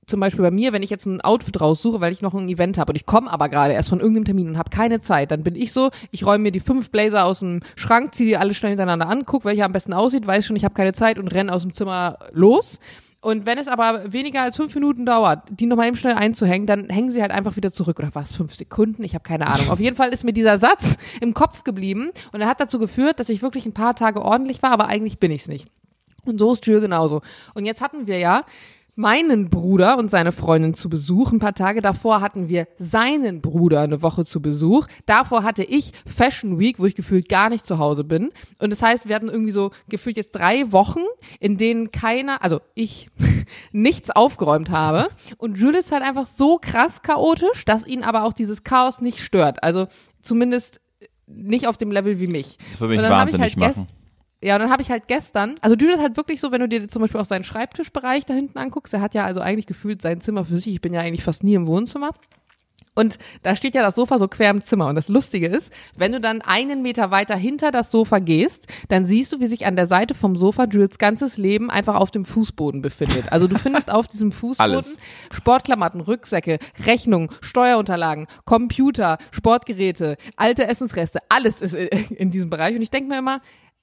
zum Beispiel bei mir, wenn ich jetzt ein Outfit raussuche, weil ich noch ein Event habe und ich komme aber gerade erst von irgendeinem Termin und habe keine Zeit, dann bin ich so, ich räume mir die fünf Blazer aus dem Schrank, ziehe die alle schnell hintereinander an, guck, welcher am besten aussieht, weiß schon, ich habe keine Zeit und renne aus dem Zimmer los. Und wenn es aber weniger als fünf Minuten dauert, die nochmal eben schnell einzuhängen, dann hängen sie halt einfach wieder zurück. Oder was, fünf Sekunden? Ich habe keine Ahnung. Auf jeden Fall ist mir dieser Satz im Kopf geblieben und er hat dazu geführt, dass ich wirklich ein paar Tage ordentlich war, aber eigentlich bin ich's nicht. Und so ist Jules genauso. Und jetzt hatten wir ja meinen Bruder und seine Freundin zu Besuch. Ein paar Tage davor hatten wir seinen Bruder eine Woche zu Besuch. Davor hatte ich Fashion Week, wo ich gefühlt gar nicht zu Hause bin. Und das heißt, wir hatten irgendwie so gefühlt jetzt drei Wochen, in denen keiner, also ich, nichts aufgeräumt habe. Und Jules ist halt einfach so krass chaotisch, dass ihn aber auch dieses Chaos nicht stört. Also zumindest nicht auf dem Level wie mich. Das würde mich Und dann hab ich wahnsinnig halt machen. Ja, und dann habe ich halt gestern, also Julius ist halt wirklich so, wenn du dir zum Beispiel auch seinen Schreibtischbereich da hinten anguckst, er hat ja also eigentlich gefühlt sein Zimmer für sich, ich bin ja eigentlich fast nie im Wohnzimmer. Und da steht ja das Sofa so quer im Zimmer. Und das Lustige ist, wenn du dann einen Meter weiter hinter das Sofa gehst, dann siehst du, wie sich an der Seite vom Sofa Jules ganzes Leben einfach auf dem Fußboden befindet. Also du findest auf diesem Fußboden Alles. Sportklamotten, Rücksäcke, Rechnungen, Steuerunterlagen, Computer, Sportgeräte, alte Essensreste, alles ist in diesem Bereich. Und ich denke mir immer,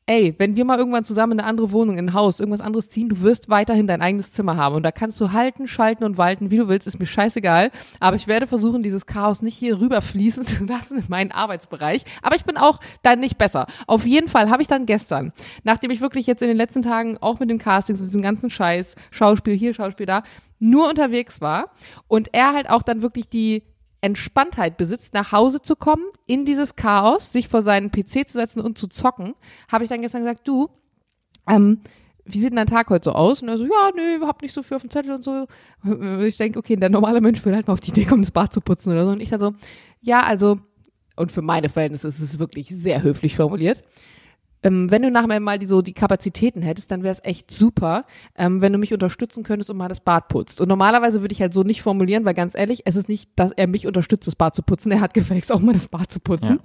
ey, wenn wir mal irgendwann zusammen in eine andere Wohnung, in ein Haus, irgendwas anderes ziehen, du wirst weiterhin dein eigenes Zimmer haben. Und da kannst du halten, schalten und walten, wie du willst, ist mir scheißegal. Aber ich werde versuchen, dieses Chaos nicht hier rüberfließen zu lassen in meinen Arbeitsbereich. Aber ich bin auch dann nicht besser. Auf jeden Fall habe ich dann gestern, nachdem ich wirklich jetzt in den letzten Tagen auch mit den Castings und diesem ganzen Scheiß, Schauspiel hier, Schauspiel da, nur unterwegs war und er halt auch dann wirklich die Entspanntheit besitzt, nach Hause zu kommen, in dieses Chaos, sich vor seinen PC zu setzen und zu zocken, habe ich dann gestern gesagt, du, ähm, wie sieht denn dein Tag heute so aus? Und er so, ja, nö, hab nicht so viel auf dem Zettel und so. Und Ich denke, okay, der normale Mensch will halt mal auf die Idee kommen, das Bad zu putzen oder so. Und ich dann so, ja, also, und für meine Verhältnisse ist es wirklich sehr höflich formuliert. Ähm, wenn du nachher mal die, so die Kapazitäten hättest, dann wäre es echt super, ähm, wenn du mich unterstützen könntest und mal das Bad putzt. Und normalerweise würde ich halt so nicht formulieren, weil ganz ehrlich, es ist nicht, dass er mich unterstützt, das Bad zu putzen. Er hat gefälligst auch mal das Bad zu putzen.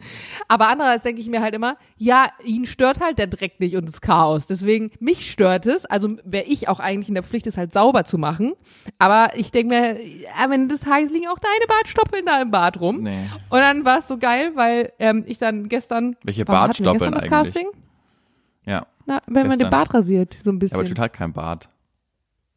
Aber andererseits denke ich mir halt immer, ja, ihn stört halt der Dreck nicht und das Chaos. Deswegen, mich stört es. Also wäre ich auch eigentlich in der Pflicht, es halt sauber zu machen. Aber ich denke mir, am Ende des Tages liegen auch deine Bartstoppeln da im Bad rum. Nee. Und dann war es so geil, weil ähm, ich dann gestern. Welche das eigentlich? Casting? Ja. Na, wenn man den Gestern. Bart rasiert, so ein ja, bisschen. aber Jude hat kein Bart.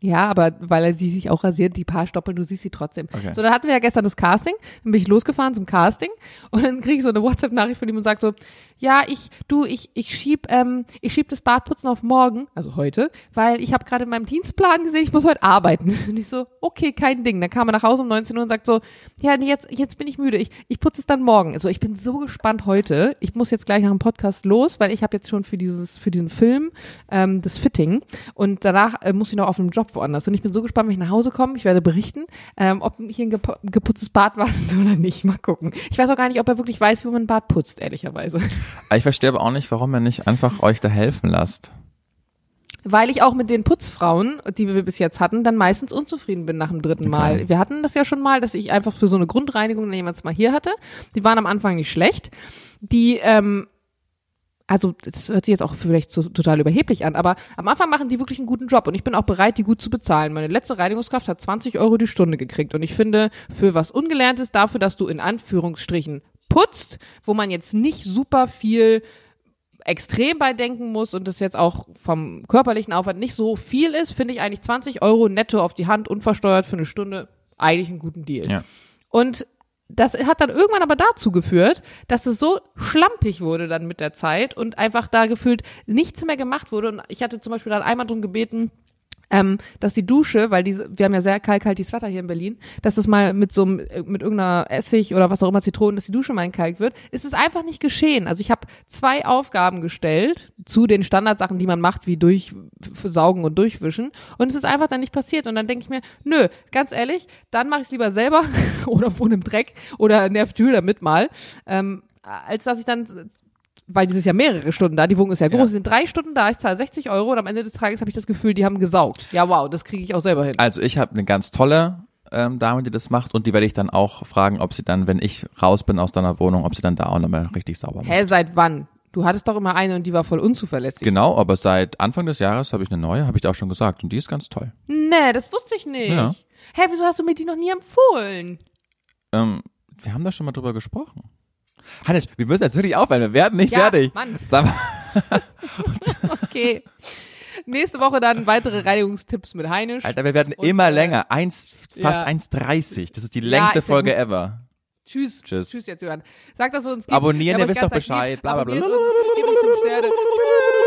Ja, aber weil er sie sich auch rasiert, die paar Stoppeln, du siehst sie trotzdem. Okay. So, dann hatten wir ja gestern das Casting, dann bin ich losgefahren zum Casting und dann kriege ich so eine WhatsApp-Nachricht von ihm und sag so, ja, ich, du, ich, ich schieb, ähm, ich schieb das Bartputzen auf morgen, also heute, weil ich habe gerade in meinem Dienstplan gesehen, ich muss heute arbeiten. Und ich so, okay, kein Ding. Dann kam er nach Hause um 19 Uhr und sagt so, ja, nee, jetzt, jetzt bin ich müde, ich, ich putze es dann morgen. Also ich bin so gespannt heute. Ich muss jetzt gleich nach dem Podcast los, weil ich habe jetzt schon für dieses, für diesen Film ähm, das Fitting und danach äh, muss ich noch auf einem Job Job woanders. Und ich bin so gespannt, wenn ich nach Hause komme. Ich werde berichten, ähm, ob hier ein gep geputztes Bad war oder nicht. Mal gucken. Ich weiß auch gar nicht, ob er wirklich weiß, wie man ein Bad putzt, ehrlicherweise. Ich verstehe aber auch nicht, warum er nicht einfach euch da helfen lasst. Weil ich auch mit den Putzfrauen, die wir bis jetzt hatten, dann meistens unzufrieden bin nach dem dritten Mal. Okay. Wir hatten das ja schon mal, dass ich einfach für so eine Grundreinigung jemals mal hier hatte. Die waren am Anfang nicht schlecht. Die, ähm, also das hört sich jetzt auch vielleicht so total überheblich an, aber am Anfang machen die wirklich einen guten Job und ich bin auch bereit, die gut zu bezahlen. Meine letzte Reinigungskraft hat 20 Euro die Stunde gekriegt und ich finde, für was Ungelerntes, dafür, dass du in Anführungsstrichen putzt, wo man jetzt nicht super viel extrem bei denken muss und das jetzt auch vom körperlichen Aufwand nicht so viel ist, finde ich eigentlich 20 Euro netto auf die Hand, unversteuert für eine Stunde, eigentlich einen guten Deal. Ja. Und das hat dann irgendwann aber dazu geführt, dass es so schlampig wurde dann mit der Zeit und einfach da gefühlt nichts mehr gemacht wurde. Und ich hatte zum Beispiel dann einmal drum gebeten, ähm, dass die Dusche, weil diese, wir haben ja sehr kalkhaltiges Wetter hier in Berlin, dass es mal mit so einem, äh, mit irgendeiner Essig oder was auch immer Zitronen, dass die Dusche mal entkalkt wird, ist es einfach nicht geschehen. Also ich habe zwei Aufgaben gestellt zu den Standardsachen, die man macht, wie durchsaugen und durchwischen, und es ist einfach dann nicht passiert. Und dann denke ich mir, nö, ganz ehrlich, dann mache ich es lieber selber oder wohne im Dreck oder nervt Jules damit mal, ähm, als dass ich dann weil dieses ja mehrere Stunden da, die Wohnung ist ja groß, Ja. die sind drei Stunden da, ich zahle 60 Euro und am Ende des Tages habe ich das Gefühl, die haben gesaugt. Ja, wow, das kriege ich auch selber hin. Also ich habe eine ganz tolle ähm, Dame, die das macht und die werde ich dann auch fragen, ob sie dann, wenn ich raus bin aus deiner Wohnung, ob sie dann da auch nochmal richtig sauber macht. Hä, seit wann? Du hattest doch immer eine und die war voll unzuverlässig. Genau, aber seit Anfang des Jahres habe ich eine neue, habe ich dir auch schon gesagt und die ist ganz toll. Nee, das wusste ich nicht. Ja. Hä, wieso hast du mir die noch nie empfohlen? Ähm, wir haben da schon mal drüber gesprochen. Hannes, wir müssen jetzt wirklich aufhören, wir werden nicht Ja, fertig. Mann. Okay. Nächste Woche dann weitere Reinigungstipps mit Heinisch. Alter, wir werden Und, immer äh, länger. Eins, fast ja. 1,30. Das ist die Ja, längste ist ja Folge gut. ever. Tschüss. Tschüss. Tschüss jetzt, Jörn. Sagt, dass du uns gibt. Abonnieren, ihr wisst doch. Bescheid. Bla, bla, bla. Uns, gebt uns fünf Sterne. Tschüss.